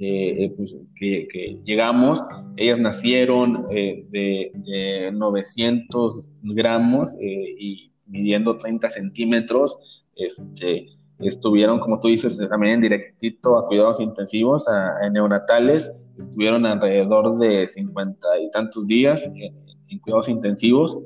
eh, pues, que, que, llegamos, ellas nacieron eh, de, de, 900 gramos eh, y midiendo 30 centímetros, este, estuvieron, como tú dices, también directito a cuidados intensivos, a, neonatales, estuvieron alrededor de 50 y tantos días en, en cuidados intensivos.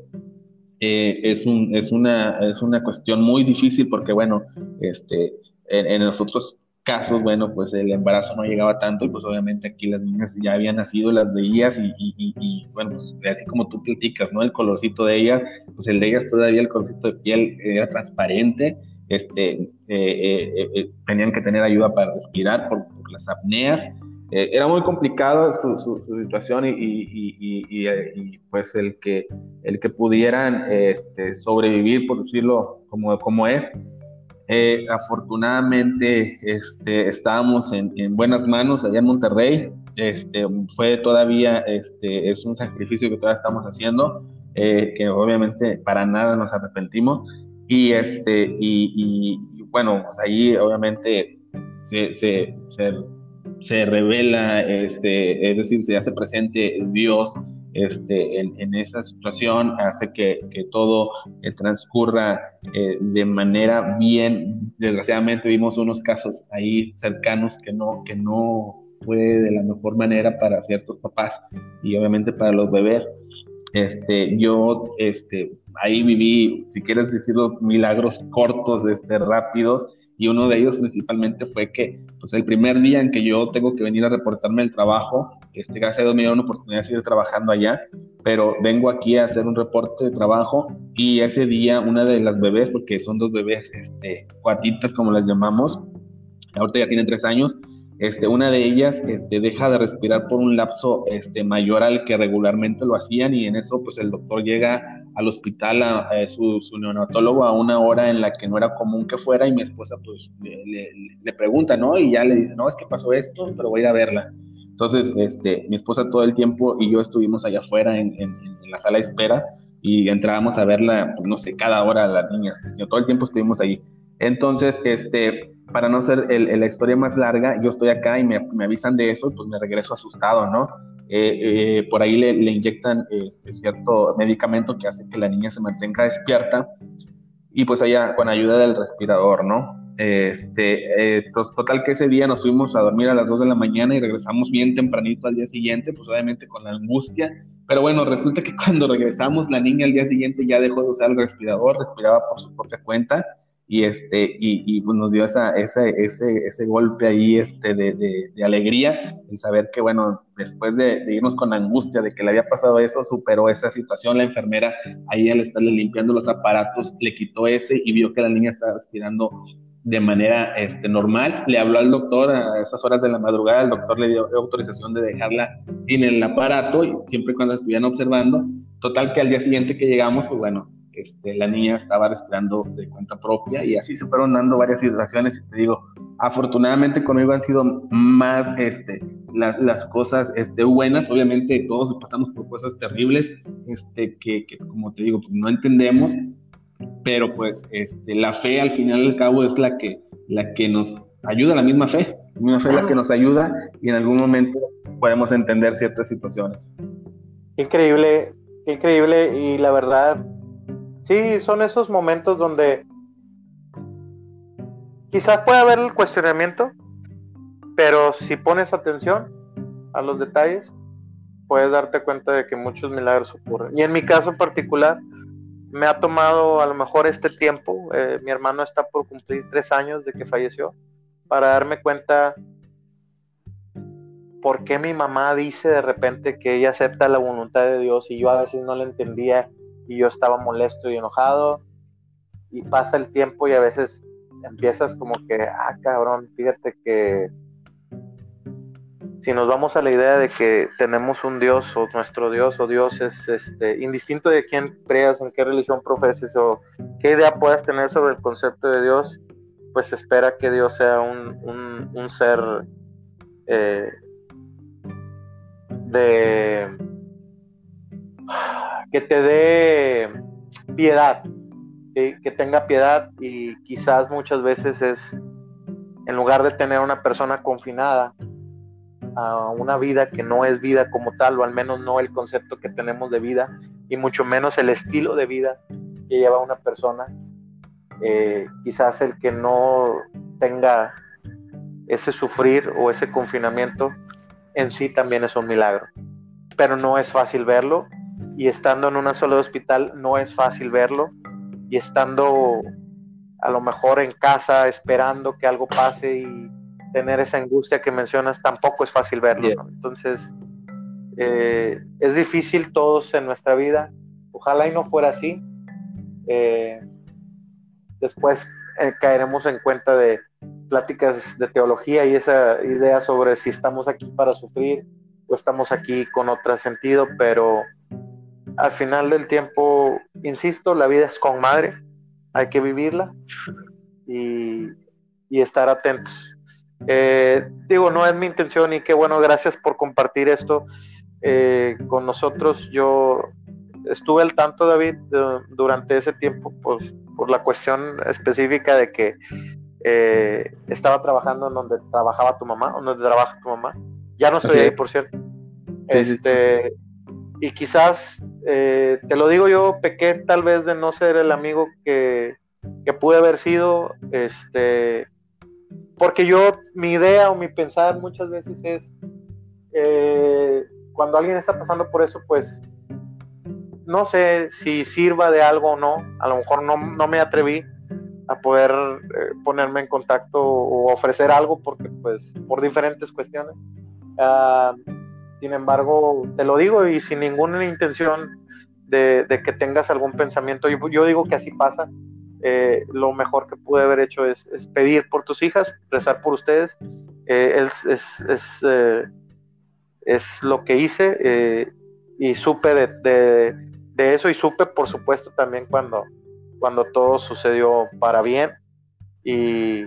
Eh, es, un, es, una, es una cuestión muy difícil porque, bueno, este, en, en, los otros casos, bueno, pues el embarazo no llegaba tanto y pues obviamente aquí las niñas ya habían nacido, las veías y, y, y, y bueno, pues así como tú platicas, ¿no? El colorcito de ellas, pues el de ellas todavía el colorcito de piel era transparente, este, eh, eh, eh, tenían que tener ayuda para respirar por, por las apneas, eh, era muy complicado su, su, situación y, y, y, y, pues el que, el que pudieran este, sobrevivir, por decirlo como, como es. Eh, afortunadamente este, estábamos en, en, buenas manos allá en Monterrey. Este, fue todavía, este, es un sacrificio que todavía estamos haciendo, eh, que obviamente para nada nos arrepentimos. Y, este, y, bueno, pues ahí obviamente se, se, se se revela, este, es decir, se hace presente Dios este, en, esa situación, hace que, todo eh, transcurra eh, de manera bien. Desgraciadamente vimos unos casos ahí cercanos que no, que no fue de la mejor manera para ciertos papás y obviamente para los bebés. Este, yo este, ahí viví, si quieres decirlo, milagros cortos, este, rápidos, y uno de ellos principalmente fue que pues el primer día en que yo tengo que venir a reportarme el trabajo, este, gracias a Dios me dieron una oportunidad de seguir trabajando allá, pero vengo aquí a hacer un reporte de trabajo y ese día una de las bebés, porque son dos bebés, este, cuatitas como las llamamos, ahorita ya tienen tres años, este, una de ellas este, deja de respirar por un lapso este, mayor al que regularmente lo hacían y en eso pues el doctor llega al hospital, a, su, neonatólogo a una hora en la que no era común que fuera y mi esposa pues le, pregunta, ¿no? Y ya le dice, no, es que pasó esto, pero voy a ir a verla. Entonces, este, mi esposa todo el tiempo y yo estuvimos allá afuera en, la sala de espera y entrábamos a verla, no sé, cada hora a las niñas. todo el tiempo estuvimos ahí. Entonces, este, para no ser el, la historia más larga, yo estoy acá y me, me, avisan de eso, pues me regreso asustado, ¿no? Eh, eh, por ahí le, le inyectan este, cierto medicamento que hace que la niña se mantenga despierta y pues allá con ayuda del respirador, ¿no? Este, eh, pues, total que ese día nos fuimos a dormir a las 2 de la mañana y regresamos bien tempranito al día siguiente, pues obviamente con la angustia, pero bueno, resulta que cuando regresamos la niña al día siguiente ya dejó de usar el respirador, respiraba por su propia cuenta y este y, pues nos dio ese, golpe ahí este de, de, alegría y saber que bueno después de, irnos con angustia de que le había pasado eso superó esa situación. La enfermera ahí al estarle limpiando los aparatos le quitó ese y vio que la niña estaba respirando de manera este, normal. Le habló al doctor a esas horas de la madrugada el doctor le dio autorización de dejarla sin el aparato y siempre cuando estuvieran observando. Total que al día siguiente que llegamos pues bueno este, la niña estaba respirando de cuenta propia y así se fueron dando varias situaciones. Y te digo, afortunadamente conmigo han sido más este, las cosas este, buenas, obviamente todos pasamos por cosas terribles este, que, como te digo, pues no entendemos, pero pues este, la fe al final y al cabo es la que, la que nos ayuda, la misma fe, la misma fe es la que nos ayuda y en algún momento podemos entender ciertas situaciones. Increíble, increíble y la verdad Sí, son esos momentos donde quizás puede haber el cuestionamiento, pero si pones atención a los detalles, puedes darte cuenta de que muchos milagros ocurren. Y en mi caso particular, me ha tomado a lo mejor este tiempo, eh, mi hermano está por cumplir tres años de que falleció, para darme cuenta por qué mi mamá dice de repente que ella acepta la voluntad de Dios y yo a veces no la entendía y yo estaba molesto y enojado. Y pasa el tiempo y a veces empiezas como que, ah, cabrón, fíjate que si nos vamos a la idea de que tenemos un Dios o nuestro Dios o Dios es este, indistinto de quién creas, en qué religión profeses o qué idea puedas tener sobre el concepto de Dios, pues espera que Dios sea un, ser eh, de que te dé piedad, que tenga piedad y quizás muchas veces es, en lugar de tener una persona confinada a una vida que no es vida como tal, o al menos no el concepto que tenemos de vida, y mucho menos el estilo de vida que lleva una persona, eh, quizás el que no tenga ese sufrir o ese confinamiento en sí también es un milagro. Pero no es fácil verlo y estando en una sola hospital no es fácil verlo y estando a lo mejor en casa esperando que algo pase y tener esa angustia que mencionas tampoco es fácil verlo. Entonces, eh, es difícil todos en nuestra vida. Ojalá y no fuera así. Eh, después eh, caeremos en cuenta de, pláticas de teología y esa idea sobre si estamos aquí para sufrir o estamos aquí con otro sentido, pero al final del tiempo, insisto, la vida es con madre, hay que vivirla y, y estar atentos. Eh, digo, no es mi intención y qué bueno, gracias por compartir esto eh, con nosotros. Yo estuve al tanto, David, de- durante ese tiempo por, por la cuestión específica de que eh, estaba trabajando en donde trabajaba tu mamá, o donde trabaja tu mamá. Ya no estoy ahí, por cierto. Este, y quizás, eh, te lo digo yo, pequé tal vez de no ser el amigo que, que pude haber sido, este, porque yo, mi idea o mi pensar muchas veces es, eh, cuando alguien está pasando por eso, pues, no sé si sirva de algo o no, a lo mejor no, no me atreví a poder eh, ponerme en contacto o ofrecer algo porque pues por diferentes cuestiones. Ah, sin embargo, te lo digo y sin ninguna intención de, que tengas algún pensamiento, yo digo que así pasa. Eh, lo mejor que pude haber hecho es, es pedir por tus hijas, rezar por ustedes. Eh, es, es, es, eh, es lo que hice y supe de, de, de eso y supe, por supuesto, también cuando, cuando todo sucedió para bien. Y,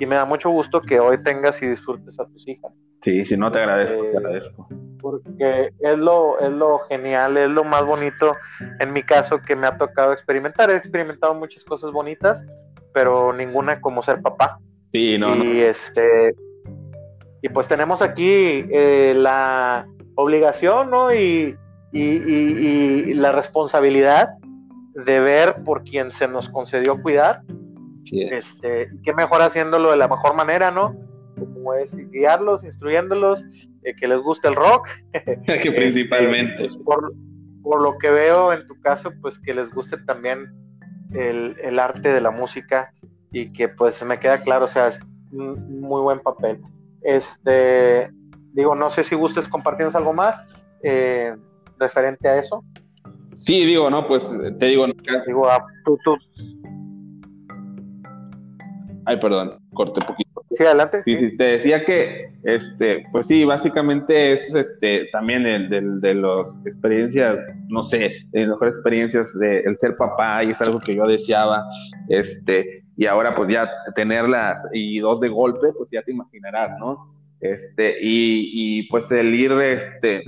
y me da mucho gusto que hoy tengas y disfrutes a tus hijas Sí, sí, no te agradezco, te agradezco. Porque es lo, es lo genial, es lo más bonito en mi caso que me ha tocado experimentar. He experimentado muchas cosas bonitas, pero ninguna como ser papá. Sí, no, y no. este y pues tenemos aquí eh, la obligación ¿no? y, y- y- y la responsabilidad de ver por quien se nos concedió cuidar Sí, es. este, qué mejor haciéndolo de la mejor manera, ¿no? Como es guiarlos, instruyéndolos, eh, que les guste el rock. que principalmente. Este, pues, por, por lo que veo en tu caso, pues que les guste también el, el arte de la música y que pues me queda claro, o sea, es un muy buen papel. Este, digo, no sé si gustes compartirnos algo más eh, referente a eso. Sí, digo, no, pues te digo, Digo, ah, tú, tú, ay, perdón, corté poquito. sí, adelante. Sí, sí, te decía que, este, pues sí, básicamente es, este, también el de, de las experiencias, no sé, de las mejores experiencias de el ser papá y es algo que yo deseaba, este, y ahora pues ya tenerlas y dos de golpe, pues ya te imaginarás, ¿no? Este, y, y pues el ir, este,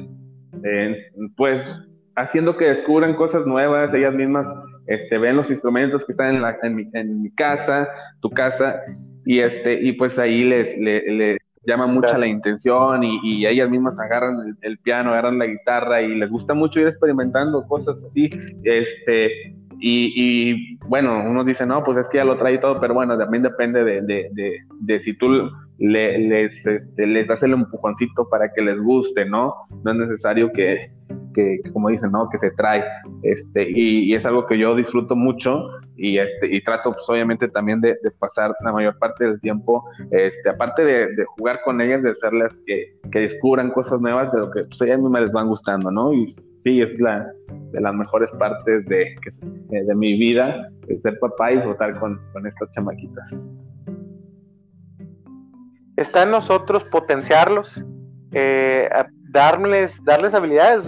eh, pues haciendo que descubran cosas nuevas, ellas mismas este, ven los instrumentos que están en, la, en, mi, en mi casa, tu casa, y este y pues ahí les, les, les llama mucha Claro. la intención y, y ellas mismas agarran el, el, piano, agarran la guitarra y les gusta mucho ir experimentando cosas así, este y, y bueno, uno dice, no, pues es que ya lo trae todo, pero bueno, también depende de, de, de, de si tú le, les, este, les das el empujoncito para que les guste, ¿no? No es necesario que, que, como dicen, ¿no? Que se trae, este, y, y, es algo que yo disfruto mucho y, este, y trato, pues, obviamente, también de, de pasar la mayor parte del tiempo, este, aparte de, de jugar con ellas, de hacerlas que, que descubran cosas nuevas, de lo que pues, ellas mismas les van gustando, ¿no? Y sí, es la de las mejores partes de, de mi vida, ser papá y disfrutar con, con estas chamaquitas. Está en nosotros potenciarlos, eh, darles, darles habilidades,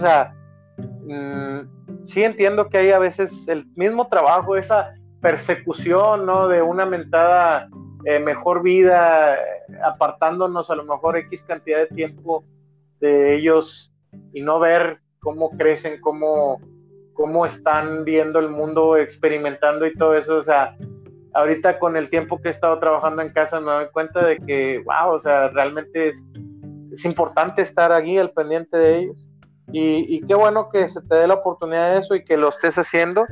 mmm, sí entiendo que hay a veces el mismo trabajo, esa persecución, ¿no? De una mentada eh, mejor vida, apartándonos a lo mejor X cantidad de tiempo de ellos y no ver cómo crecen, cómo, cómo están viendo el mundo, experimentando y todo eso, ahorita con el tiempo que he estado trabajando en casa me doy cuenta de que, wow, o sea, realmente es, es importante estar allí al pendiente de ellos. Y, y, qué bueno que se te dé la oportunidad de eso y que lo estés haciendo.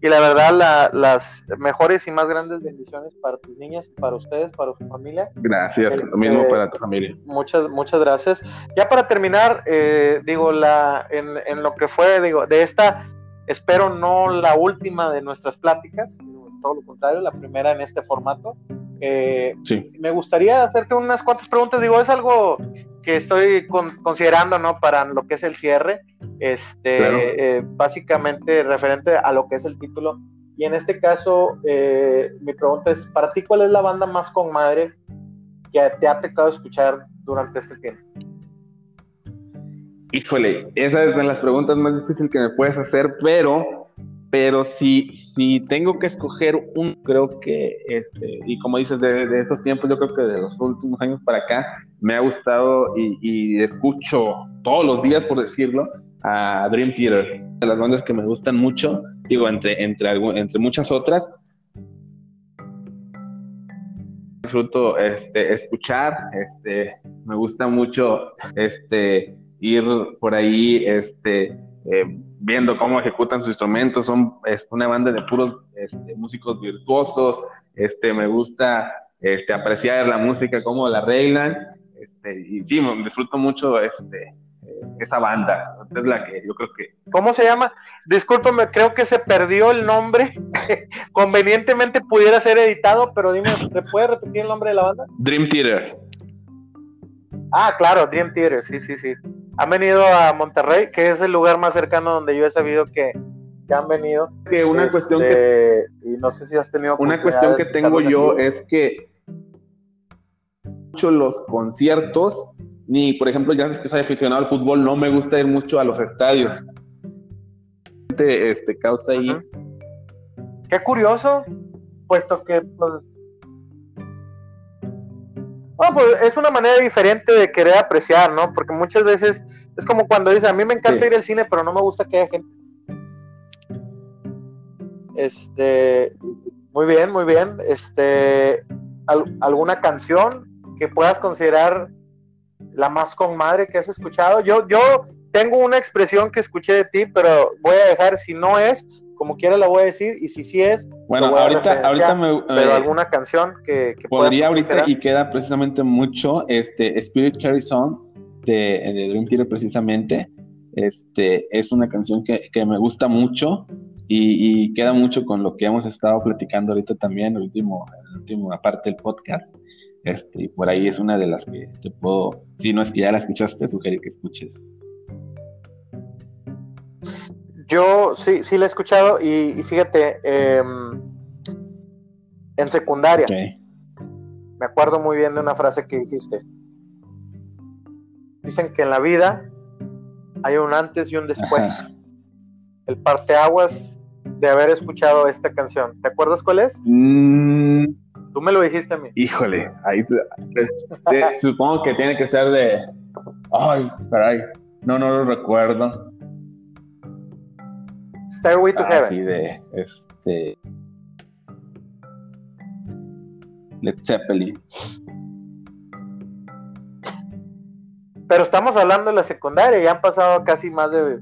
Y la verdad, la, las mejores y más grandes bendiciones para tus niñas, para ustedes, para su familia. Gracias, este, lo mismo para tu familia. Muchas, muchas gracias. Ya para terminar, eh, digo, la, en, en, lo que fue, digo, de esta, espero no la última de nuestras pláticas, todo lo contrario, la primera en este formato. Eh, sí. Me gustaría hacerte unas cuantas preguntas, digo, es algo que estoy con, considerando, ¿no? Para lo que es el cierre, este, claro. eh, básicamente referente a lo que es el título. Y en este caso, eh, mi pregunta es, para ti, ¿cuál es la banda más con madre que te ha tocado escuchar durante este tiempo? Híjole, esa es de las preguntas más difíciles que me puedes hacer, pero, pero si, si tengo que escoger un, creo que, este, y como dices, de, esos tiempos, yo creo que de los últimos años para acá, me ha gustado y, y escucho todos los días, por decirlo, a Dream Theater, de las bandas que me gustan mucho, digo, entre, entre, entre muchas otras. Disfruto este, escuchar, este, me gusta mucho este, ir por ahí este, eh, viendo cómo ejecutan sus instrumentos, son es una banda de puros este, músicos virtuosos, este, me gusta este, apreciar la música, cómo la arreglan, este, y sí, me- disfruto mucho este, esa banda, es la que yo creo que ¿Cómo se llama? Discúlpame, creo que se perdió el nombre. Convenientemente pudiera ser editado, pero dime, ¿te puedes repetir el nombre de la banda? Dream Theater. Ah, claro, Dream Theater, sí, sí, sí. Han venido a Monterrey, que es el lugar más cercano donde yo he sabido que, que han venido. Que una Este, cuestión que Y no sé si has tenido una cuestión que tengo yo es que mucho los conciertos, ni por ejemplo, ya que soy aficionado al fútbol, no me gusta ir mucho a los estadios. Este causa ahí. Ujú. Qué curioso, puesto que, pues. Bueno, pues es una manera diferente de querer apreciar, ¿no? Porque muchas veces es como cuando dice, a mí me encanta Sí. ir al cine, pero no me gusta que haya gente. Este, muy bien, muy bien. Este, al- ¿alguna canción que puedas considerar la más con madre que has escuchado? Yo, yo tengo una expresión que escuché de ti, pero voy a dejar, si no es, como quiera la voy a decir, y si sí es, Bueno, voy a ahorita, referenciar, ahorita me pero eh, alguna canción que, podría ahorita y queda precisamente mucho este Spirit Carry Song de, de Dream Theater precisamente. Este es una canción que, que me gusta mucho y, y queda mucho con lo que hemos estado platicando ahorita también, el último, la última parte del podcast. Este, y por ahí es una de las que te puedo, si no es que ya la escuchaste, sugerir que escuches. Yo sí, sí la he escuchado y, y fíjate, em, en secundaria, me acuerdo muy bien de una frase que dijiste. Dicen que en la vida hay un antes y un después. Ajá. El parteaguas de haber escuchado esta canción. ¿Te acuerdas cuál es? Mm, Tú me lo dijiste a mí. Híjole, ahí te- te- supongo que tiene que ser de. Ay, caray. No, no lo recuerdo. Stairway to Así Heaven. de. Este. Led Zeppelin. Pero estamos hablando de la secundaria, ya han pasado casi más de,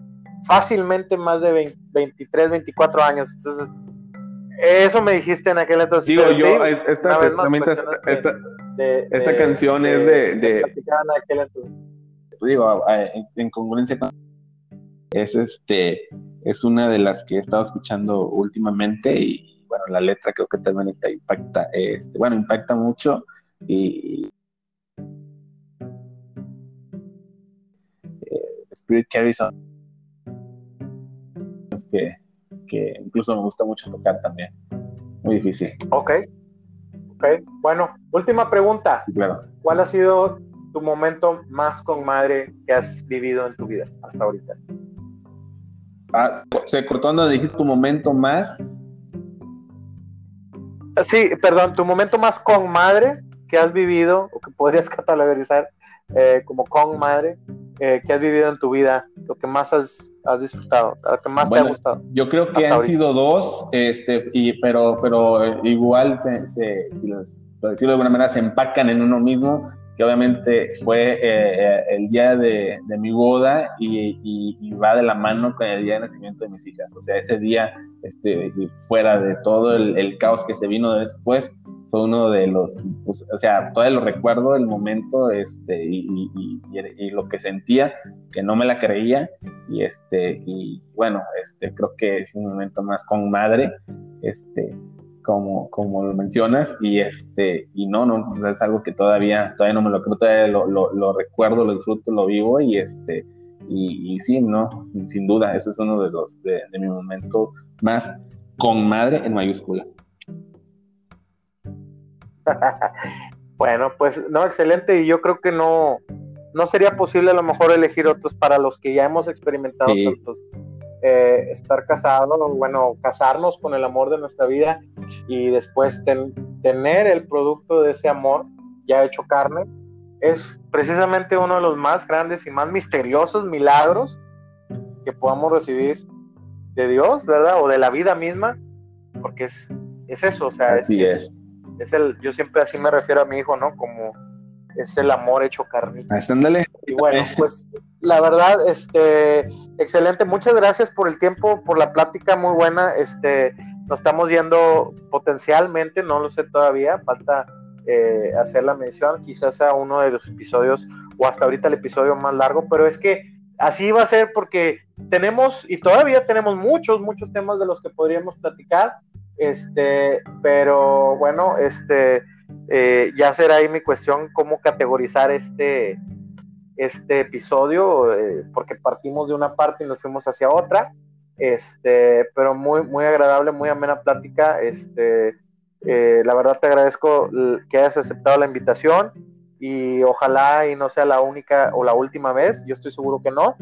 fácilmente más de 20 23, 24 años. Entonces, eso me dijiste en aquel entonces. Digo, yo, digo, esta, vez más, esta, esta- de- esta de- canción es de- de- digo, en congruencia con. Es este. Es una de las que he estado escuchando últimamente y bueno, la letra creo que también está impacta, este, bueno, impacta mucho y, eh, Spirit Carries On es que, que incluso me gusta mucho tocar también. Muy difícil, Ok. Ok. Bueno, última pregunta. sí, claro. ¿Cuál ha sido tu momento más con madre que has vivido en tu vida hasta ahorita? Ah, se cortó cuando dijiste tu momento más. Sí, perdón, tu momento más con madre que has vivido o que podrías catalogarizar eh, como con madre eh, que has vivido en tu vida, lo que más has, has disfrutado, lo que más te ha gustado. Yo creo que han ahorita. sido dos, este, y, pero, pero eh, igual, se, se- si los- por decirlo de alguna manera, se empacan en uno mismo, obviamente fue eh, eh, el día de, mi boda y, va de la mano con el día de nacimiento de mis hijas. O sea, ese día, este, fuera de todo el, caos que se vino después, fue uno de los, pues, o sea, todavía lo recuerdo, el momento, este, y- y lo que sentía, que no me la creía, y este y bueno este creo que es un momento más con madre este como como lo mencionas y este y no no sea, es algo que todavía todavía no me lo creo todavía lo, lo, lo recuerdo lo disfruto lo vivo y este y, y sí no sin, sin duda ese es uno de los de, de mi momento más con madre en mayúscula Bueno, pues no, excelente. Y yo creo que no, no sería posible a lo mejor elegir otros para los que ya hemos experimentado Sí. tantos. Eh, estar casados, bueno, casarnos con el amor de nuestra vida y después ten- tener el producto de ese amor ya hecho carne, es precisamente uno de los más grandes y más misteriosos milagros que podamos recibir de Dios, ¿verdad? O de la vida misma, porque es, es eso, o sea, Así es. es el, yo siempre así me refiero a mi hijo, ¿no? Como es el amor hecho carnita. Ahí está, ándale. Y bueno, pues la verdad, este, excelente. Muchas gracias por el tiempo, por la plática muy buena. Este, nos estamos yendo potencialmente, no lo sé todavía, falta eh, hacer la mención, quizás sea uno de los episodios o hasta ahorita el episodio más largo, pero es que así va a ser porque tenemos y todavía tenemos muchos, muchos temas de los que podríamos platicar. Este, pero bueno, este, eh, ya será ahí mi cuestión cómo categorizar este, este episodio, eh, porque partimos de una parte y nos fuimos hacia otra. Este, pero muy, muy agradable, muy amena plática. Este, eh, la verdad te agradezco que hayas aceptado la invitación y ojalá y no sea la única o la última vez. Yo estoy seguro que no.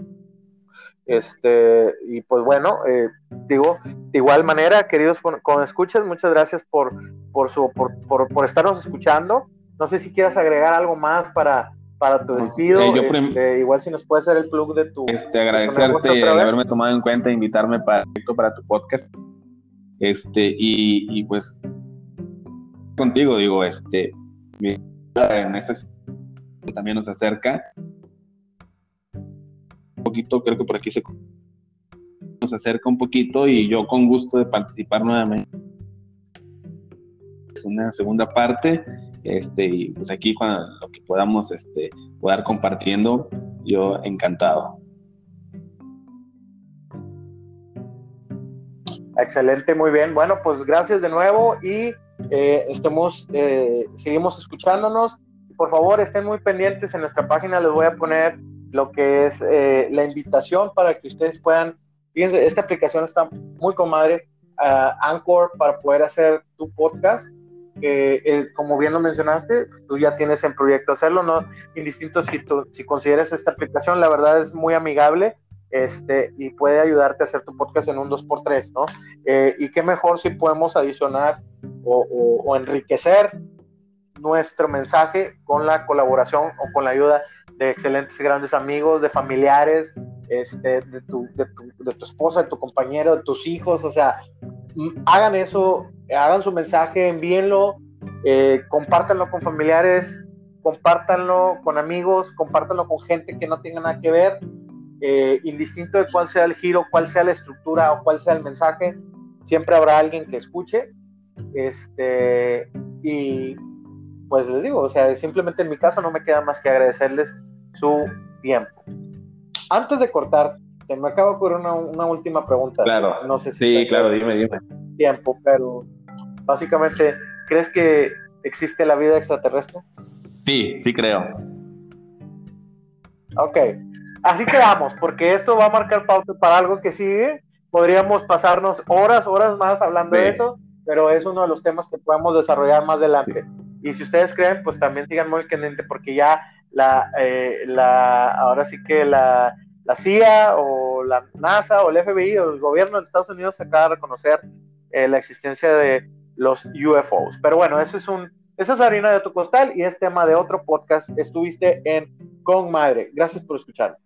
Este, y pues bueno, eh, digo, de igual manera, queridos con, escuchas, muchas gracias por, por, su, por, por, por estarnos escuchando. No sé si quieras agregar algo más para, para tu despido. Eh, este, igual si nos puedes hacer el plug de tu. Este, de agradecerte vez. haberme tomado en cuenta, invitarme para, para tu podcast. Este, y, y pues contigo, digo, este, en esta también nos acerca un poquito, creo que por aquí se nos acerca un poquito y yo con gusto de participar nuevamente. Es una segunda parte, este, y pues aquí cuando lo que podamos este, poder compartiendo, yo encantado. Excelente, muy bien. Bueno, pues gracias de nuevo y eh, estemos, eh, seguimos escuchándonos. Por favor, estén muy pendientes en nuestra página. Les voy a poner lo que es eh, la invitación para que ustedes puedan. Fíjense, esta aplicación está muy comadre. ah, Anchor para poder hacer tu podcast. eh, como bien lo mencionaste, tú ya tienes en proyecto hacerlo, ¿no? Indistinto si, tú, si consideras esta aplicación, la verdad es muy amigable este, y puede ayudarte a hacer tu podcast en un 2x3, ¿no? Eh, y qué mejor si podemos adicionar o, o, enriquecer nuestro mensaje con la colaboración o con la ayuda de excelentes grandes amigos, de familiares, este, de, tu, de, tu, de tu esposa, de tu compañero, de tus hijos, o sea, hagan eso, hagan su mensaje, envíenlo, eh, compártanlo con familiares, compártanlo con amigos, compártanlo con gente que no tenga nada que ver, eh, indistinto de cuál sea el giro, cuál sea la estructura o cuál sea el mensaje, siempre habrá alguien que escuche. Este, y pues les digo, o sea, simplemente en mi caso no me queda más que agradecerles su tiempo. Antes de cortar, se me acaba de ocurrir una, una última pregunta. Claro, no sé si sí, claro, dime, dime. Tiempo, pero básicamente, ¿crees que existe la vida extraterrestre? Sí, sí creo. Ok, así quedamos, porque esto va a marcar pauta para algo que sigue. Podríamos pasarnos horas, horas más hablando sí. de eso, pero es uno de los temas que podemos desarrollar más adelante. Sí. Y si ustedes creen, pues también sigan muy caliente, porque ya la, eh, la ahora sí que la, la, CIA o la NASA o el FBI o el gobierno de Estados Unidos acaba de reconocer eh, la existencia de los UFOs. Pero bueno, eso es un, esa es harina de tu costal y es tema de otro podcast. Estuviste en Con Madre. Gracias por escuchar.